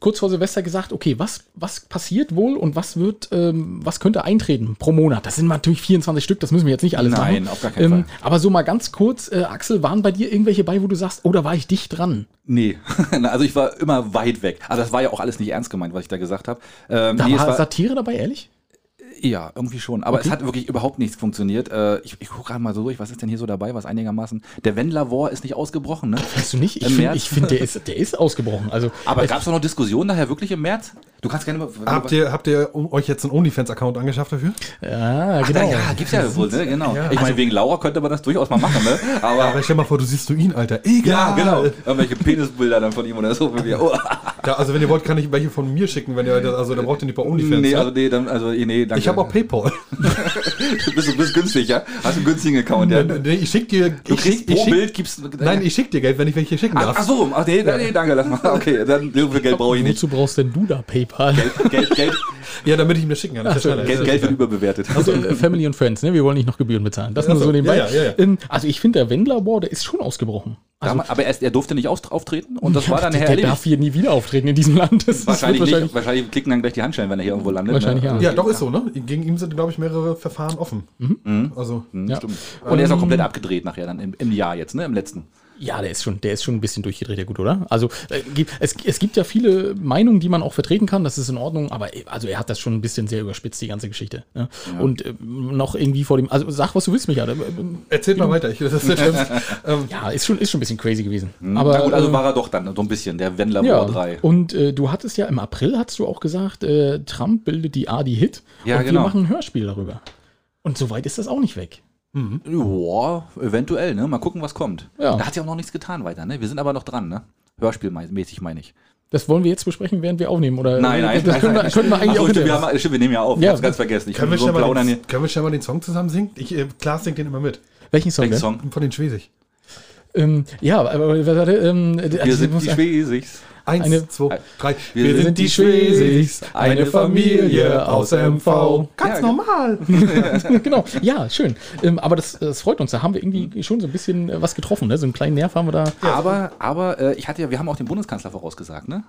kurz vor Silvester gesagt, okay, was, was passiert wohl und was wird, ähm, was könnte eintreten pro Monat? Das sind natürlich 24 Stück, das müssen wir jetzt nicht alles Nein, machen. auf gar keinen ähm, Fall. Aber so mal ganz kurz, äh, Axel, waren bei dir irgendwelche bei, wo du sagst, oh, da war ich dicht dran? Nee, also ich war immer weit weg. Aber das war ja auch alles nicht ernst gemeint, was ich da gesagt habe. Ähm, da nee, war Satire dabei, ehrlich? Ja, irgendwie schon. Aber okay. es hat wirklich überhaupt nichts funktioniert. Äh, ich ich gucke gerade mal so durch, was ist denn hier so dabei, was einigermaßen. Der Wendler War ist nicht ausgebrochen, ne? Weißt du nicht? Ich finde, find, der, ist, der ist ausgebrochen. Also, aber gab es doch noch Diskussionen daher wirklich im März? Du kannst gerne mal. Habt ihr, habt ihr euch jetzt einen OnlyFans-Account angeschafft dafür? Ja, Ach, genau. Da, ja, gibt's ja wohl, ne? Genau. Ja, ich meine, also, wegen Laura könnte man das durchaus mal machen, ne? Aber, aber stell mal vor, du siehst du ihn, Alter. Egal. Ja, genau. Irgendwelche Penisbilder dann von ihm oder so. Oh. Ja, also wenn ihr wollt, kann ich welche von mir schicken, wenn ihr, also dann braucht ihr nicht bei OnlyFans. Nee, ne? also nee, dann, also nee, danke. Ich habe auch PayPal. du, bist, du bist günstig, ja? Hast einen günstigen Account, ja? Nee, ich schick dir. Du ich kriegst pro schick, Bild gibst. Nein, ich schick dir Geld, wenn ich welche schicken darf. Ach, ach so, ach nee, nee, danke, lass mal. Okay, dann so viel Geld brauche ich nicht. Wozu brauchst denn du da PayPal? Geld, Geld, Geld. Ja, damit ich ihm das schicken kann. Das Geld, Geld wird überbewertet. Also äh, Family and Friends, ne? Wir wollen nicht noch Gebühren bezahlen. Das nur so nebenbei. Ja, ja, ja. Also ich finde, der Wendler, boah, der ist schon ausgebrochen. Also, aber er, er, durfte nicht auftreten und das ja, war dann der, der darf hier nie wieder auftreten in diesem Land. Das wahrscheinlich, wahrscheinlich, nicht, wahrscheinlich klicken dann gleich die Handschellen, wenn er hier irgendwo landet. Wahrscheinlich ne? ja. Ja, doch ist so, ne? Gegen ihn sind, glaube ich, mehrere Verfahren offen. Mhm. mhm. Also, mhm, ja. stimmt. Und er ist auch ähm, komplett abgedreht nachher dann im, im Jahr jetzt, ne? Im letzten. Ja, der ist schon, der ist schon ein bisschen durchgedreht, ja gut, oder? Also äh, es, es gibt ja viele Meinungen, die man auch vertreten kann, das ist in Ordnung, aber äh, also er hat das schon ein bisschen sehr überspitzt, die ganze Geschichte. Ne? Ja. Und äh, noch irgendwie vor dem, also sag, was du willst, Michael. Äh, Erzähl mal weiter, ich, das ist ähm, Ja, ist schon, ist schon ein bisschen crazy gewesen. Mhm. Aber, gut, also war er doch dann so ein bisschen, der Wendler ja, War 3. Und äh, du hattest ja im April, hast du auch gesagt, äh, Trump bildet die Adi-Hit ja, und genau. wir machen ein Hörspiel darüber. Und soweit ist das auch nicht weg. Mhm. Ja, eventuell, ne? Mal gucken, was kommt. Ja. Da hat sich auch noch nichts getan weiter, ne? Wir sind aber noch dran, ne? Hörspielmäßig meine ich. Das wollen wir jetzt besprechen, während wir aufnehmen, oder? Nein, nein, das können, wir, können wir eigentlich Ach, auch stimmt, wir, haben, stimmt, wir nehmen ja auf. Ja. Ich hab's ganz vergessen. Ich können, wir so den, hier. können wir schon mal den Song zusammen singen? Ich, äh, Klaas singt den immer mit. Welchen Song? Welchen Song? Von den Schwesig. Ähm, ja, aber warte, ähm, wir sind die Schwesigs. Eins, eine, zwei, drei. Wir, wir sind die Schwesigs, eine Familie aus MV. Ganz ja, normal. genau, ja, schön. Ähm, aber das, das, freut uns. Da haben wir irgendwie schon so ein bisschen äh, was getroffen. Ne? So einen kleinen Nerv haben wir da. Aber, aber äh, ich hatte ja, wir haben auch den Bundeskanzler vorausgesagt, ne?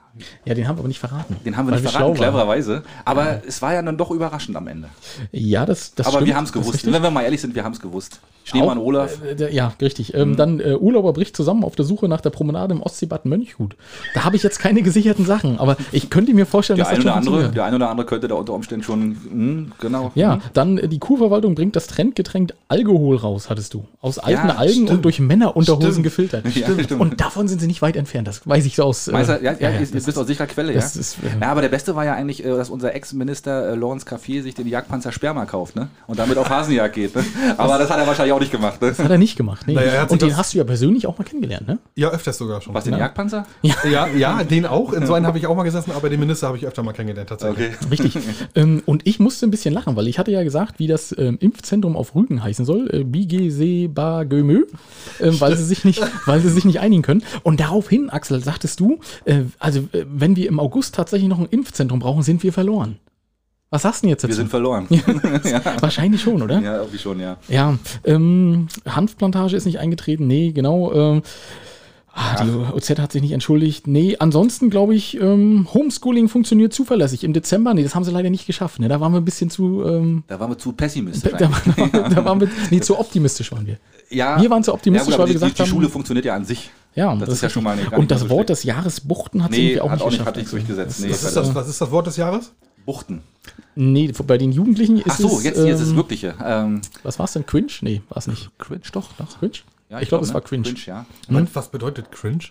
Ja, den haben wir aber nicht verraten. Den haben wir nicht verraten, clevererweise. Aber ja. es war ja dann doch überraschend am Ende. Ja, das, das Aber stimmt, wir haben es gewusst. Wenn wir mal ehrlich sind, wir haben es gewusst. Schneemann auch, Olaf. Äh, ja, richtig. Ähm, mhm. Dann äh, Urlauber bricht zusammen auf der Suche nach der Promenade im Ostseebad Mönchgut. Da habe ich jetzt keine gesicherten Sachen, aber ich könnte mir vorstellen, der dass das schon andere, Der eine oder andere könnte da unter Umständen schon, mh, hm, genau. Ja, mhm. dann äh, die Kurverwaltung bringt das Trendgetränk Alkohol raus, hattest du. Aus alten ja, Algen stimmt. und durch Männerunterhosen stimmt. gefiltert. Ja, stimmt. Und davon sind sie nicht weit entfernt, das weiß ich so aus. Äh, Meister, ja, ja, ja, ist, ist aus sicherer Quelle, ja. Ist, ja. Aber der Beste war ja eigentlich, äh, dass unser Ex-Minister äh, Lawrence Café sich den Jagdpanzer Sperma kauft, ne? Und damit auf Hasenjagd geht. Ne? Aber das hat er wahrscheinlich auch nicht gemacht, ne? Das hat er nicht gemacht, ne? Naja, und den hast du ja persönlich auch mal kennengelernt, ne? Ja, öfters sogar schon. Was, den Jagdpanzer? Ja, ja, ja den auch. In so einen habe ich auch mal gesessen, aber den Minister habe ich öfter mal kennengelernt, tatsächlich. Okay. Richtig. ähm, und ich musste ein bisschen lachen, weil ich hatte ja gesagt, wie das ähm, Impfzentrum auf Rügen heißen soll, äh, Bigesebagömö, äh, weil sie sich nicht, weil sie sich nicht einigen können. Und daraufhin, Axel, sagtest du, äh, also äh, wenn wir im August tatsächlich noch ein Impfzentrum brauchen, sind wir verloren. Was sagst du denn jetzt dazu? Wir sind verloren. ja. Wahrscheinlich schon, oder? Ja, irgendwie schon, ja. Ja, ähm, Hanfplantage ist nicht eingetreten. Nee, genau. Ähm, ah, die OZ hat sich nicht entschuldigt. Nee, ansonsten glaube ich, ähm, Homeschooling funktioniert zuverlässig. Im Dezember, nee, das haben sie leider nicht geschafft. Ne? Da waren wir ein bisschen zu. Ähm, Da waren wir zu pessimistisch. da, da, da waren wir, nee, zu optimistisch waren wir. ja, Wir waren zu optimistisch, ja, gut, weil wir die, gesagt die, die haben- Schule funktioniert ja an sich. Ja, Das ist ja schon mal eine Und das so Wort des Jahres Buchten hat sie Nee, irgendwie auch hat nicht auch nicht, geschafft. hat nicht durchgesetzt. Nee, Was ist, das, was ist das Wort des Jahres? Buchten. Nee, bei den Jugendlichen ist Ach so, es. jetzt, jetzt ist es ähm, wirkliche. Ähm, Was war es denn? Cringe? Nee, war es nicht. cringe, doch, doch. Cringe? Ja, ich glaube, es ne? war cringe. Cringe, ja. Und was bedeutet cringe?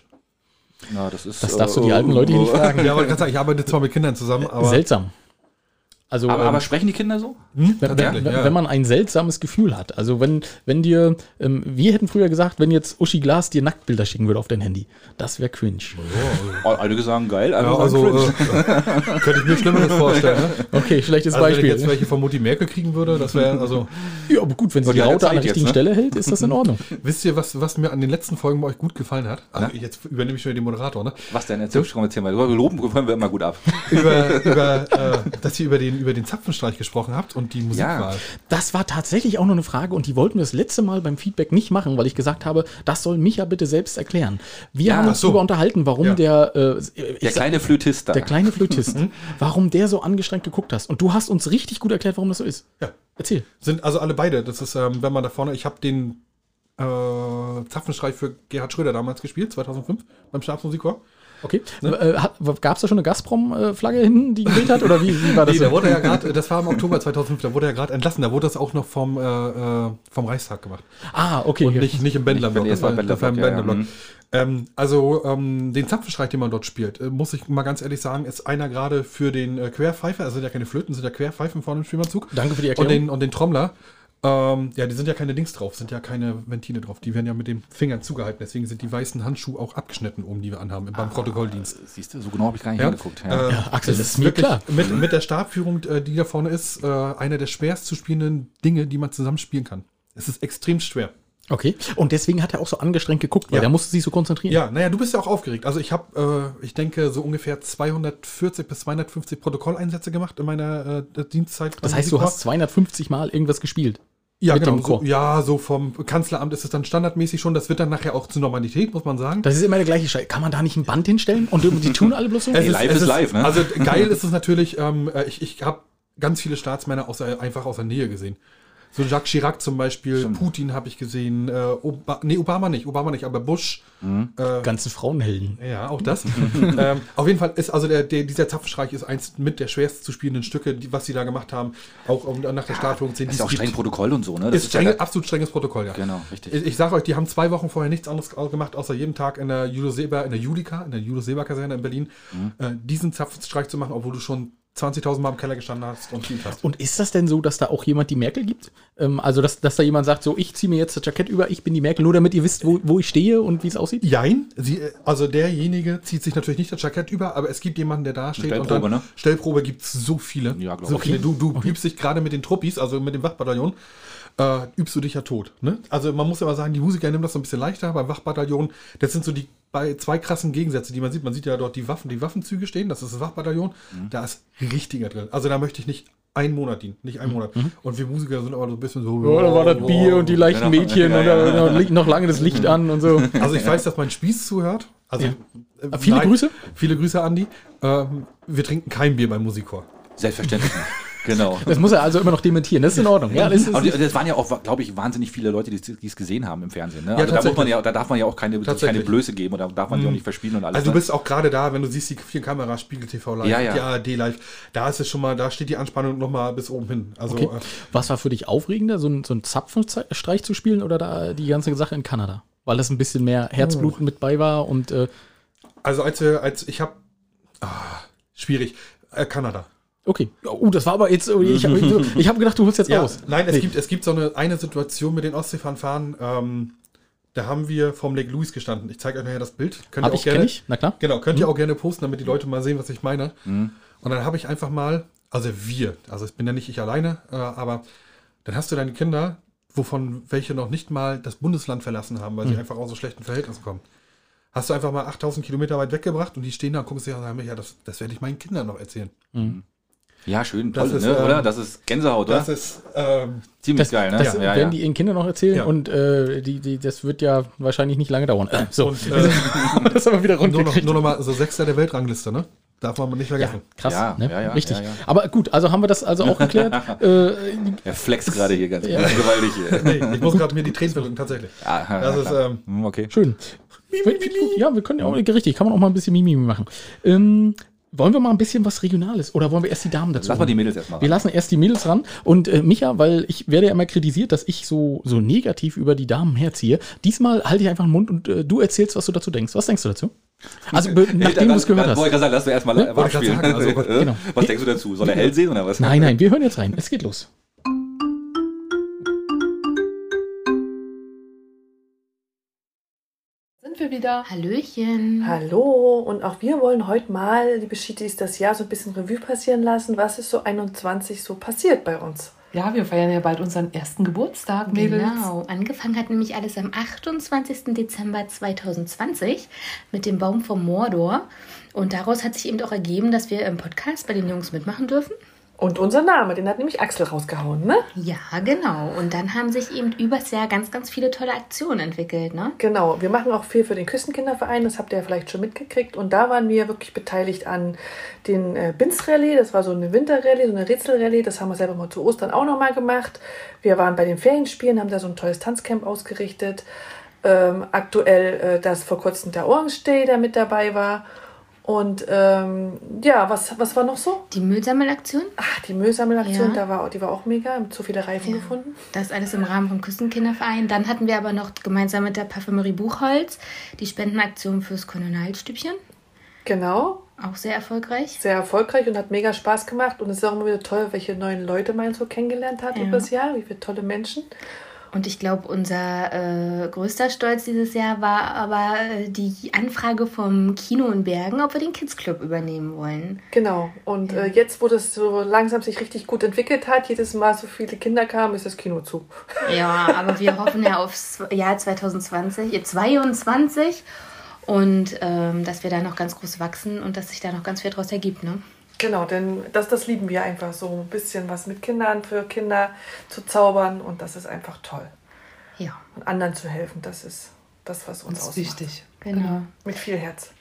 Na, das ist, Das äh, darfst du die äh, alten Leute hier nicht äh, fragen. Ja, aber ich arbeite zwar mit Kindern zusammen, aber Seltsam. Also, Aber, ähm, aber sprechen die Kinder so? hm, wenn, wenn, ja. wenn man ein seltsames Gefühl hat. Also wenn, wenn dir, ähm, wir hätten früher gesagt, wenn jetzt Uschi Glas dir Nacktbilder schicken würde auf dein Handy, das wäre cringe. Oh, einige sagen geil, ja, andere also sagen äh, könnte ich mir Schlimmeres vorstellen. Ne? Okay, schlechtes Also wenn ich Beispiel. jetzt welche von Mutti Merkel kriegen würde, das wäre also. ja, aber gut, wenn sie die Raute an der Zeit jetzt, richtigen ne? Stelle hält, ist das in Ordnung. Wisst ihr, was, was mir an den letzten Folgen bei euch gut gefallen hat? Also jetzt übernehme ich schon den Moderator, ne? Was denn? Erzähl, komm, erzähl mal. Loben können wir immer gut ab. Über, über äh, dass ihr über den, über den Zapfenstreich gesprochen habt und die Musikwahl. Das war tatsächlich auch noch eine Frage und die wollten wir das letzte Mal beim Feedback nicht machen, weil ich gesagt habe, das soll Micha bitte selbst erklären. Wir Ja, haben uns so. darüber unterhalten, warum Ja. der, äh, Der kleine Flötist da. der kleine Flötist, warum der so angestrengt geguckt hast. Und du hast uns richtig gut erklärt, warum das so ist. Ja. Erzähl. Sind also alle beide. Das ist, ähm, wenn man da vorne, ich habe den äh, Zapfenstreich für Gerhard Schröder damals gespielt, 2005, beim Stabsmusikchor. Okay. Äh, Gab es da schon eine Gazprom-Flagge hinten, die geweht hat? Oder wie, wie war das? Nee, der wurde ja gerade, das war im Oktober 2005, da wurde er gerade entlassen. Da wurde das auch noch vom, äh, äh, vom Reichstag gemacht. ah, okay. Und nicht, nicht im Bändlerblock. Das war, das war im ja, ja, Bändlerblock. mhm. Ähm, also ähm, den Zapfenstreich, den man dort spielt, äh, muss ich mal ganz ehrlich sagen, ist einer gerade für den äh, Querpfeifer, also sind ja keine Flöten, sind ja Querpfeifen vorne im Spielmannzug. Danke für die Und Erklärung. den, und den Trommler. Ähm, ja, die sind ja keine Dings drauf, sind ja keine Ventile drauf. Die werden ja mit den Fingern zugehalten. Deswegen sind die weißen Handschuhe auch abgeschnitten, oben, die wir anhaben beim Protokolldienst. Siehst du, so genau habe ich gar nicht Ja. hingeguckt. Ja. Äh, Ja, Axel, das ist mir wirklich klar. Mit, mit der Stabführung, äh, die da vorne ist, äh, einer der schwerst zu spielenden Dinge, die man zusammen spielen kann. Es ist extrem schwer. Okay. Und deswegen hat er auch so angestrengt geguckt, weil Ja. der musste sich so konzentrieren. Ja, naja, du bist ja auch aufgeregt. Also ich habe, äh, ich denke, so ungefähr 240 bis 250 Protokolleinsätze gemacht in meiner äh, Dienstzeit. Das heißt, du hast 250 Mal irgendwas gespielt. Ja, mit genau, dem Chor. So, ja, so vom Kanzleramt ist es dann standardmäßig schon. Das wird dann nachher auch zur Normalität, muss man sagen. Das ist immer der gleiche Scheiß. Kann man da nicht ein Band hinstellen? Und die tun alle bloß so? Es Ey, live ist live, ne? Also geil ist es natürlich, ähm, äh, ich, ich habe ganz viele Staatsmänner aus, einfach aus der Nähe gesehen. So Jacques Chirac zum Beispiel, Putin habe ich gesehen, äh, Oba nee, Obama nicht, Obama nicht, aber Bush. Äh, Ganzen Frauenhelden. ja, auch das. ähm, auf jeden Fall ist also der, der, dieser Zapfenstreich ist eins mit der schwerst zu spielenden Stücke, die, was sie da gemacht haben, auch um, nach der 10. Das ist ja auch streng Protokoll und so, ne? ist streng, ja, absolut strenges Protokoll, ja. Genau, richtig. Ich, ich sage euch, die haben zwei Wochen vorher nichts anderes gemacht, außer jeden Tag in der Julius Seber, in der Judika, in der Julius Seber Kaserne in Berlin, Mhm. äh, diesen Zapfenstreich zu machen, obwohl du schon 20.000 Mal im Keller gestanden hast und geübt hast. Und ist das denn so, dass da auch jemand die Merkel gibt? Ähm, also, dass, dass da jemand sagt, so, ich ziehe mir jetzt das Jackett über, ich bin die Merkel, nur damit ihr wisst, wo, wo ich stehe und wie es aussieht? Jein, sie, also derjenige zieht sich natürlich nicht das Jackett über, aber es gibt jemanden, der da steht. Stellprobe, und dann, ne? Stellprobe gibt es so viele. Ja, glaub so ich. viele. Du, du übst dich gerade mit den Truppis, also mit dem Wachbataillon, äh, übst du dich ja tot. Ne? Also man muss ja mal sagen, die Musiker nehmen das so ein bisschen leichter. Beim Wachbataillon, das sind so die bei zwei krassen Gegensätze, die man sieht. Man sieht ja dort die Waffen, die Waffenzüge stehen, das ist das Wachbataillon. Mhm. Da ist richtiger drin. Also da möchte ich nicht einen Monat dienen, nicht einen Monat. Und wir Musiker sind aber so ein bisschen so. Ja, da war das Bier und die leichten Genau. Mädchen Ja, und ja. da- da noch lange das Licht an und so. Also ich weiß, dass mein Spieß zuhört. Also äh, Viele Grüße? Viele Grüße, Andi. Ähm, wir trinken kein Bier beim Musikchor. Selbstverständlich. nicht. Genau. Das muss er also immer noch dementieren. Das ist in Ordnung. Ja, das ist, Aber das waren ja auch, glaube ich, wahnsinnig viele Leute, die es gesehen haben im Fernsehen. Ne? Ja, also da, muss man ja, da darf man ja auch keine, keine. Blöße geben oder darf man die auch nicht verspielen und alles. Also du ne? bist auch gerade da, wenn du siehst die vier Kameras, Spiegel TV live, Ja, ja. die ARD live, da ist es schon mal, da steht die Anspannung noch mal bis oben hin. Also, okay. äh, Was war für dich aufregender, so ein, so ein Zapfenstreich zu spielen oder da die ganze Sache in Kanada? Weil das ein bisschen mehr Herzblut Oh. mit bei war und äh, also als wir, als ich habe, ah, schwierig, äh, Kanada. Okay. Oh, das war aber jetzt, ich habe ich hab gedacht, du holst jetzt Ja, aus. nein, es Nee. gibt, es gibt so eine, eine Situation mit den Ostseefanfaren, ähm, da haben wir vom Lake Louis gestanden. Ich zeige euch nachher das Bild. Könnt Hab ihr auch ich, gerne. ich, na klar. Genau, könnt ihr auch gerne posten, damit die Leute mal sehen, was ich meine. Und dann habe ich einfach mal, also wir, also ich bin ja nicht ich alleine, äh, aber dann hast du deine Kinder, wovon welche noch nicht mal das Bundesland verlassen haben, weil sie einfach aus so schlechten Verhältnissen kommen. Hast du einfach mal 8000 Kilometer weit weggebracht und die stehen da und gucken sich an und sagen, ja, das, das werde ich meinen Kindern noch erzählen. Ja, schön, Das toll, ist, ne? ähm, oder? Das ist Gänsehaut, oder? Das ist, ähm, Ziemlich Das, geil, ne? das ja, werden ja. die ihren Kindern noch erzählen Ja. und äh, die, die, das wird ja wahrscheinlich nicht lange dauern. Äh, so, und, äh, das haben wir wieder nur noch, rundgekriegt. nur noch mal so Sechster der Weltrangliste, ne? Darf man nicht Ja, vergessen. krass, Ja, ne? ja, ja, richtig. ja, ja. Aber gut, also haben wir das also auch geklärt. äh, Er flext gerade hier ganz Ja. gewaltig. hier. Nee, ich muss gerade mir die Tränen verdrücken, tatsächlich. Ah, Das ist, ähm, Hm, okay. schön. Ja, wir können ja auch, richtig, kann man auch mal ein bisschen Mimimi machen. Ähm, wollen wir mal ein bisschen was Regionales oder wollen wir erst die Damen dazu? Lass mal die? Mädels erstmal Wir lassen erst die Mädels ran. Und äh, Micha, weil ich werde ja immer kritisiert, dass ich so, so negativ über die Damen herziehe. Diesmal halte ich einfach den Mund und äh, du erzählst, was du dazu denkst. Was denkst du dazu? Also, nachdem du es gehört hast. Wollte ich gerade sagen, lass wir erstmal Ne? Abspielen. sagen, also, genau. Was denkst du dazu? Soll er hell sehen oder was? Nein, nein, wir hören jetzt rein. Es geht los. Wieder? Hallöchen. Hallo, und auch wir wollen heute mal, liebe Schitis, das Jahr so ein bisschen Revue passieren lassen. Was ist so 21 so passiert bei uns? Ja, wir feiern ja bald unseren ersten Geburtstag, Mädels. Genau. Angefangen hat nämlich alles am 28. Dezember 2020 mit dem Baum vom Mordor. Und daraus hat sich eben auch ergeben, dass wir im Podcast bei den Jungs mitmachen dürfen. Und unser Name, den hat nämlich Axel rausgehauen, ne? Ja, genau. Und dann haben sich eben übers Jahr ganz, ganz viele tolle Aktionen entwickelt, ne? Genau, wir machen auch viel für den Küstenkinderverein, das habt ihr ja vielleicht schon mitgekriegt. Und da waren wir wirklich beteiligt an den äh, Bins-Rallye, das war so eine Winterrallye, so eine Rätselrallye, das haben wir selber mal zu Ostern auch nochmal gemacht. Wir waren bei den Ferienspielen, haben da so ein tolles Tanzcamp ausgerichtet. Ähm, aktuell, äh, dass vor kurzem der Orange Day da mit dabei war. Und ähm, ja, was, was war noch so? Die Müllsammelaktion. Ach, die Müllsammelaktion, Ja. da war, die war auch mega, zu viele Reifen gefunden. Das ist alles im Rahmen vom Küstenkinderverein. Dann hatten wir aber noch gemeinsam mit der Parfümerie Buchholz die Spendenaktion fürs Kolonialstübchen. Genau, Auch sehr erfolgreich. sehr erfolgreich und hat mega Spaß gemacht. Und es ist auch immer wieder toll, welche neuen Leute man so kennengelernt hat Ja. übers Jahr, wie viele tolle Menschen. Und ich glaube, unser äh, größter Stolz dieses Jahr war aber äh, die Anfrage vom Kino in Bergen, ob wir den Kids Club übernehmen wollen. Genau. Und äh, jetzt, wo das so langsam sich richtig gut entwickelt hat, jedes Mal so viele Kinder kamen, ist das Kino zu. Ja, aber wir hoffen ja aufs Jahr 2020, äh, 22 und ähm, dass wir da noch ganz groß wachsen und dass sich da noch ganz viel draus ergibt, ne? Genau, denn das, das lieben wir einfach so ein bisschen was mit Kindern, für Kinder zu zaubern und das ist einfach toll. Ja, Und anderen zu helfen, das ist das, was uns Das ist ausmacht. wichtig. genau. Mit viel Herz.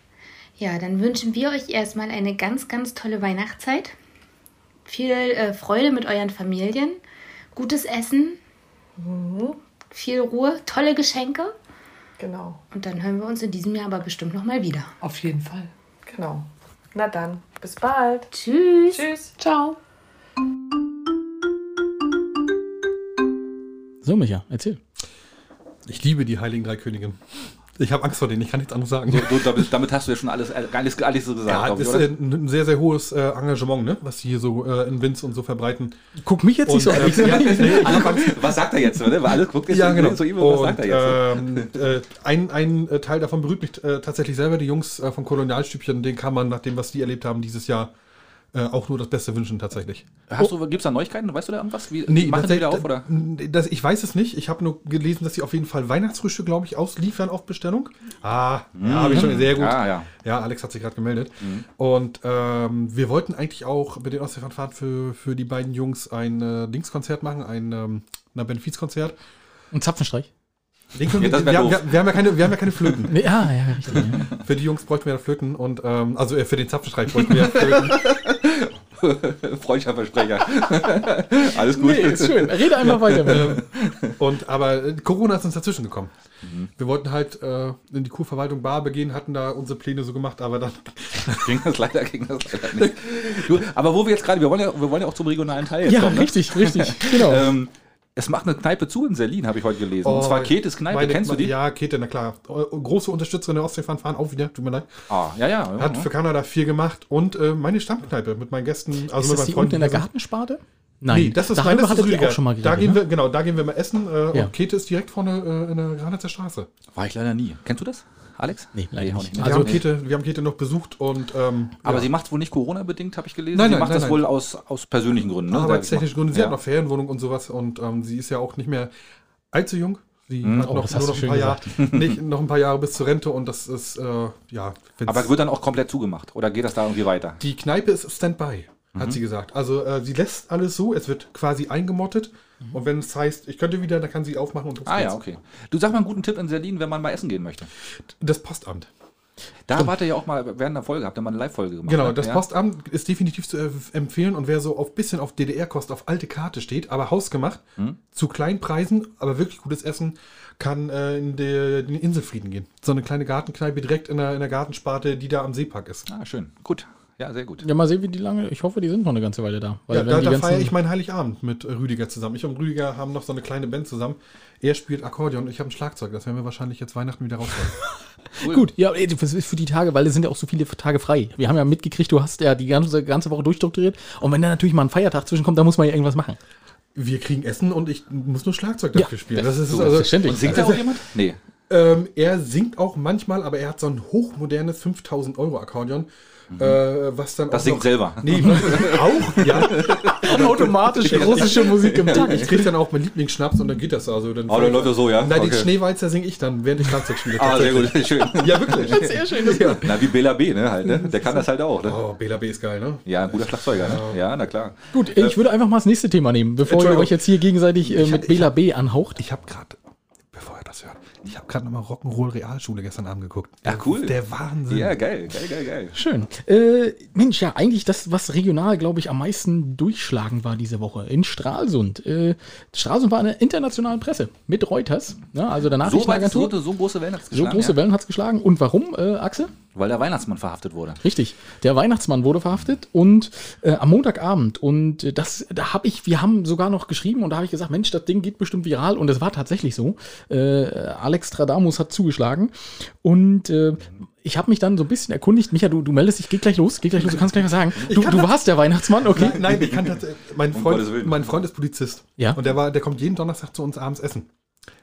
Ja, dann wünschen wir euch erstmal eine ganz, ganz tolle Weihnachtszeit. Viel äh, Freude mit euren Familien, gutes Essen, viel Ruhe, tolle Geschenke. Genau, Und dann hören wir uns in diesem Jahr aber bestimmt nochmal wieder. Auf jeden Fall. genau. Na dann, bis bald. Tschüss. Tschüss. Ciao. So, Micha, erzähl. Ich liebe die Heiligen Drei Königinnen. Ich habe Angst vor denen, ich kann nichts anderes sagen. So, so, damit, damit hast du ja schon alles, äh, alles, alles so gesagt, ja, das ist oder? ein sehr, sehr hohes äh, Engagement, ne? was sie hier so äh, in Winz und so verbreiten. Guck mich jetzt nicht so Und, an. äh, ja, nee. Was sagt er jetzt, oder? Weil alles guckt jetzt Ja, genau. so immer, was Und, sagt er jetzt? ähm, äh, ein, ein Teil davon berührt mich äh, tatsächlich selber. Die Jungs äh, vom Kolonialstübchen, den kann man nach dem, was die erlebt haben dieses Jahr, äh, auch nur das Beste wünschen tatsächlich. Hast du, gibt's da Neuigkeiten? Weißt du da irgendwas? Wie, Nee, machen die wieder auf, tatsächlich- oder? Das, ich weiß es nicht. Ich habe nur gelesen, dass sie auf jeden Fall Weihnachtsfrühstück, glaube ich, ausliefern auf Bestellung. Ah, ja, habe ich schon sehr gut. Ah, ja. Ja, Alex hat sich gerade gemeldet. Und ähm, wir wollten eigentlich auch mit den Ostseefahrten für, für die beiden Jungs ein äh, Dingskonzert machen, ein ähm, ein Benefizkonzert. Ein Zapfenstreich. Ja, wir, wir, wir, wir, haben ja keine, wir haben ja keine Flöten. Nee, ah, ja, richtig. Ja. Für die Jungs bräuchten wir ja Flöten und ähm, also äh, für den Zapfenstreich bräuchten wir ja Flöten. Freundlicher Versprecher. alles gut. Nee, ist schön. Rede einfach weiter. Micha. Und aber äh, Corona ist uns dazwischen gekommen. Wir wollten halt äh, in die Kurverwaltung Barbe gehen, hatten da unsere Pläne so gemacht, aber dann ging das leider, ging das leider nicht. Du, aber wo wir jetzt gerade, wir wollen ja, wir wollen ja auch zum regionalen Teil jetzt Ja, kommen. ne? richtig, richtig. Genau. Ähm, es macht eine Kneipe zu in Berlin, habe ich heute gelesen. Und zwar Ketes Kneipe, Oh, meine- kennst du die? Ja, Kete, na klar. Äh, Große Unterstützerin der Ostseefahren fahren auch wieder, tut mir leid. Ah, ja, ja. Hat ja. für Kanada viel gemacht und äh, meine Stammkneipe mit meinen Gästen, also ist mit das meinen die Freunden. unten in der. Gartensparte? Nein, Nee, das ist, darüber nein, das ist auch schon mal da geredet. gehen ne? wir, genau, da gehen wir mal essen. Äh, Ja. Und Kete ist direkt vorne äh, in der Granitzer Straße. War ich leider nie. Kennst du das, Alex? Nee, leider auch nicht. Wir, Also- haben Kete, wir haben Kete noch besucht und ähm, Aber ja. sie macht es wohl nicht Corona-bedingt, habe ich gelesen. Nein, sie nein, macht nein, das nein. wohl aus, aus persönlichen Gründen. Ne? arbeitstechnisch Gründe. Sie Ja. hat noch Ferienwohnung und sowas und ähm, sie ist ja auch nicht mehr allzu jung. Sie hat oh, noch, nur noch ein, paar Jahre, nicht, noch ein paar Jahre bis zur Rente und das ist, äh, ja. wenn's- Aber wird dann auch komplett zugemacht? Oder geht das da irgendwie weiter? die Kneipe ist Standby. hat Mhm. sie gesagt. Also äh, sie lässt alles so, es wird quasi eingemottet. Und wenn es heißt, ich könnte wieder, dann kann sie aufmachen und Mhm. Ah ja, okay. Du sag mal einen guten Tipp in Berlin, wenn man mal essen gehen möchte. Das Postamt. Da wart ihr ja auch mal während der Folge, habt ihr mal eine Live-Folge gemacht. Genau, ne? das ja? Postamt ist definitiv zu äh, empfehlen und wer so auf bisschen auf DDR-Kost auf alte Karte steht, aber hausgemacht, Hm? zu kleinen Preisen, aber wirklich gutes Essen, kann äh, in der- den Inselfrieden gehen. So eine kleine Gartenkneipe direkt in der, in der Gartensparte, die da am Seepark ist. Ah, schön. Gut. Ja, sehr gut. Ja, mal sehen, wie die lange. Ich hoffe, die sind noch eine ganze Weile da. Weil Ja, wenn da, da feiere ich meinen Heiligabend mit Rüdiger zusammen. Ich und Rüdiger haben noch so eine kleine Band zusammen. Er spielt Akkordeon und ich habe ein Schlagzeug. Das werden wir wahrscheinlich jetzt Weihnachten wieder rausholen. Gut, ja, ey, das ist für die Tage, weil es sind ja auch so viele Tage frei. Wir haben ja mitgekriegt, du hast ja die ganze, ganze Woche durchstrukturiert. Und wenn da natürlich mal ein Feiertag zwischenkommt, dann muss man ja irgendwas machen. wir kriegen Essen und ich muss nur Schlagzeug dafür spielen. Das ist So, also, selbstverständlich. Und singt da auch jemand? Nee. Ähm, er singt auch manchmal, aber er hat so ein hochmodernes 5000 Euro Akkordeon, äh, was dann Mhm. Das auch singt noch, selber. Nee, was, auch, ja. automatisch russische Musik im Takt. Ich krieg dann auch meinen Lieblingsschnaps und dann geht das also. Dann Oh, dann läuft das so, ja? Nein, den Okay. Schneewalzer singe ich dann, während ich Schlagzeug spiele. Ah, sehr gut. Schön. Ja, wirklich. Sehr schön. Ja. Na, wie Bela B, ne? Halt, ne? Der kann das halt auch, ne? Oh, Bela B ist geil, ne? Ja, ein guter Schlagzeuger, ne? Ja, na klar. Gut, ich würde einfach mal das nächste Thema nehmen, bevor ihr euch jetzt hier gegenseitig äh, mit Bela B anhaucht. Ich habe gerade, bevor er das hört, ich habe gerade nochmal Rock'n'Roll Realschule gestern Abend geguckt. Ja, cool. Der Wahnsinn. Ja, geil, geil, geil, geil. Schön. Äh, Mensch, ja, eigentlich das, was regional, glaube ich, am meisten durchschlagen war diese Woche. In Stralsund. Äh, Stralsund war in der internationalen Presse mit Reuters, ne, also der So, so, so große Wellen hat es So geschlagen. große ja? Wellen hat es geschlagen. Und warum, äh, Axel? Weil der Weihnachtsmann verhaftet wurde. Richtig. Der Weihnachtsmann wurde verhaftet und äh, am Montagabend und äh, das, da habe ich, wir haben sogar noch geschrieben und da habe ich gesagt, Mensch, das Ding geht bestimmt viral und es war tatsächlich so. Äh, Alex Stradamus hat zugeschlagen und äh, ich habe mich dann so ein bisschen erkundigt. Micha, du, du meldest dich, geht gleich los, geht gleich los, du kannst gleich was sagen. Du, du warst der Weihnachtsmann, okay? Nein, nein, ich kann tatsächlich. Mein Freund, mein Freund ist Polizist. Ja. Und der war, der kommt jeden Donnerstag zu uns abends essen.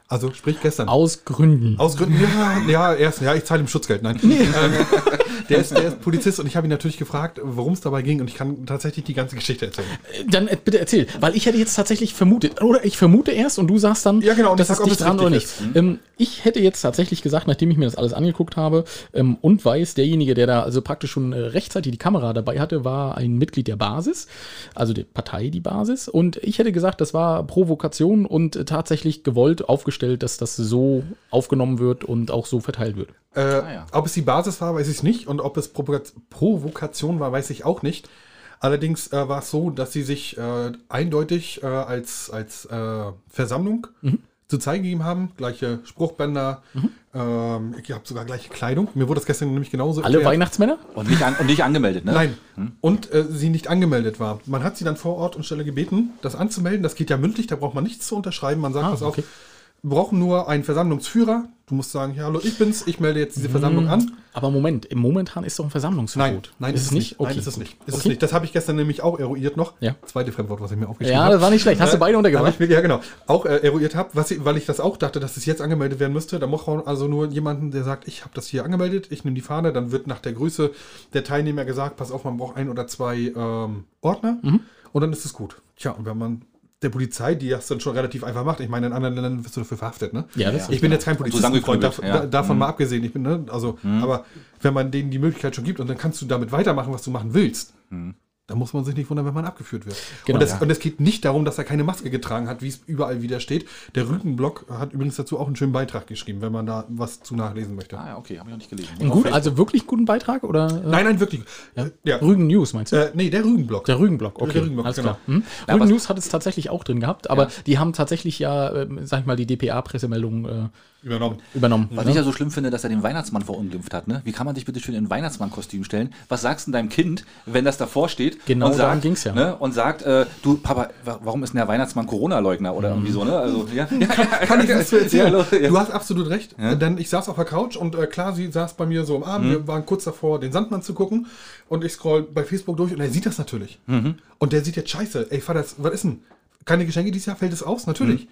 Also sprich gestern. Aus Gründen. Aus Gründen, ja, ja, erst, ja, ich zahle ihm Schutzgeld, nein. Ähm, der, ist, der ist Polizist und ich habe ihn natürlich gefragt, worum es dabei ging und ich kann tatsächlich die ganze Geschichte erzählen. Dann äh, bitte erzähl, weil ich hätte jetzt tatsächlich vermutet, oder ich vermute erst und du sagst dann, Ja, genau, und das ich ist sag, ob dicht es dran oder nicht. Ähm, ich hätte jetzt tatsächlich gesagt, nachdem ich mir das alles angeguckt habe ähm, und weiß, derjenige, der da also praktisch schon äh, rechtzeitig die Kamera dabei hatte, war ein Mitglied der Basis, also der Partei, die Basis. Und ich hätte gesagt, das war Provokation und äh, tatsächlich gewollt aufgestellt, dass das so aufgenommen wird und auch so verteilt wird. Äh, ja. Ob es die Basis war, weiß ich nicht. Und ob es Provoka- Provokation war, weiß ich auch nicht. Allerdings äh, war es so, dass sie sich äh, eindeutig äh, als, als äh, Versammlung Mhm. zu zeigen gegeben haben. Gleiche Spruchbänder. Ähm, ich habe sogar gleiche Kleidung. Mir wurde das gestern nämlich genauso Alle erklärt. Weihnachtsmänner? Und nicht, an, und nicht angemeldet, ne? Nein. Und äh, sie nicht angemeldet war. Man hat sie dann vor Ort und Stelle gebeten, das anzumelden. Das geht ja mündlich, da braucht man nichts zu unterschreiben. Man sagt, Ah, pass auf, okay. Wir brauchen nur einen Versammlungsführer. Du musst sagen, ja, hallo, ich bin's, ich melde jetzt diese. Versammlung an. Aber Moment, im momentan ist doch ein Versammlungsverbot. Nein, nein, ist es nicht. Nein, ist es nicht. Ist es Okay. nicht. Das habe ich gestern nämlich auch eruiert noch. Ja. Zweite Fremdwort, was ich mir aufgeschrieben Ja, habe. das war nicht schlecht. Hast du beide untergebracht? ja, genau. Auch äh, eruiert habe, weil ich das auch dachte, dass es jetzt angemeldet werden müsste. Da braucht man also nur jemanden, der sagt, ich habe das hier angemeldet, ich nehme die Fahne. Dann wird nach der Größe der Teilnehmer gesagt, pass auf, man braucht ein oder zwei ähm, Ordner. Mhm. Und dann ist es gut. Tja, und wenn man der Polizei, die das dann schon relativ einfach macht, ich meine, in anderen Ländern wirst du dafür verhaftet, ne? Ja, das Ich bin jetzt kein Polizistenfreund, dav ja. da, davon mal abgesehen. Ich bin, ne, also, aber wenn man denen die Möglichkeit schon gibt und dann kannst du damit weitermachen, was du machen willst, dann muss man sich nicht wundern, wenn man abgeführt wird. Genau, und, es, ja. und es geht nicht darum, dass er keine Maske getragen hat, wie es überall wieder steht. Der Rügenblock hat übrigens dazu auch einen schönen Beitrag geschrieben, wenn man da was zu nachlesen möchte. Ah, ja, okay, habe ich noch nicht gelesen. Ein gut, also wirklich guten Beitrag oder? Äh, Nein, nein, wirklich. Ja. ja. Rügen News meinst du? Äh, nee, der Rügenblock. Der Rügenblock, okay. Der Rügenblock, alles genau. klar. Hm? Ja, Rügen News hat es tatsächlich auch drin gehabt, aber die haben tatsächlich ja, ähm, sag ich mal, die DPA-Pressemeldung äh, Übernommen. übernommen. Was ne? ich ja so schlimm finde, dass er den Weihnachtsmann verunglimpft hat. Ne? Wie kann man sich bitte schön in ein Weihnachtsmann-Kostüm stellen? Was sagst du deinem Kind, wenn das davor steht Genau und sagt, ging's ja. Ne, und sagt, äh, du Papa, wa- warum ist denn der Weihnachtsmann Corona-Leugner oder irgendwie so? Ne? Also, ja, Kann ich das zu erzählen? Ja, ja. Du hast absolut recht. Denn ich saß auf der Couch und äh, klar, sie saß bei mir so am Abend. Mhm. Wir waren kurz davor, den Sandmann zu gucken. Und ich scroll bei Facebook durch und er sieht das natürlich. Mhm. Und der sieht jetzt scheiße. Ey, Vater, was ist denn? Keine Geschenke dieses Jahr? Fällt es aus? Natürlich.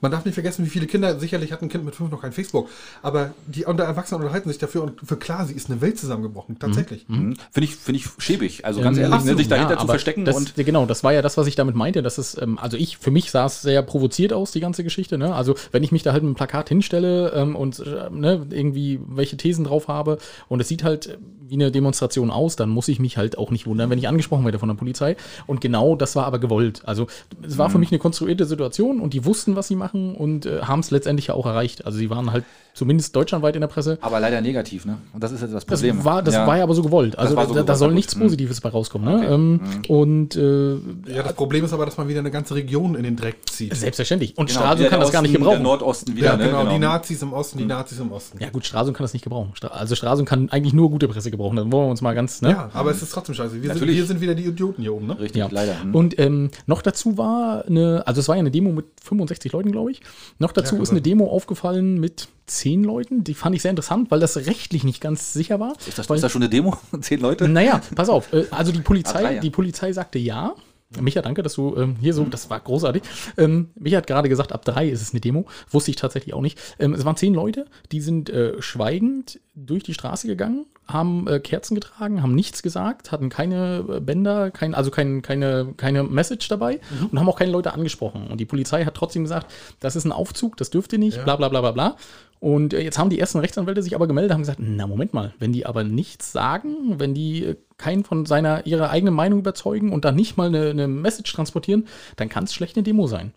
Mhm. Man darf nicht vergessen, wie viele Kinder, sicherlich hat ein Kind mit fünf noch kein Facebook, aber die unter Erwachsenen unterhalten sich dafür und für klar, sie ist eine Welt zusammengebrochen, tatsächlich. Mhm. Finde ich, finde ich schäbig. Also ganz Ähm, ehrlich, ne, sich dahinter ja, zu verstecken das, und genau, das war ja das, was ich damit meinte. Das ist, ähm, also ich, für mich sah es sehr provoziert aus, die ganze Geschichte. Ne? Also wenn ich mich da halt mit einem Plakat hinstelle ähm, und äh, ne, irgendwie welche Thesen drauf habe und es sieht halt äh, wie eine Demonstration aus, dann muss ich mich halt auch nicht wundern, wenn ich angesprochen werde von der Polizei. Und genau das war aber gewollt. Also es war Mhm. für mich eine konstruierte Situation und die wussten, was sie machen und äh, haben es letztendlich ja auch erreicht. Also sie waren halt zumindest deutschlandweit in der Presse. aber leider negativ, ne? Und das ist jetzt das Das Problem. war, das war ja aber so gewollt. Also so da, da soll nichts Mhm. Positives bei rauskommen. Ne? Ähm, Und äh, Ja, das Problem ist aber, dass man wieder eine ganze Region in den Dreck zieht. Selbstverständlich. Und Genau, Stralsund kann das gar nicht gebrauchen. Der Nordosten wieder, Ja, ne? genau, die Nazis im Osten, die Nazis im Osten. Ja gut, Stralsund kann das nicht gebrauchen. Also Stralsund kann eigentlich nur gute Presse gebrauchen. Dann wollen wir uns mal ganz, ne? Ja, aber es ist trotzdem scheiße. Wir sind, wir sind wieder die Idioten hier oben, ne? Richtig, Ja. leider. Hm. Und ähm, noch dazu war eine, also es war ja eine Demo mit 65 Leuten, glaube ich. Noch dazu Ja, ist eine Demo aufgefallen mit 10 Leuten. Die fand ich sehr interessant, weil das rechtlich nicht ganz sicher war. Ist das, weil, ist das schon eine Demo? Zehn Leute? Naja, pass auf. äh, Also die Polizei, Ah, drei, ja. die Polizei sagte ja. Micha, danke, dass du ähm, hier so, das war großartig. Ähm, Micha hat gerade gesagt, ab drei ist es eine Demo. Wusste ich tatsächlich auch nicht. Ähm, es waren zehn Leute, die sind äh, schweigend durch die Straße gegangen, haben äh, Kerzen getragen, haben nichts gesagt, hatten keine äh, Bänder, kein, also kein, keine, keine Message dabei und haben auch keine Leute angesprochen. Und die Polizei hat trotzdem gesagt, das ist ein Aufzug, das dürft ihr nicht, bla bla bla bla bla. Und äh, jetzt haben die ersten Rechtsanwälte sich aber gemeldet, haben gesagt, na Moment mal, wenn die aber nichts sagen, wenn die äh, keinen von seiner ihrer eigenen Meinung überzeugen und dann nicht mal eine, eine Message transportieren, dann kann es schlecht eine Demo sein.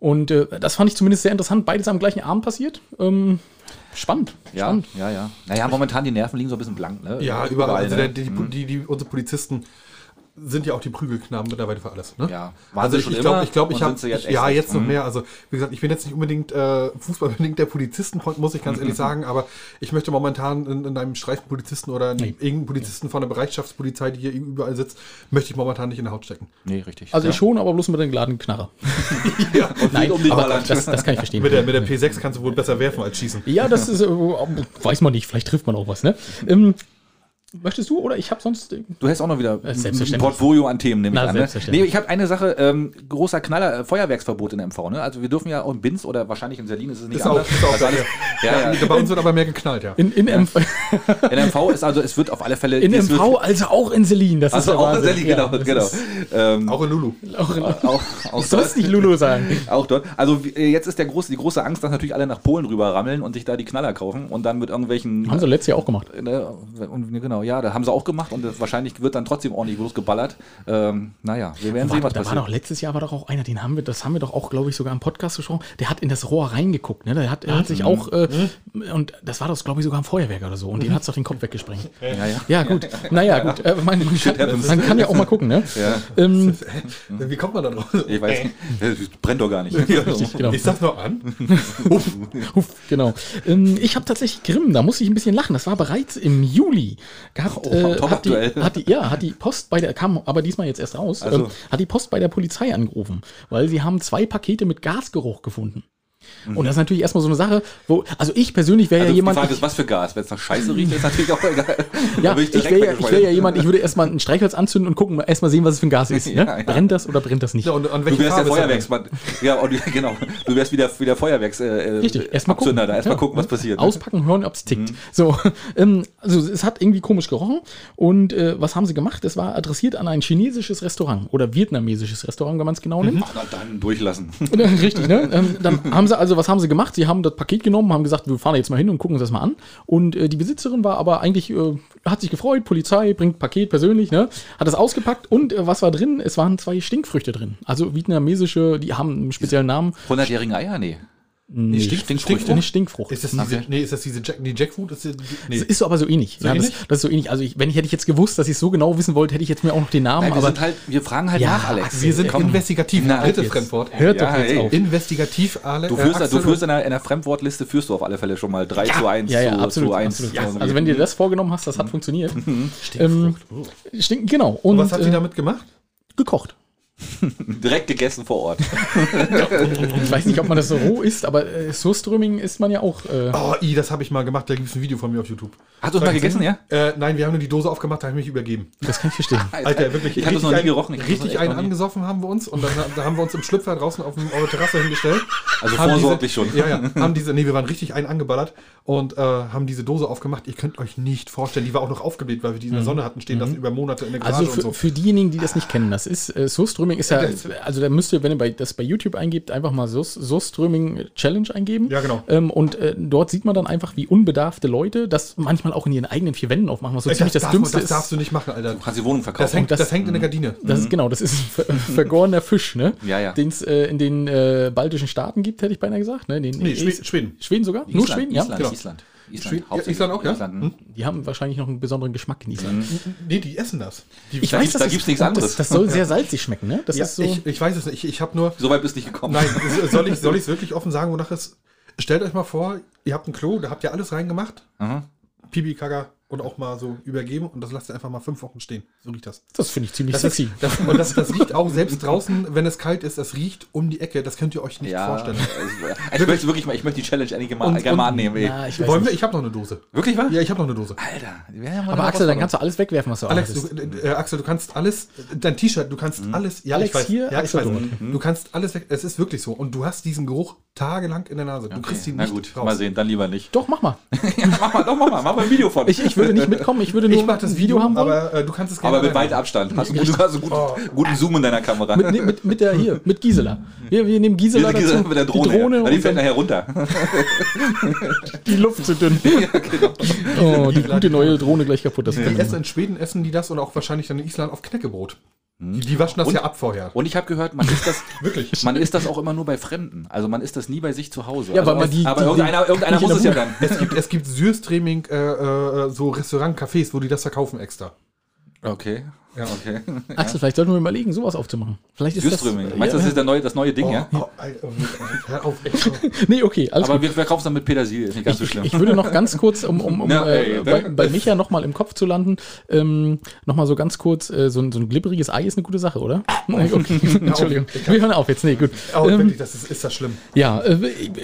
Und äh, das fand ich zumindest sehr interessant. Beides am gleichen Abend passiert. Ähm, spannend. Ja, spannend. ja, ja. Naja, momentan die Nerven liegen so ein bisschen blank, ne? Ja, überall. Also ne? der, die, die, die, unsere Polizisten sind ja auch die Prügelknaben mittlerweile für alles. Ne? Ja, waren also sie ich, schon ich glaube, ich, glaub, ich habe jetzt ja jetzt noch mehr. Also wie gesagt, ich bin jetzt nicht unbedingt äh, fußballbedingt der Polizistenfreund, muss ich ganz ehrlich sagen, aber ich möchte momentan in, in einem Streifenpolizisten oder in Nee. irgendeinem Polizisten von der Bereitschaftspolizei, die hier überall sitzt, möchte ich momentan nicht in der Haut stecken. Nee, richtig. Also ja. ich schon, aber bloß mit den geladen Knarrer. Ja, Nein, um die aber das, das kann ich verstehen. mit, der, mit der P6 kannst du wohl besser werfen als schießen. Ja, das ist, äh, weiß man nicht, vielleicht trifft man auch was, ne? Ähm, möchtest du oder ich habe sonst. äh, Du hast auch noch wieder ein selbstverständlich. Portfolio an Themen, nehme ich Na, an. Ne? Nee, ich habe eine Sache, ähm, großer Knaller, äh, Feuerwerksverbot in MV. Ne? Also wir dürfen ja auch in Binz oder wahrscheinlich in Berlin ist es nicht Ist auch, anders. ist auch also alles, ja, ja. Bei uns wird aber mehr geknallt, ja. In, in, MV, In MV ist also, es wird auf alle Fälle... in MV, wird, also auch in Selin. Das also ist auch in. Berlin, genau, genau. Ist, Ähm, Auch in Lulu. auch in, auch, auch ich soll es nicht Lulu sagen. Auch dort. Also wie- jetzt ist der große, die große Angst, dass natürlich alle nach Polen rüber rammeln und sich da die Knaller kaufen und dann mit irgendwelchen. Haben sie letztes Jahr auch gemacht. Ne, und, genau, ja, da haben sie auch gemacht und das wahrscheinlich wird dann trotzdem ordentlich losgeballert. Ähm, naja, wir werden War, sehen, was da war passiert. doch letztes Jahr war doch auch einer, den haben wir, das haben wir doch auch, glaube ich, sogar im Podcast gesprochen. Der hat in das Rohr reingeguckt, ne? Der hat, er hat sich auch, äh, und das war doch, glaube ich, sogar ein Feuerwerk oder so. Und dem hat es doch den Kopf weggesprengt. ja, ja. Ja, gut. Naja, gut. Äh, man, man, kann, ja auch mal gucken, ne? Ja. Ähm, Wie kommt man da drauf? Ich weiß nicht, das brennt doch gar nicht. richtig, genau. Ich sag's noch an. Huff, genau. Ähm, ich habe tatsächlich Grimm, da muss ich ein bisschen lachen. Das war bereits im Juli. Gehabt, Oh, äh, hat, die, hat die, ja, hat die Post bei der, kam aber diesmal jetzt erst raus, Also. ähm, hat die Post bei der Polizei angerufen, weil sie haben zwei Pakete mit Gasgeruch gefunden. Und das ist natürlich erstmal so eine Sache, wo, also ich persönlich wäre Also ja die jemand. Frage ist, was für Gas? Wenn es nach Scheiße riecht, ist natürlich auch egal. ja, ich direkt wäre ja, ich wär ja jemand, ich würde erstmal ein Streichholz anzünden und gucken, erstmal sehen, was es für ein Gas ist. Ne? Ja, ja. Brennt das oder brennt das nicht? Ja, und an Du wärst der Farbe er denn? Feuerwerksmann. Ja, und, genau. Du wärst wieder, wieder Feuerwerks. Äh, Richtig, erstmal gucken. Abzünder da. Erstmal Ja. gucken, was passiert. ne? Auspacken, hören, ob es tickt. So, ähm, also es hat irgendwie komisch gerochen. Und äh, was haben sie gemacht? Es war adressiert an ein chinesisches Restaurant oder vietnamesisches Restaurant, wenn man es genau nimmt. Ach, na dann durchlassen. Richtig, ne? Ähm, dann haben sie also, was haben sie gemacht? Sie haben das Paket genommen, haben gesagt, wir fahren jetzt mal hin und gucken uns das mal an. Und äh, die Besitzerin war aber eigentlich, äh, hat sich gefreut, Polizei bringt Paket persönlich, ne? Hat das ausgepackt und äh, was war drin? Es waren zwei Stinkfrüchte drin. Also vietnamesische, die haben einen speziellen Namen. 100-jährigen Eier? Nee. Nee, Stink- Stinkfrucht, Stinkfrucht? nicht Stinkfrucht. Ist das diese, nee, ist das diese Jack, die Jackfruit? Ist die, nee. Das ist so aber so ähnlich. ja, ähnlich? Das, das ist so ähnlich. Also ich, wenn ich hätte ich jetzt gewusst, dass ich es so genau wissen wollte, hätte ich jetzt mir auch noch den Namen. Nein, wir, aber sind halt, wir fragen halt Ja, nach, Alex. Wir sind Komm. investigativ. Na, Drittes jetzt. Fremdwort. hört Ja, doch jetzt ey. auf. Investigativ, Ale. Du führst, äh, du führst in, der, in der Fremdwortliste führst du auf alle Fälle schon mal 3 zu 1 Ja, ja, zu, absolut. zu 1. absolut. Ja, irgendwie. also wenn du dir das vorgenommen hast, das hat funktioniert. Ähm, stinken, genau. Und Und was hat sie äh, damit gemacht? gekocht. Direkt gegessen vor Ort. Ich weiß nicht, ob man das so roh isst, aber äh, Surströmming isst man ja auch. Äh, Oh, i, das habe ich mal gemacht. Da gibt es ein Video von mir auf YouTube. Hast du es mal gegessen, ja? Äh, nein, wir haben nur die Dose aufgemacht, da habe ich mich übergeben. das kann ich verstehen. Alter, wirklich. Ich habe das noch nie einen- gerochen. Ich das Richtig einen angesoffen haben wir uns und dann da haben wir uns im Schlüpfer draußen auf, der Terrasse hingestellt. Also vorsorglich diese, schon. Ja, ja. Haben diese, nee, wir waren richtig einen angeballert und äh, haben diese Dose aufgemacht. Ihr könnt euch nicht vorstellen, die war auch noch aufgebläht, weil wir die in der Sonne hatten stehen lassen über Monate in der Garage Mhm. Also für, und so. für diejenigen, die das nicht kennen, das ist äh, Surströmming ist ja, also da müsst ihr, wenn ihr bei, das bei YouTube eingebt, einfach mal Sus- Surströmming Challenge eingeben. Ja, genau. Ähm, und äh, dort sieht man dann einfach, wie unbedarfte Leute das manchmal auch in ihren eigenen vier Wänden aufmachen, was so Ey, ziemlich das, Dümmste das ist. darfst du nicht machen, Alter. Du kannst die Wohnung verkaufen. Das hängt, das- das, hängt in der Gardine. Das ist genau, das ist ein ver vergorener Fisch, ne? Ja, ja. Den es äh, in den äh, baltischen Staaten gibt, hätte ich beinahe gesagt. Ne? Den, Nee, Schweden- Schweden. Sogar? Nur Island, Schweden, ja. Island, Genau. Island. Island, ja, hauptsächlich Island auch, ja? Island, hm. Die haben wahrscheinlich noch einen besonderen Geschmack in Island. Nee, die essen das. Die, Ich Da weiß, gibt's- das da ist- gibt's nichts das, anderes. Das soll sehr salzig schmecken, ne? Das ja, ist so. ich, ich weiß es nicht. Ich, ich habe nur. So weit bist du nicht gekommen. Nein, soll ich soll ich es wirklich offen sagen, wonach es. Stellt euch mal vor, ihr habt ein Klo, da habt ihr alles reingemacht. Aha. Pipi, Kaga und auch mal so übergeben und das lasst ihr einfach mal fünf Wochen stehen. So riecht das. das finde ich ziemlich Das sexy. ist, das, und das, das riecht auch selbst draußen, wenn es kalt ist, das riecht um die Ecke. Das könnt ihr euch nicht Ja, vorstellen. also, ich möchte wirklich mal, ich möchte die Challenge endlich mal, Und- gerne mal annehmen. Ey. Ja, ich Wollen wir? Ich habe noch eine Dose. Wirklich wahr? Ja, ich habe noch eine Dose. Alter, ja Aber Axel, dann kannst du alles wegwerfen, was du Alex, du, äh, Axel, du kannst alles, dein T-Shirt, du kannst alles, ja, Alex ich weiß, hier, ja, ich Axel weiß, dort. du kannst alles weg, es ist wirklich so und du hast diesen Geruch tagelang in der Nase, du kriegst ihn Na nicht gut, raus. mal sehen, dann lieber nicht. Doch, mach mal. mach mal, doch, mach mal, mach mal ein Video von. Ich, ich würde nicht mitkommen, ich würde nur Ich mach das Video, haben wollen. aber äh, du kannst es gerne aber mit weitem Abstand. Hast du gut, hast du gut, guten Zoom in deiner Kamera. Mit, mit, mit, mit der hier, mit Gisela. Wir, wir nehmen Gisela, Kiste dazu, mit der Drohne. die Drohne ja. Die und fällt nachher runter. die Luft zu dünn. Oh, die gute neue Drohne gleich kaputt. Das essen in Schweden essen die das und auch wahrscheinlich dann in Island auf Knäckebrot. Die, die waschen das Und- ja ab vorher. Und ich habe gehört, man isst das Wirklich. Man isst das auch immer nur bei Fremden. Also man isst das nie bei sich zu Hause. Ja, also man die- aber die- irgendeiner, irgendeiner muss es ja dann. Es gibt, es gibt Sürströming, äh, äh, so Restaurant-Cafés, wo die das verkaufen extra. Okay. Ja. okay. Axel, vielleicht sollten wir überlegen, sowas aufzumachen. Vielleicht ist Süßströming. das. Meinst du, das ist der neue, das neue Ding, ja? Oh, Alter, hör auf, echt. Nee, okay, alles Aber gut. wir verkaufen es dann mit Petersilie, ist nicht ganz so schlimm. Ich würde noch ganz kurz, um, um, um Ja, äh, ey, bei, bei Micha nochmal im Kopf zu landen, ähm, nochmal so ganz kurz, äh, so, ein, so ein glibberiges Ei ist eine gute Sache, oder? Okay. Entschuldigung. Wir hören auf jetzt. Nee, gut. Oh, Ähm, wirklich, das ist, ist das schlimm. ja, äh,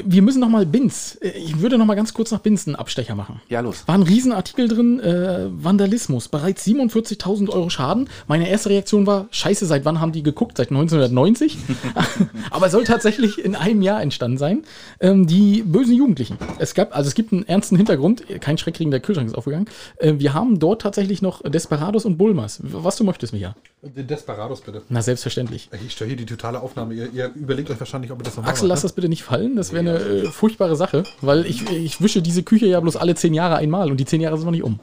wir müssen nochmal Bins. Äh, Ich würde nochmal ganz kurz nach Bins einen Abstecher machen. Ja, los. War ein Riesenartikel drin, äh, Vandalismus, bereits 47.000 Euro Schaden. Meine erste Reaktion war, scheiße, seit wann haben die geguckt? Seit 1990? Aber soll tatsächlich in einem Jahr entstanden sein. Ähm, die bösen Jugendlichen. Es gab, also es gibt einen ernsten Hintergrund, kein Schreckkriegen, der Kühlschrank ist aufgegangen. Äh, wir haben dort tatsächlich noch Desperados und Bulmas. Was du möchtest, Micha? Den Desperados bitte. Na, selbstverständlich. Ich stelle hier die totale Aufnahme. Ihr, ihr überlegt euch wahrscheinlich, ob ihr das noch Axel, lass das bitte nicht fallen. Das wäre eine äh, furchtbare Sache, weil ich, ich wische diese Küche ja bloß alle zehn Jahre einmal und die zehn Jahre sind noch nicht um.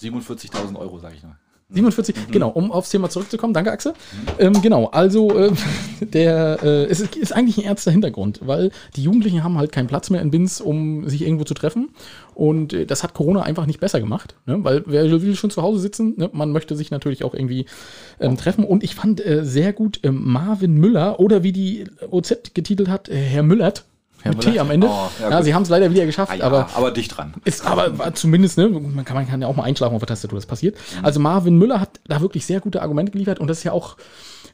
47.000 Euro, sage ich mal. 47, genau, um aufs Thema zurückzukommen. Danke, Axel. Ähm, genau, also äh, der, äh, es ist, ist eigentlich ein ernster Hintergrund, weil die Jugendlichen haben halt keinen Platz mehr in Bins, um sich irgendwo zu treffen. Und äh, das hat Corona einfach nicht besser gemacht, ne? weil wer will schon zu Hause sitzen? Ne? Man möchte sich natürlich auch irgendwie ähm, treffen. Und ich fand äh, sehr gut ähm, Marvin Müller oder wie die OZ getitelt hat, äh, Herr Müllert. Herr mit Müllert? T am Ende. Oh, ja, ja, sie haben es leider wieder geschafft, Ah, ja, aber aber, dicht dran. ist aber zumindest, ne, man kann, man kann ja auch mal einschlafen auf der Tastatur, das passiert. Also Marvin Müller hat da wirklich sehr gute Argumente geliefert und das ist ja auch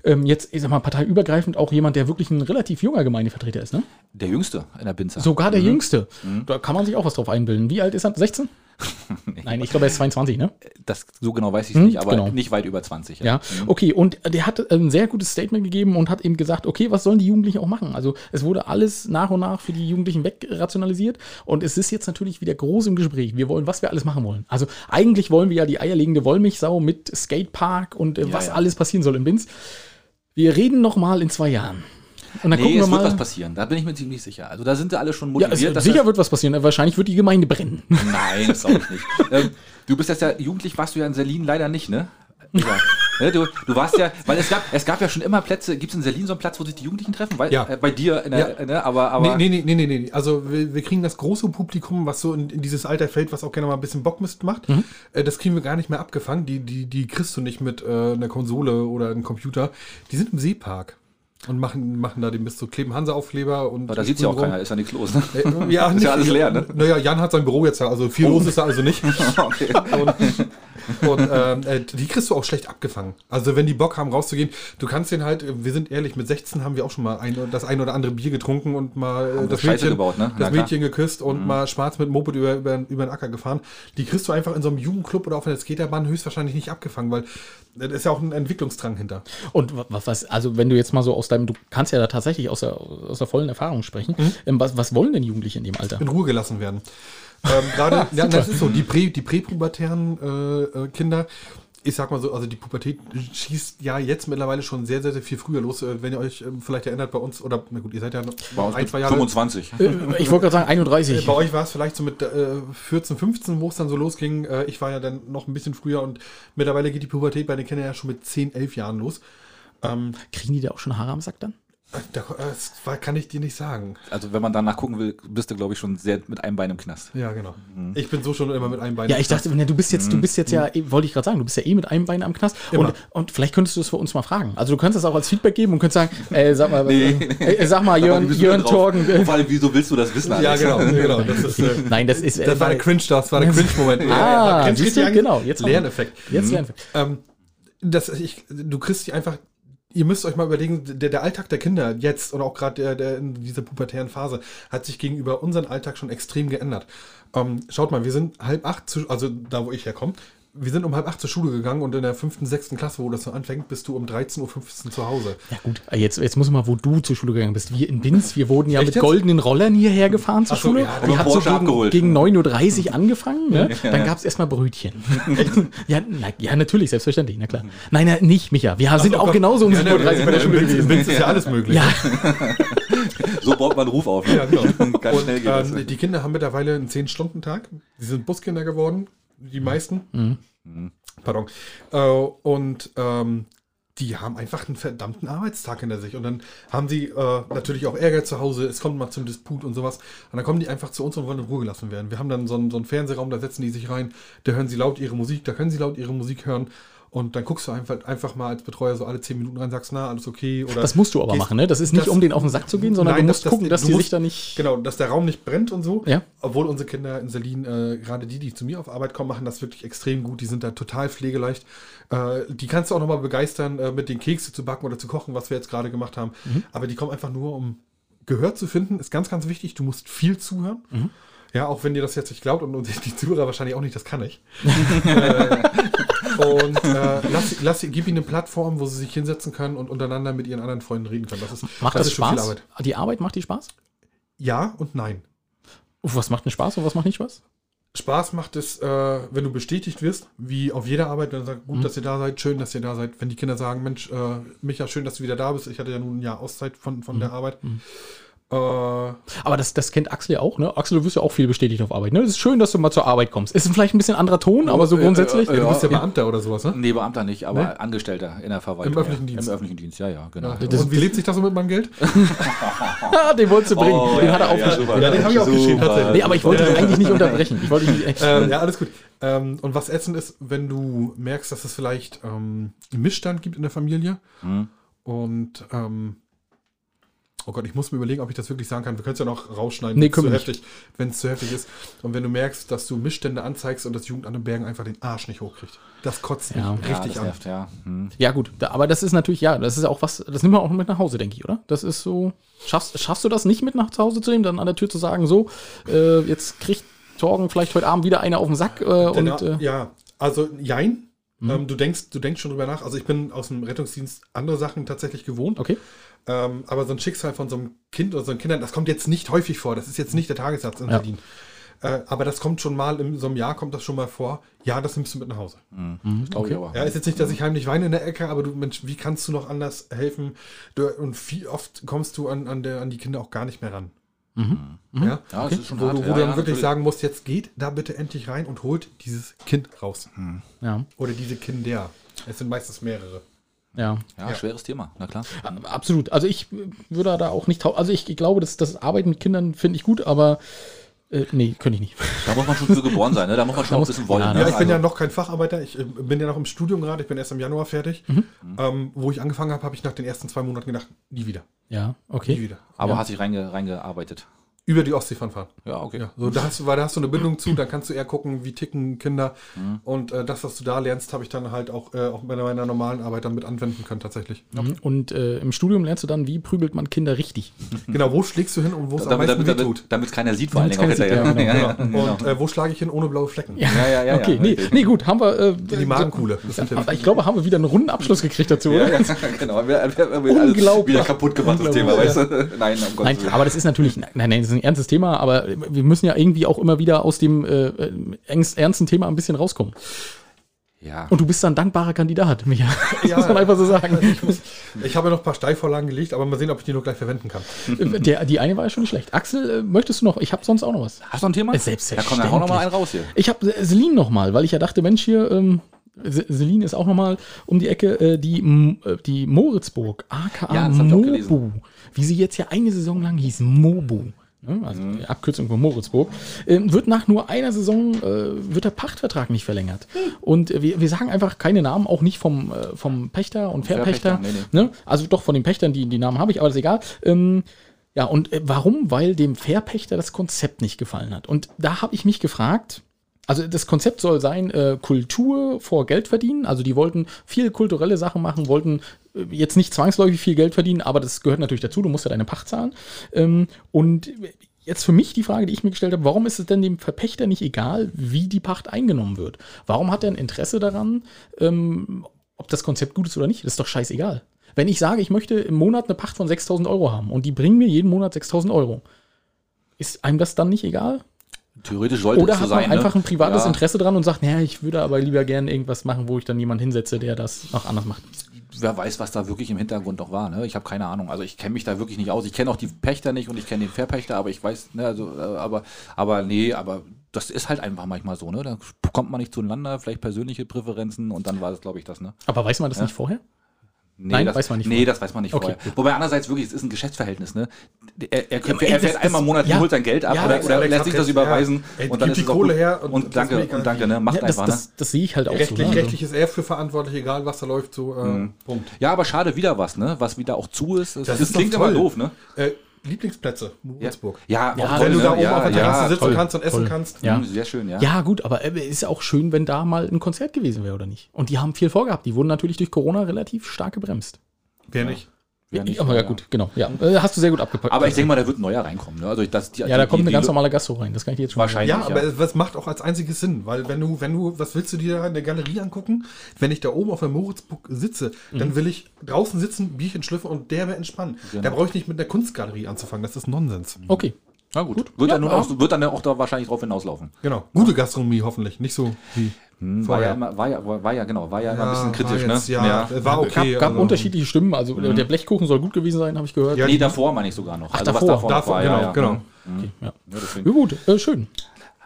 ähm, jetzt, ich sag mal, parteiübergreifend auch jemand, der wirklich ein relativ junger Gemeindevertreter ist, ne? Der Jüngste in der Binzer. Sogar der Jüngste. Da kann man sich auch was drauf einbilden. Wie alt ist er? 16? Nein, ich glaube, er ist 22, ne? Das, so genau weiß ich es Hm, nicht, aber genau. nicht weit über 20. Ja, okay. Und der hat ein sehr gutes Statement gegeben und hat eben gesagt, okay, was sollen die Jugendlichen auch machen? Also es wurde alles nach und nach für die Jugendlichen wegrationalisiert und es ist jetzt natürlich wieder groß im Gespräch. Wir wollen, was wir alles machen wollen. Also eigentlich wollen wir ja die eierlegende Wollmilchsau mit Skatepark und äh, was ja. alles passieren soll im Binz. Wir reden noch mal in zwei Jahren. Und dann Nee, gucken wir es wird mal. was passieren. Da bin ich mir ziemlich sicher. Also da sind sie alle schon ja, motiviert. es, dass sicher wird was passieren. Wahrscheinlich wird die Gemeinde brennen. Nein, das glaube ich nicht. ähm, du bist jetzt ja, jugendlich warst du ja in Berlin leider nicht, ne? Ja. Ne, du, du warst ja, weil es gab, es gab ja schon immer Plätze, gibt es in Berlin so einen Platz, wo sich die Jugendlichen treffen? Weil, Ja. äh, bei dir, in der, Ja. ne, aber, aber Nee, nee, nee, nee, nee, nee. Also wir, wir kriegen das große Publikum, was so in, in dieses Alter fällt, was auch gerne mal ein bisschen Bockmist macht. Mhm. Äh, das kriegen wir gar nicht mehr abgefangen. Die, die, die kriegst du nicht mit äh, einer Konsole oder einem Computer. Die sind im Seepark. Und machen, machen da den bis zu kleben Hansa-Aufkleber und. Aber da sieht ja auch rum. keiner, ist ja nichts los. Ne? Äh, Ja, Ist ja alles leer, ne? Naja, Jan hat sein Büro jetzt da, also viel los ist da also nicht. okay. Und, und ähm, äh, die kriegst du auch schlecht abgefangen. Also wenn die Bock haben, rauszugehen, du kannst den halt, wir sind ehrlich, mit 16 haben wir auch schon mal ein, das ein oder andere Bier getrunken und mal äh, Haben das, Scheiße Mädchen, gebaut, ne? Das. Mädchen geküsst und mal schwarz mit dem Moped über, über, über den Acker gefahren. Die kriegst du einfach in so einem Jugendclub oder auf einer Skaterbahn höchstwahrscheinlich nicht abgefangen, weil da ist ja auch ein Entwicklungsdrang hinter. Und wa- was, was, also wenn du jetzt mal so aus deinem, du kannst ja da tatsächlich aus der, aus der vollen Erfahrung sprechen. Ähm, was, was wollen denn Jugendliche in dem Alter? in Ruhe gelassen werden. Ähm, Gerade, ja, das ist so, die, Prä, die präpubertären äh, äh, Kinder, ich sag mal so, also die Pubertät schießt ja jetzt mittlerweile schon sehr, sehr, sehr viel früher los. Äh, wenn ihr euch ähm, vielleicht erinnert, bei uns, oder na gut, ihr seid ja noch Bei uns ein, zwei Jahre. 25. Äh, ich wollte gerade sagen, 31. Bei euch war es vielleicht so mit äh, 14, 15, wo es dann so losging. Ich war ja dann noch ein bisschen früher und mittlerweile geht die Pubertät bei den Kindern ja schon mit 10, 11 Jahren los. Ähm, Kriegen die da auch schon Haare am Sack dann? da, äh, das kann ich dir nicht sagen. Also wenn man danach gucken will, bist du, glaube ich, schon sehr mit einem Bein im Knast. Ja, genau. Ich bin so schon immer mit einem Bein. Ja, ich dachte, ne, du bist jetzt, du bist jetzt ja, eh- wollte ich gerade sagen, du bist ja eh mit einem Bein am Knast. Immer. Und, und vielleicht könntest du es für uns mal fragen. Also du könntest das auch als Feedback geben und könntest sagen, äh, sag mal, äh, sag mal, Jörn, Jörn Torgen. Äh, Vor allem, wieso willst du das wissen? Ja, Alex? genau. genau. Das, ist, äh, nein, das ist. äh, das war der Cringe, das war der Cringe-Moment. Ah, Cringe siehst du? Genau, jetzt Lerneffekt. Jetzt lernen wir. Ähm, das, ich, du kriegst die einfach, ihr müsst euch mal überlegen, der, der Alltag der Kinder jetzt oder auch gerade der, der in dieser pubertären Phase hat sich gegenüber unserem Alltag schon extrem geändert. Ähm, schaut mal, wir sind halb acht, zu, also da wo ich herkomme, wir sind um halb acht zur Schule gegangen und in der fünften, sechsten Klasse, wo das so anfängt, bist du um 13.15 Uhr zu Hause. Ja gut, äh, jetzt, jetzt muss mal, wo du zur Schule gegangen bist. Wir in Binz, wir wurden ja Echt mit jetzt? goldenen Rollern hierher gefahren zur Ach so, Schule. ja, Die hat so gegen, abgeholt. gegen 9.30 Uhr angefangen. Ne? Dann gab es erstmal Brötchen. ja, na, ja, natürlich, selbstverständlich, na klar. Nein, nein, nicht, Micha. Wir sind oh auch Gott. genauso um Ja, 7.30 ne, Uhr bei der Schule in Binz- In gewesen. Binz ist ja alles möglich. Ja, So baut man einen Ruf auf. Ne? Ja, genau. Ganz Und schnell geht ähm, die Kinder haben mittlerweile einen 10-Stunden-Tag. Sie sind Buskinder geworden, die meisten. Mhm. Pardon. Äh, und ähm, die haben einfach einen verdammten Arbeitstag hinter sich. Und dann haben sie äh, natürlich auch Ärger zu Hause. Es kommt mal zum Disput und sowas. Und dann kommen die einfach zu uns und wollen in Ruhe gelassen werden. Wir haben dann so einen, so einen Fernsehraum, da setzen die sich rein. Da hören sie laut ihre Musik, da können sie laut ihre Musik hören. Und dann guckst du einfach, einfach mal als Betreuer so alle 10 Minuten rein, sagst, na, alles okay. Oder das musst du aber machen, ne? Das ist nicht, das- um den auf den Sack zu gehen, sondern Nein, du musst das- gucken, dass die musst- sich da nicht. Genau, dass der Raum nicht brennt und so. Ja. Obwohl unsere Kinder in Selin, äh, gerade die, die zu mir auf Arbeit kommen, machen das wirklich extrem gut. Die sind da total pflegeleicht. Äh, die kannst du auch nochmal begeistern, äh, mit den Kekse zu backen oder zu kochen, was wir jetzt gerade gemacht haben. Mhm. Aber die kommen einfach nur, um Gehör zu finden. Ist ganz, ganz wichtig. Du musst viel zuhören. Mhm. Ja, auch wenn dir das jetzt nicht glaubt und, und die Zuhörer wahrscheinlich auch nicht, das kann ich. äh, und äh, lass, lass, gib ihnen eine Plattform, wo sie sich hinsetzen können und untereinander mit ihren anderen Freunden reden können. Das ist, Macht das, viel Spaß? Arbeit. Die Arbeit macht die Spaß? Ja und nein. Was macht denn Spaß und was macht nicht Spaß? Spaß macht es, äh, wenn du bestätigt wirst, wie auf jeder Arbeit, wenn du sagst, gut, dass ihr da seid, schön, dass ihr da seid. Wenn die Kinder sagen, Mensch, äh, Micha, schön, dass du wieder da bist. Ich hatte ja nun ein Jahr Auszeit von, von der Arbeit. Äh, Aber das, das kennt Axel ja auch, ne? Axel, du wirst ja auch viel bestätigt auf Arbeit, ne? Es ist schön, dass du mal zur Arbeit kommst. Ist vielleicht ein bisschen anderer Ton, aber so äh, grundsätzlich. äh, du bist ja ja. Beamter oder sowas, ne? Nee, Beamter nicht, aber Ne? Angestellter in der Verwaltung. Im öffentlichen ja. Dienst. Im öffentlichen Dienst, ja, ja, genau. das- und wie lebt sich das so mit meinem Geld? Ah, den wolltest du bringen. Oh, den ja, hat er ja, aufgeschrieben. super. Ja, den habe ich auch Super. geschrieben, tatsächlich. Nee, aber ich wollte dich eigentlich nicht unterbrechen. Ich wollte dich nicht. Ähm, ja, alles gut. Ähm, und was ätzend ist, wenn du merkst, dass es vielleicht ähm, einen Missstand gibt in der Familie Mhm. und ähm, oh Gott, ich muss mir überlegen, ob ich das wirklich sagen kann. Wir können es ja noch rausschneiden, Nee, zu können wir nicht. heftig, wenn es zu heftig ist. Und wenn du merkst, dass du Missstände anzeigst und das Jugendamt in Bergen einfach den Arsch nicht hochkriegt. Das kotzt Ja. mich Ja, richtig an. nervt, ja. Hm. Ja, gut. Da, aber das ist natürlich, ja, das ist auch was, das nimmt man auch mit nach Hause, denke ich, oder? Das ist so. Schaffst, schaffst du das nicht mit nach Hause zu nehmen, dann an der Tür zu sagen, so, äh, jetzt kriegt Torgen vielleicht heute Abend wieder einer auf den Sack äh, und. Äh, ja, also jein. Ähm, du, denkst, du denkst schon drüber nach. Also ich bin aus dem Rettungsdienst andere Sachen tatsächlich gewohnt. okay. Ähm, aber so ein Schicksal von so einem Kind oder so einem Kindern, das kommt jetzt nicht häufig vor. Das ist jetzt nicht der Tagessatz in Ja. Berlin. Äh, aber das kommt schon mal, in so einem Jahr kommt das schon mal vor. Ja, das nimmst du mit nach Hause. Das glaube ich aber. Ja, ist jetzt nicht, dass ich heimlich weine in der Ecke, aber du, Mensch, wie kannst du noch anders helfen? Du, und viel oft kommst du an, an, der, an die Kinder auch gar nicht mehr ran. Ja, Ja, das ist schon wo hart. du, wo ja, du dann ja, wirklich natürlich. sagen musst, jetzt geht da bitte endlich rein und holt dieses Kind raus. Ja. Oder diese Kinder. Es sind meistens mehrere. Ja. Ja, schweres Thema, na klar. Absolut. Also ich würde da auch nicht, also ich glaube, dass das Arbeiten mit Kindern finde ich gut, aber Äh, nee, könnte ich nicht. Da muss man schon für geboren sein, ne? Da muss man schon ein bisschen wollen. Ja, ne? Ja, ich bin Also- ja noch kein Facharbeiter. Ich äh, bin ja noch im Studium gerade. Ich bin erst im Januar fertig. Ähm, wo ich angefangen habe, habe ich nach den ersten zwei Monaten gedacht, nie wieder. Ja, Nie okay. wieder. aber hat sich reinge, reingearbeitet. Über die Ostsee fahren. Ja, okay. Ja, so, da hast, du- weil da hast du eine Bindung zu, dann kannst du eher gucken, wie ticken Kinder. Und äh, das, was du da lernst, habe ich dann halt auch, äh, auch bei meiner normalen Arbeit dann mit anwenden können, tatsächlich. Mhm. Und äh, im Studium lernst du dann, wie prügelt man Kinder richtig. Genau, wo schlägst du hin und wo es am Damit meisten damit, damit, tut. damit keiner sieht, vor allen Dingen ja, genau. ja, Und äh, wo schlage ich hin ohne blaue Flecken? Ja, ja, ja, okay, ja, nee, nee, gut, haben wir. Äh, In die Magenkuhle. Ich glaube, haben wir wieder einen runden Abschluss gekriegt dazu, oder? Ja, ja, genau. Wir, wir, wir haben alles Unglaublich. wieder kaputt gemacht, das Thema, weißt du? Nein, um Gottes Nein, Willen. aber das ist natürlich, nein, nein, das ist ein ernstes Thema, aber wir müssen ja irgendwie auch immer wieder aus dem äh, äh, ernst- ernsten Thema ein bisschen rauskommen. Ja. Und du bist dann ein dankbarer Kandidat, Micha. Das Ja. muss man einfach so sagen. Ich, muss, ich habe ja noch ein paar Steilvorlagen gelegt, aber mal sehen, ob ich die noch gleich verwenden kann. Der, die eine war ja schon nicht schlecht. Axel, äh, möchtest du noch? Ich habe sonst auch noch was. Hast du noch ein Thema? Äh, Selbstverständlich. Ja, komm, dann hau noch mal einen raus hier. Ich habe Celine noch mal, weil ich ja dachte, Mensch, hier, ähm, Celine ist auch noch mal um die Ecke, äh, die, die Moritzburg, aka Ja, auch. Mobu, wie sie jetzt ja eine Saison lang hieß, Mobu. Ne, Also Mhm. die Abkürzung von Moritzburg, ähm, wird nach nur einer Saison äh, wird der Pachtvertrag nicht verlängert. Und äh, wir, wir sagen einfach keine Namen, auch nicht vom, äh, vom Pächter und Verpächter. Verpächter, nee, Ne? Also doch von den Pächtern, die, die Namen habe ich, aber das ist egal. Ähm, ja, und äh, warum? Weil dem Verpächter das Konzept nicht gefallen hat. Und da habe ich mich gefragt, also das Konzept soll sein, äh, Kultur vor Geld verdienen. Also die wollten viel kulturelle Sachen machen, wollten äh, jetzt nicht zwangsläufig viel Geld verdienen, aber das gehört natürlich dazu, du musst ja deine Pacht zahlen. Ähm, und jetzt für mich die Frage, die ich mir gestellt habe, warum ist es denn dem Verpächter nicht egal, wie die Pacht eingenommen wird? Warum hat er ein Interesse daran, ähm, ob das Konzept gut ist oder nicht? Das ist doch scheißegal. Wenn ich sage, ich möchte im Monat eine Pacht von 6000 Euro haben und die bringen mir jeden Monat 6000 Euro, ist einem das dann nicht egal? Theoretisch sollte Oder es so hat man sein. einfach ne? ein privates ja. Interesse dran und sagt, naja, ich würde aber lieber gerne irgendwas machen, wo ich dann jemanden hinsetze, der das noch anders macht. Wer weiß, was da wirklich im Hintergrund noch war. Ne? Ich habe keine Ahnung. Also ich kenne mich da wirklich nicht aus. Ich kenne auch die Pächter nicht und ich kenne den Verpächter, aber ich weiß, ne, also, äh, aber, aber nee, aber das ist halt einfach manchmal so, ne? Da kommt man nicht zueinander, vielleicht persönliche Präferenzen und dann war das, glaube ich, das, ne? Aber weiß man das nicht vorher? Nee, Nein, das weiß man nicht Nee, vorher. das weiß man nicht Okay, vorher. Wobei andererseits wirklich, es ist ein Geschäftsverhältnis, ne? Er, er, aber ey, er das fährt einmal im Monat, ja. holt sein Geld ab Ja, oder, oder lässt sich das überweisen ja. Ey, und dann ist die Kohle gut. her und und, das danke, und danke, ne? Macht Ja, das, einfach, ne? das, das sehe ich halt auch Rechtlich, so. ne? rechtlich ist er für verantwortlich, egal was da läuft, so äh, Punkt. Ja, aber schade wieder was, ne? Was wieder auch zu ist. Das, Das das ist klingt toll. doof, ne? Äh, Lieblingsplätze, Moritzburg. Ja, Ja, auch Wenn toll, du da oben ja, auf der Terrasse ja, sitzen toll, kannst und essen toll. kannst. Ja. Hm, Sehr schön, ja. Ja, gut, aber äh, ist ja auch schön, wenn da mal ein Konzert gewesen wäre, oder nicht? Und die haben viel vorgehabt. Die wurden natürlich durch Corona relativ stark gebremst. Wer nicht? Ja, nicht, aber ja, ja. gut, genau. Ja, äh, hast du sehr gut abgepackt. Aber ich denke mal, da wird ein neuer reinkommen. Ne? Also das, die, ja, da die- kommt eine die- ganz normale Gastro rein. Das kann ich dir jetzt schon Wahrscheinlich. Ja, Ja. aber es- was macht auch als einziges Sinn, weil wenn du, wenn du, was willst du dir in der Galerie angucken? Wenn ich da oben auf der Moritzburg sitze, Mhm. dann will ich draußen sitzen, Bierchen schlüpfen und derbe entspannen. Genau. Da brauche ich nicht mit der Kunstgalerie anzufangen, das ist Nonsens. Okay. Na gut. Wird, Ja, dann ja. auch, wird dann auch da wahrscheinlich drauf hinauslaufen. Genau. Gute Gastronomie hoffentlich, nicht so wie Hm, War ja, vorher. immer, war, ja, war, war ja genau, war ja, immer ein bisschen war kritisch, jetzt, ne? Ja, war okay. gab, gab also- unterschiedliche Stimmen. Also äh, der Blechkuchen soll gut gewesen sein, habe ich gehört. Ja, Nee, davor meine ich sogar noch. also davor. was davor, noch Davor, war, genau, ja, ja. genau. Okay, ja. Ja, ja gut, äh, schön.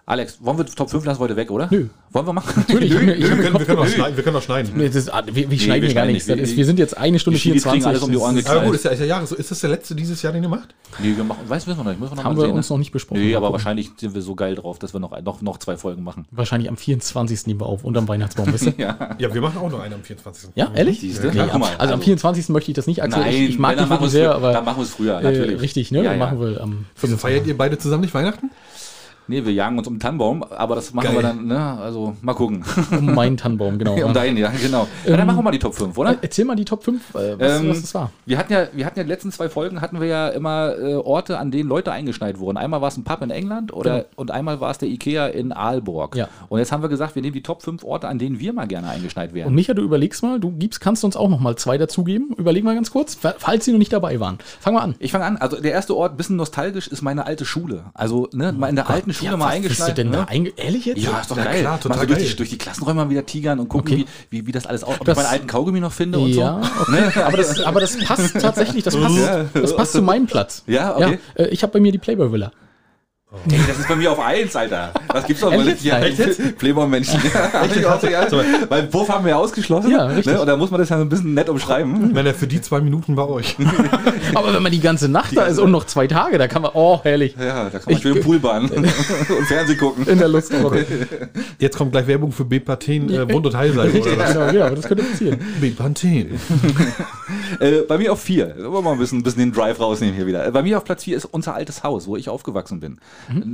Alex, wollen wir Top 5 lassen wir heute weg, oder? Nö. Wollen wir machen? Natürlich. Mir- ich Wir können, wir, können auch schneiden, wir können auch schneiden. Nee, das ist, wir, wir schneiden wir hier gar nichts. nicht. Wir sind jetzt eine Stunde Die Schiedis 24. kriegen alles um die Ohren Das Aber gut, geknallt. ist ja, ist ja Jahre so. Ist das der letzte dieses Jahr, den ihr macht? Nee, wir machen, weiß, wissen wir noch nicht. Müssen wir noch haben mal wir sehen, uns ne? noch nicht besprochen. Nee, aber gucken. wahrscheinlich sind wir so geil drauf, dass wir noch, noch, noch zwei Folgen machen. Wahrscheinlich am 24. nehmen wir auf, unterm Weihnachtsbaum, wisst ihr? Ja. Ja, wir machen auch noch einen am 24. Ja, ehrlich? Nee, Ja, guck mal, also, am also- 24. möchte ich das nicht, Axel. Nein, ich, ich mag dich wirklich wir sehr, aber dann machen wir es früher, äh, natürlich. richtig, ne? Ja, Dann machen wir am Also 25. feiert ihr beide zusammen nicht Weihnachten? Nee, wir jagen uns um den Tannenbaum, aber das machen Geil. wir dann, ne? Also mal gucken. um meinen Tannenbaum, genau. um deinen, ja, genau. Ja, dann machen wir mal die Top 5, oder? Äh, Erzähl mal die Top 5, äh, was, Ähm, was das war. Wir hatten ja, wir hatten ja die letzten zwei Folgen hatten wir ja immer äh, Orte, an denen Leute eingeschneit wurden. Einmal war es ein Pub in England oder Genau. und einmal war es der Ikea in Aalborg. Ja. Und jetzt haben wir gesagt, wir nehmen die Top 5 Orte, an denen wir mal gerne eingeschneit Und wären. Micha, du überlegst mal, du gibst, kannst uns auch noch mal zwei dazugeben. Überleg mal ganz kurz, fa- falls sie noch nicht dabei waren. Fang mal an. Ich fange an. Also der erste Ort, bisschen nostalgisch, ist meine alte Schule. Also ne, in der alten Schule mal was bist eingeschneit. du denn ne? da einge Ehrlich jetzt? Ja, ist doch Ja, geil. klar, mal total so durch, geil. die, durch die Klassenräume mal wieder tigern und gucken, Okay. wie, wie, wie das alles aussieht. Ob Das- ich meinen alten Kaugummi noch finde und Ja, so. okay. aber, das, aber das passt tatsächlich, das passt, Ja. das passt zu meinem Platz. Ja, okay. Ja, äh, ich habe bei mir die Playboy Villa. Ey, das ist bei mir auf eins, Alter. Was gibt's doch wohl nicht hier? jetzt? Playboy-Menschen. Ja, so, ja. Weil Puff haben wir ja ausgeschlossen. Ja, richtig. Ne? Und da muss man das ja so ein bisschen nett umschreiben. Wenn er für die zwei Minuten bei euch. Aber wenn man die ganze Nacht da ist und noch zwei Tage, da kann man, oh, herrlich. Ja, da kann man Ich- schön Poolbahn und Fernsehen gucken. In der Lustgruppe. Jetzt kommt gleich Werbung für Bepanthen äh, Wund- und oder was? Genau, ja, das könnte passieren. Bepanthen. Äh, bei mir auf vier. Wollen wir mal ein bisschen, ein bisschen den Drive rausnehmen hier wieder. Bei mir auf Platz vier ist unser altes Haus, wo ich aufgewachsen bin.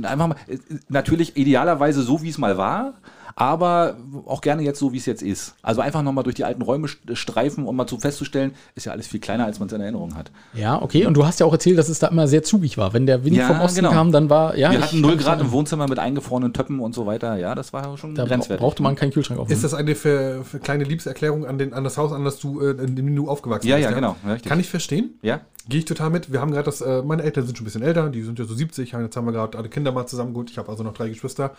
Einfach mal, äh, natürlich idealerweise so, wie es mal war, aber auch gerne jetzt so, wie es jetzt ist. Also einfach nochmal durch die alten Räume st- streifen, um mal zu festzustellen, ist ja alles viel kleiner, als man es in Erinnerung hat. Ja, okay. Und du hast ja auch erzählt, dass es da immer sehr zugig war. Wenn der Wind Ja, vom Osten genau. kam, dann war, ja. Wir ich hatten 0 kann Grad im Wohnzimmer mit eingefrorenen Töppen und so weiter. Ja, das war schon Da grenzwertig. brauchte man keinen Kühlschrank aufmachen. Ist das eine für, für kleine Liebeserklärung an, den, an das Haus, an das du, äh, in dem du aufgewachsen Ja, bist? ja, genau, ja, richtig. Kann ich verstehen. ja? Gehe ich total mit. Wir haben gerade das, äh, meine Eltern sind schon ein bisschen älter, die sind ja so 70, jetzt haben wir gerade alle Kinder mal zusammen gut. Ich habe also noch drei Geschwister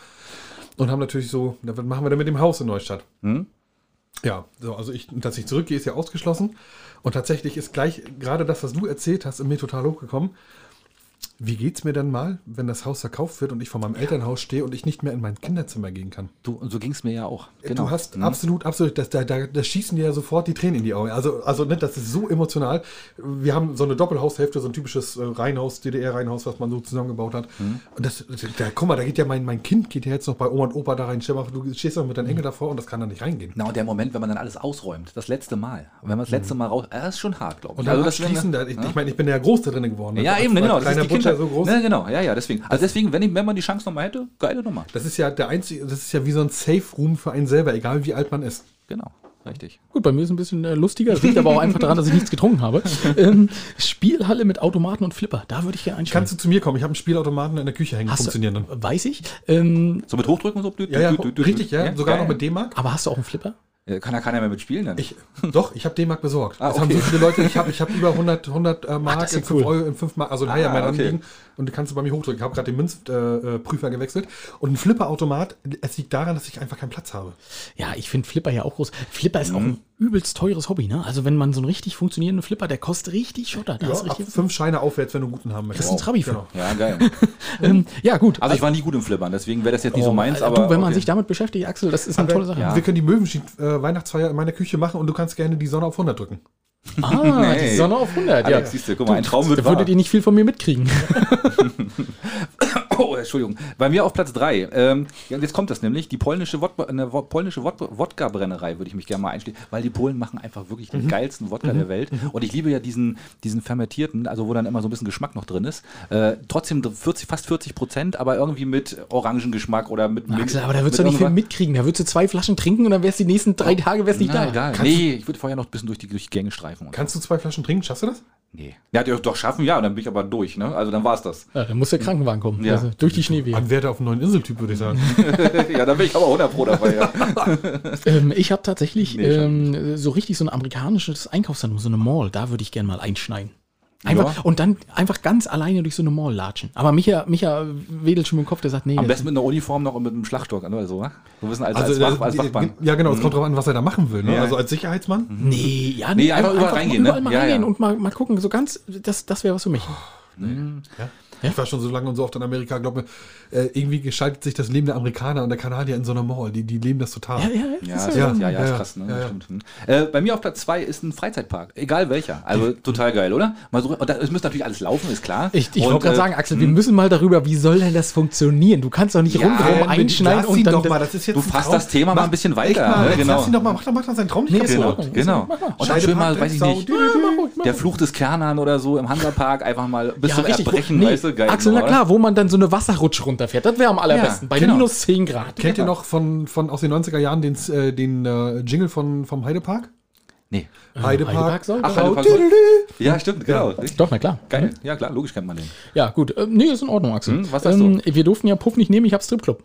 und haben natürlich so, was machen wir denn mit dem Haus in Neustadt? Hm? Ja, so, also ich, dass ich zurückgehe, ist ja ausgeschlossen. Und tatsächlich ist gleich gerade das, was du erzählt hast, in mir total hochgekommen. Wie geht's mir dann mal, wenn das Haus verkauft wird und ich vor meinem Elternhaus stehe und ich nicht mehr in mein Kinderzimmer gehen kann? Du, und so ging es mir ja auch. Genau. Du hast Hm? absolut, absolut, das, da, da, da schießen dir ja sofort die Tränen in die Augen. Also, also ne, das ist so emotional. Wir haben so eine Doppelhaushälfte, so ein typisches äh, Reihenhaus, DDR-Reihenhaus, was man so zusammengebaut hat. Hm. Und das, da, guck mal, da geht ja mein, mein Kind geht ja jetzt noch bei Oma und Opa da rein. Stell mal, du stehst doch mit deinem Engel davor und das kann da nicht reingehen. Na, und der Moment, wenn man dann alles ausräumt, das letzte Mal. Und wenn man das letzte Mal raus, äh, das ist schon hart, glaube ich. Und dann das abschließen, da, ich, ich meine, ich bin ja groß da drin geworden. ne? ja, eben, ne, genau. Das ist die Butcher Kinder, so groß. Ne, genau, ja, ja, deswegen. Also deswegen, wenn, ich, wenn man die Chance nochmal hätte, geile Nummer. Das ist ja der einzige, das ist ja wie so ein Safe-Room für einen selber, egal wie alt man ist. Genau, richtig. Gut, bei mir ist es ein bisschen äh, lustiger. Das liegt aber auch einfach daran, dass ich nichts getrunken habe. Ähm, Spielhalle mit Automaten und Flipper. Da würde ich gerne einsteigen. Kannst du zu mir kommen? Ich habe einen Spielautomaten in der Küche hängen, Hast funktionieren du, weiß ich. Ähm, So mit Hochdrücken und so? Ja, ja, richtig, ja. Sogar geil. noch mit D-Mark. aber hast du auch einen Flipper? Ja, Kann ja keiner mehr mitspielen dann. Ich, doch, ich habe D-Mark besorgt. Ah, Das haben okay. so viele Leute. Ich habe ich hab über 100, 100 äh, Mark ist in ja 5 cool. Euro, in 5 Mark, also ein Ah, Heier okay. anliegen. Und du kannst du bei mir hochdrücken. Ich habe gerade den Münzprüfer äh, gewechselt. Und ein Flipperautomat, es liegt daran, dass ich einfach keinen Platz habe. Ja, ich finde Flipper ja auch groß. Flipper ist auch Mhm. ein übelst teures Hobby, ne? Also wenn man so einen richtig funktionierenden Flipper, der kostet richtig Schotter. Da Ja, ab fünf Scheine aufwärts, wenn du einen guten haben möchtest. das ist ein Trabi für. Genau. ja, geil. Ähm, ja, gut. Also ich war nie gut im Flippern, deswegen wäre das jetzt nicht so meins, aber. du, wenn man okay. sich damit beschäftigt, Axel, das ist eine tolle Sache. Ja. Wir können die Möwenschied äh, Weihnachtsfeier in meiner Küche machen und du kannst gerne die Sonne auf 100 drücken. Ah, Nee. die Sonne auf 100. Alex, ja. siehst du, guck mal, ein Traum wird Da wahr. würdet ihr nicht viel von mir mitkriegen. Oh, Entschuldigung. Bei mir auf Platz 3. Ähm, jetzt kommt das nämlich. Die polnische, Wodka, eine polnische Wod- Wodka-Brennerei würde ich mich gerne mal einstehen, weil die Polen machen einfach wirklich den geilsten Wodka der Welt. Und ich liebe ja diesen, diesen fermentierten, also wo dann immer so ein bisschen Geschmack noch drin ist. Äh, trotzdem 40, fast 40 Prozent, aber irgendwie mit Orangengeschmack oder mit. mit Axel, aber da würdest du nicht viel mitkriegen. Da würdest du zwei Flaschen trinken und dann wärst du die nächsten drei Tage wärst nicht Na, da. egal. Nee, ich würde vorher noch ein bisschen durch die, durch die Gänge streifen. Und Kannst du zwei Flaschen trinken? Schaffst du das? nee. Ja, doch, doch schaffen, ja, und dann bin ich aber durch. Ne? Also dann war es das. Ja, dann muss der Krankenwagen kommen. Ja. Also, durch die Schneewehe. Anwärter auf einen neuen Inseltyp, würde ich sagen. ja, dann bin ich aber 100 Pro dabei. Ja. Ähm, ich habe tatsächlich Nee, ähm, so richtig so ein amerikanisches Einkaufszentrum, so eine Mall. Da würde ich gerne mal einschneiden. Einfach, Ja. Und dann einfach ganz alleine durch so eine Mall latschen. Aber Micha, Micha wedelt schon mit dem Kopf, der sagt, nee. Am besten mit einer Uniform noch und mit einem Schlagstock oder so. wa? So wissen als, als, Also, Wach, äh, als die- Wachmann. ja, genau, es kommt drauf an, was er da machen will. Ne? Ja. Also als Sicherheitsmann. Nee, ja, Nee, einfach überall reingehen, ne? überall mal Ja, reingehen ja. und mal, mal gucken. So ganz, das, das wäre was für mich. Ja. Ich war schon so lange und so oft in Amerika, glaube äh, irgendwie gestaltet sich das Leben der Amerikaner und der Kanadier in so einer Mall. Die, die leben das total. Ja, ja, Ja, das ist, ist ja, ja, ja, ja, ist ja, krass, ne? ja, ja. Stimmt. Hm. Äh, bei mir auf Platz 2 ist ein Freizeitpark, egal welcher. Also total geil, oder? Mal so, und da, es muss natürlich alles laufen, ist klar. Ich, ich wollte gerade äh, sagen, Axel, wir müssen mal darüber, wie soll denn das funktionieren? Du kannst doch nicht Ja, rundherum einschneiden und dann. doch mal, das ist jetzt Du fasst das Thema mal ein bisschen weiter, mal, ne? Genau. Lass ihn doch mal, mach doch, mach doch seinen Traum nicht Nee, kaputt. Genau, genau. Und dann schön mal, weiß ich nicht, der Fluch des Kernern oder so im Hansapark einfach mal bis zum richtig, Erbrechen, weißt du, geil. Axel, na klar, wo man dann so eine Wasserrutsche runterfährt. Das wäre am allerbesten. Bei genau. minus 10 Grad. Kennt ihr noch von, von aus den 90er Jahren den, äh, den äh, Jingle von, vom Heidepark? Nee. Heidepark soll Ach, Heidepark dü. Ja, stimmt, genau. Richtig. Doch, na klar. Geil. Ja, klar, logisch kennt man den. Ja, gut. Ähm, nee, ist in Ordnung, Axel. Hm, was sagst ähm, wir durften ja Puff nicht nehmen, ich hab Stripclub.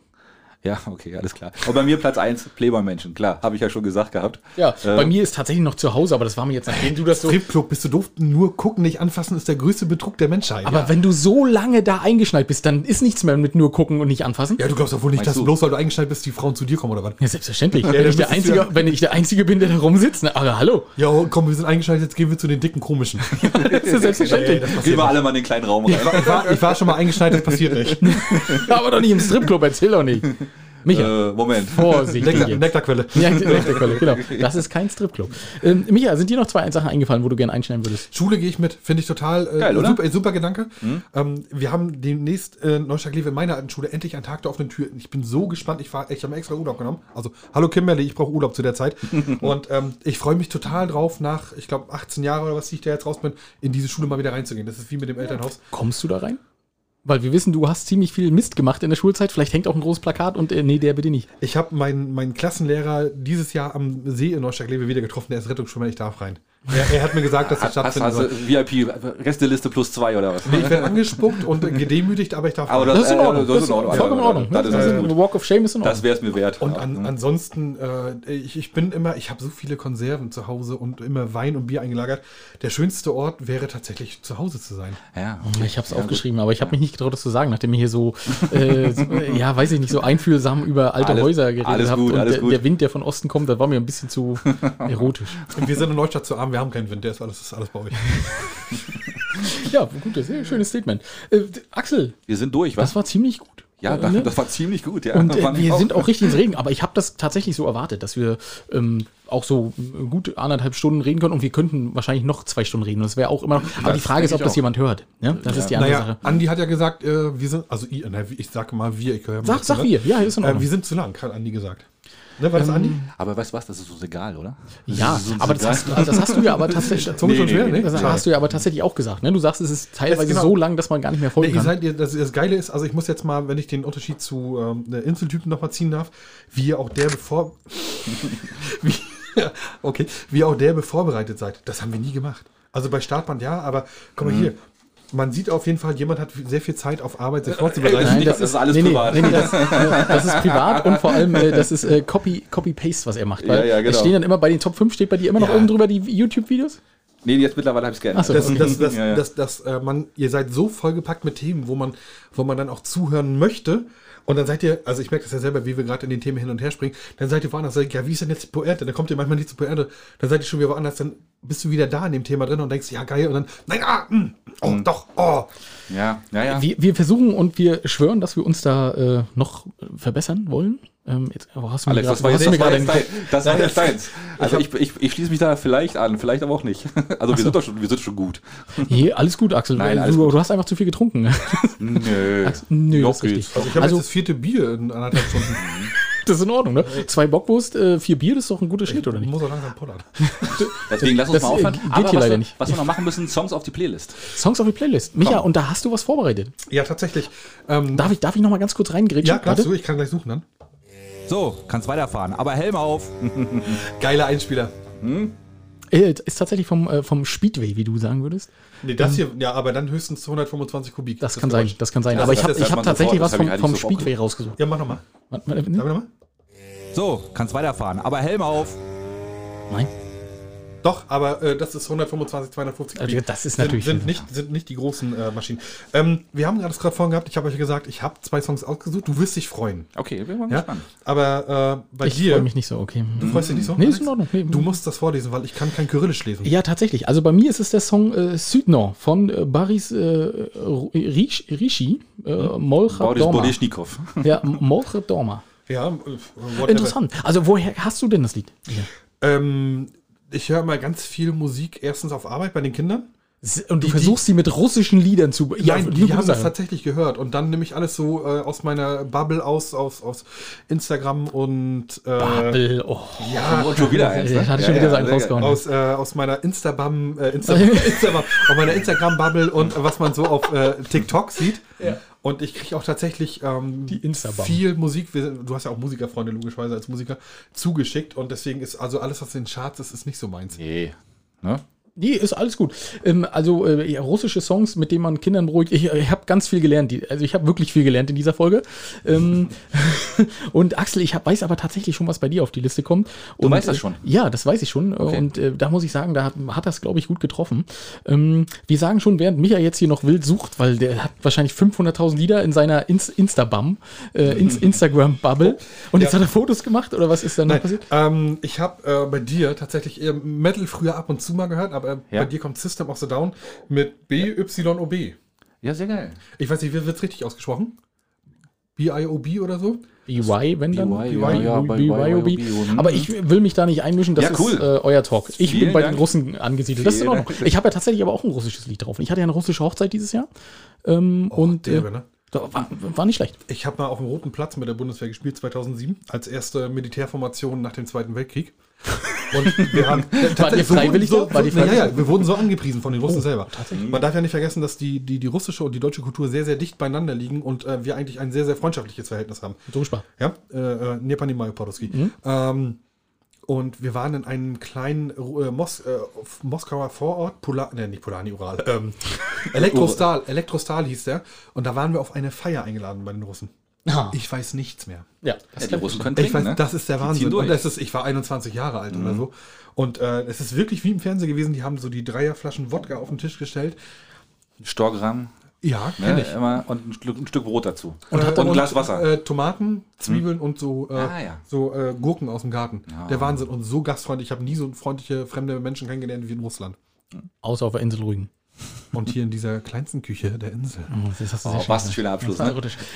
Ja, okay, alles klar. Und bei mir Platz 1, Playboy-Menschen, klar, habe ich ja schon gesagt gehabt. Ja, bei mir ist tatsächlich noch zu Hause, aber das war mir jetzt, nachdem du das so. Stripclub, bist du doof? Nur gucken, nicht anfassen, ist der größte Betrug der Menschheit. Aber wenn du so lange da eingeschneit bist, dann ist nichts mehr mit nur gucken und nicht anfassen. ja, du glaubst doch wohl nicht, Meinst dass du? bloß weil du eingeschneit bist, die Frauen zu dir kommen, oder was? Ja, selbstverständlich. wenn, dann ich der Einzige, ja- wenn ich der Einzige bin, der da rumsitzt, ne? aber hallo, Ja, komm, wir sind eingeschaltet, jetzt gehen wir zu den dicken komischen. das ist selbstverständlich. Gehen wir alle mal in den kleinen Raum rein. Ich war, ich war schon mal eingeschneit, das passiert nicht. aber doch nicht im Stripclub, erzähl doch nicht. Micha, Äh, Moment. Vorsichtig Nektar. Nektarquelle. Ja, Nektarquelle, genau. Das ist kein Stripclub. Ähm, Micha, sind dir noch zwei Sachen eingefallen, wo du gerne einschneiden würdest? Schule gehe ich mit, finde ich total äh, Geil, oder? super, super Gedanke. Ähm, wir haben demnächst äh, Neustadt in meiner alten Schule endlich einen Tag der offenen Tür. Ich bin so gespannt. Ich, war, ich habe mir extra Urlaub genommen. Also, hallo Kimberly, ich brauche Urlaub zu der Zeit. Und ähm, ich freue mich total drauf, nach, ich glaube, 18 Jahren oder was, die ich da jetzt raus bin, in diese Schule mal wieder reinzugehen. Das ist wie mit dem Elternhaus. Kommst du da rein? Weil wir wissen, du hast ziemlich viel Mist gemacht in der Schulzeit. Vielleicht hängt auch ein großes Plakat und äh, nee, der bitte nicht. Ich habe meinen, meinen Klassenlehrer dieses Jahr am See in Neustadt wieder getroffen. Der ist Rettungsschwimmer, ich darf rein. Er, er hat mir gesagt, dass das soll. du VIP, Resteliste plus zwei oder was? Nee, ich werde angespuckt und gedemütigt, aber ich darf Aber rein. Das ist in äh, Ordnung. das ist in Ordnung. Vollkommen in Ordnung. Das ist Das ist gut. ein Walk of Shame ist in Ordnung. Das wäre es mir wert. Und Ja. an, ansonsten, äh, ich, ich bin immer, ich habe so viele Konserven zu Hause und immer Wein und Bier eingelagert. Der schönste Ort wäre tatsächlich zu Hause zu sein. ja. Ich habe es aufgeschrieben, aber ich habe mich nicht getraut, das zu sagen, nachdem ihr hier so, äh, so, ja, weiß ich nicht, so einfühlsam über alte Alles- Häuser geredet alles habt gut, und alles der, gut. der Wind, der von Osten kommt, das war mir ein bisschen zu erotisch. Und wir sind in Neustadt zu arm, wir haben keinen Wind, der ist alles, ist alles bei euch. Ja, gut, das ist ein schönes Statement. Äh, Axel, Wir sind durch, was? das war ziemlich gut. ja, Äh, das, ne? das war ziemlich gut, ja. Und äh, wir sind auch richtig ins Reden, aber ich habe das tatsächlich so erwartet, dass wir ähm, auch so äh, gut anderthalb Stunden reden können und wir könnten wahrscheinlich noch zwei Stunden reden. Und das wäre auch immer noch. Aber die Frage ist, ob das auch. jemand hört. Ja, das ist die andere Naja, Sache. Andi hat ja gesagt, äh, wir sind, also ich, na, ich sage mal wir, ich höre Sag, sag wir, ja, ist in Äh, Ordnung. wir sind zu lang, hat Andi gesagt. Ne, war das Andi? Aber weißt du was, das ist uns egal, oder? Ja, Das aber das hast, also das hast du ja aber tatsächlich. Zunge schon nee, schwer, nee, ne? Das hast du ja aber tatsächlich auch gesagt. Ne? Du sagst, es ist teilweise genau. so lang, dass man gar nicht mehr folgen ihr kann. seid, das, das Geile ist, also ich muss jetzt mal, wenn ich den Unterschied zu ähm, der Inseltypen nochmal ziehen darf, wie ihr auch der bevor. wie, okay, wie ihr auch derbe vorbereitet seid. Das haben wir nie gemacht. Also bei Startband ja, aber guck Mhm. mal hier. Man sieht auf jeden Fall, jemand hat sehr viel Zeit auf Arbeit, sich vorzubereiten. Nein, das ist alles nee, nee, privat. Nee, nee, das, das ist privat und vor allem, äh, das ist äh, Copy, Copy-Paste, was er macht. Weil Ja, ja, genau. Es stehen dann immer bei den Top 5, steht bei dir immer noch Ja. oben drüber die YouTube-Videos? Nee, jetzt mittlerweile habe ich es geändert. Ach so. Das, Okay. das, das, Ja, das, das, äh, man, ihr seid so vollgepackt mit Themen, wo man, wo man dann auch zuhören möchte. Und dann seid ihr, also ich merke das ja selber, wie wir gerade in den Themen hin und her springen, dann seid ihr woanders, seid, ja, wie ist denn jetzt die Pointe? Dann kommt ihr manchmal nicht zur Pointe, dann seid ihr schon wieder woanders, dann bist du wieder da in dem Thema drin und denkst, ja, geil, und dann, nein, ah, mh, oh, Mhm. doch, oh. Ja, ja, ja. Wir, wir versuchen und wir schwören, dass wir uns da äh, noch verbessern wollen. Ähm, jetzt, wo hast du Alex, grad- das war jetzt jetzt dein, das war jetzt deins. Also ich, ich, ich schließe mich da vielleicht an, vielleicht aber auch nicht. Also wir sind doch schon, wir sind schon gut. Hier, alles gut, Axel. Nein, alles du, gut. du hast einfach zu viel getrunken. Nö. Axel, nö, richtig. geht's. Also ich habe Also- jetzt das vierte Bier in anderthalb Stunden. Das ist in Ordnung, ne? Zwei Bockwurst, äh, vier Bier, das ist doch ein guter Schnitt, oder Ich nicht? muss auch langsam pullern. Deswegen lass uns Das, mal äh, aufhören. geht Aber hier was, leider wir, nicht. was wir noch machen müssen, Songs auf die Playlist. Songs auf die Playlist. Micha, und da hast du was vorbereitet. Ja, tatsächlich. Ähm, Darf ich, darf ich noch mal ganz kurz reingrätschen? ja, kannst du, ich kann gleich suchen dann. So, kannst weiterfahren. Aber Helm auf. Geiler Einspieler. Äh, ist tatsächlich vom, äh, vom Speedway, wie du sagen würdest. Nee, das hier, ja, aber dann höchstens 225 Kubik. Das, kann sein, das kann sein. Ja, Aber ich das- habe das ich hab tatsächlich was das vom, vom sofort Speedway rausgesucht. Ja, mach nochmal. Sag mal nochmal. So, kannst weiterfahren. Aber Helm auf. Nein. Doch, aber äh, das ist 125, 250 Also, das ist sind, natürlich- Sind nicht, sind nicht die großen äh, Maschinen. Ähm, wir haben gerade gerade vorhin gehabt, ich habe euch gesagt, ich habe zwei Songs ausgesucht. Du wirst dich freuen. Okay, wir waren Ja? gespannt. Aber äh, bei Ich dir, freue mich nicht so, okay. du freust dich nicht so? Nee, ist Alex? in Ordnung. Nee. Du musst das vorlesen, weil ich kann kein Kyrillisch lesen. Ja, tatsächlich. Also bei mir ist es der Song äh, Südnor von äh, Baris äh, Rish, Rishi, äh, Molchat Boris Dorma. Bodeschnikow. Ja, Molchat Dorma. Ja, äh, whatever. Interessant. Also woher hast du denn das Lied? Ja. Ähm, ich höre mal ganz viel Musik, erstens auf Arbeit bei den Kindern. Und du Die- versuchst sie mit russischen Liedern zu. Nein, nur die haben das tatsächlich gehört. Und dann nehme ich alles so äh, aus meiner Bubble aus, aus, aus Instagram und äh, Babel, oh. ja, Und schon wieder eins. Ja, ne? hatte schon wieder so einen sehr rausgehauen. aus, äh, aus meiner Instabam, äh, Insta Instagram, aus meiner Instagram-Bubble und was man so auf äh, TikTok sieht. Und ich kriege auch tatsächlich ähm, Die Instabam. viel Musik. Wir, du hast ja auch Musikerfreunde, logischerweise als Musiker, zugeschickt. Und deswegen ist also alles, was in den Charts ist, ist nicht so meins. Nee. Ne? Nee, ist alles gut. Ähm, also äh, russische Songs, mit denen man Kindern beruhigt. Ich, ich habe ganz viel gelernt. Die, also ich habe wirklich viel gelernt in dieser Folge. Ähm, Und Axel, ich hab, weiß aber tatsächlich schon, was bei dir auf die Liste kommt. Du und, weißt das äh, schon? Ja, das weiß ich schon. Okay. Und äh, da muss ich sagen, da hat, hat das, glaube ich, gut getroffen. Ähm, wir sagen schon, während Micha jetzt hier noch wild sucht, weil der hat wahrscheinlich 500.000 Lieder in seiner Ins Instabum, äh, ins Instagram-Bubble. Und jetzt Ja. hat er Fotos gemacht oder was ist da noch Nein, passiert? ähm, ich habe äh, bei dir tatsächlich eher Metal früher ab und zu mal gehört, aber äh, Ja. bei dir kommt System of the Down mit B-Y-O-B. Ja, sehr geil. Ich weiß nicht, wie wird es richtig ausgesprochen? B-I-O-B oder so? BY, wenn dann? BYOB. Aber ich will mich da nicht einmischen, das Ja, cool. ist äh, euer Talk. Ich Vielen bin bei Dank. den Russen angesiedelt. Das ist in Ordnung. Ich habe ja tatsächlich aber auch ein russisches Lied drauf. Ich hatte ja eine russische Hochzeit dieses Jahr. Ähm, und äh, derbe, ne? da war, war nicht schlecht. Ich habe mal auf dem Roten Platz mit der Bundeswehr gespielt 2007 als erste Militärformation nach dem Zweiten Weltkrieg. Und wir haben Wart ihr freiwillig so, so, ja, freiwillig? ja, wir wurden so angepriesen von den Russen Oh, selber. Man darf ja nicht vergessen, dass die, die, die russische und die deutsche Kultur sehr, sehr dicht beieinander liegen und äh, wir eigentlich ein sehr, sehr freundschaftliches Verhältnis haben. So Spaß. Ja, äh, äh, Nepani Podolski. Mhm. Ähm, und wir waren in einem kleinen äh, Mos äh, Moskauer Vorort, Pola ne, nicht Polani Ural, ähm, Elektrostal, Elektrostal hieß der. Und da waren wir auf eine Feier eingeladen bei den Russen. Ah, Ich weiß nichts mehr. ja, Ja, die Russen können Ich trinken, weiß, ne? das ist der Wahnsinn. Und es ist, ich war 21 Jahre alt oder so. Und äh, es ist wirklich wie im Fernsehen gewesen. Die haben so die Dreierflaschen Wodka auf den Tisch gestellt. Storgramm, Ja, kenn ne, ich. immer, und ein Stück, ein Stück Brot dazu. Und, und ein Glas Wasser. Äh, Tomaten, Zwiebeln und so, äh, Ah, ja. so äh, Gurken aus dem Garten. Ja. Der Wahnsinn und so gastfreundlich. Ich habe nie so freundliche fremde Menschen kennengelernt wie in Russland. außer auf der Insel Rügen. Und hier in dieser kleinsten Küche der Insel. Oh, schön was ein schöner Abschluss, ne?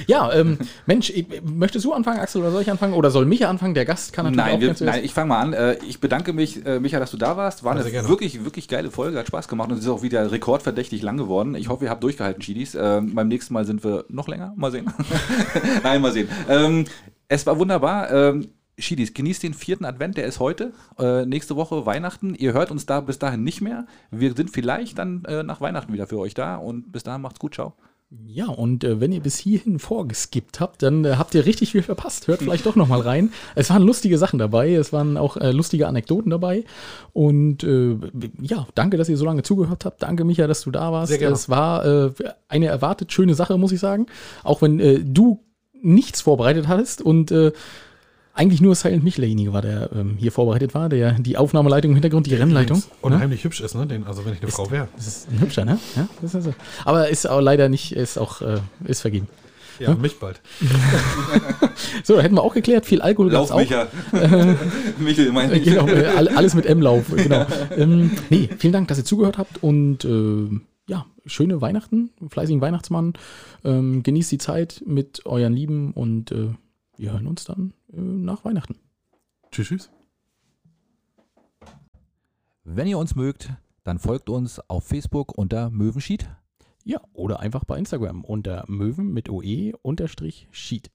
Ja, ähm, Mensch, ich- möchtest du anfangen, Axel, oder soll ich anfangen? Oder soll Micha anfangen? Der Gast kann natürlich Nein, auch wir, nein, ich fange mal an. Äh, Ich bedanke mich, äh, Micha, dass du da warst. War eine wirklich, wirklich geile Folge, hat Spaß gemacht und es ist auch wieder rekordverdächtig lang geworden. Ich hoffe, ihr habt durchgehalten, Chidis. Ähm, beim nächsten Mal sind wir noch länger. Mal sehen. nein, mal sehen. Ähm, es war wunderbar. Chidis, genießt den vierten Advent, der ist heute. Äh, nächste Woche Weihnachten. Ihr hört uns da bis dahin nicht mehr. Wir sind vielleicht dann äh, nach Weihnachten wieder für euch da und bis dahin macht's gut. Ciao. Ja, und äh, wenn ihr bis hierhin vorgeskippt habt, dann äh, habt ihr richtig viel verpasst. Hört vielleicht doch noch mal rein. Es waren lustige Sachen dabei, es waren auch äh, lustige Anekdoten dabei. Und äh, ja, danke, dass ihr so lange zugehört habt. Danke, Micha, dass du da warst. Sehr gerne. Es war äh, eine erwartet schöne Sache, muss ich sagen. Auch wenn äh, du nichts vorbereitet hattest und äh, eigentlich nur Silent Mich derjenige war, der ähm, hier vorbereitet war, der die Aufnahmeleitung im Hintergrund, die Rennleitung. Übrigens Unheimlich hübsch ist, ne? Den, also wenn ich eine Frau wäre. Das ist ein hübscher, ne? Ja, das ist so. Aber ist auch leider nicht, ist auch, äh, ist vergeben. Ja, mich bald. So, hätten wir auch geklärt, viel Alkohol gab's auch. Micha. Michel, mein Äh, Genau, äh, all- alles mit M-Lauf, genau. ähm, nee, vielen Dank, dass ihr zugehört habt und äh, ja, schöne Weihnachten, fleißigen Weihnachtsmann. Ähm, genießt die Zeit mit euren Lieben und äh, wir hören uns dann äh, nach Weihnachten. Tschüss, tschüss. Wenn ihr uns mögt, dann folgt uns auf Facebook unter Möwenschied. Ja, oder einfach bei Instagram unter Möwen mit OE unterstrich Sheet.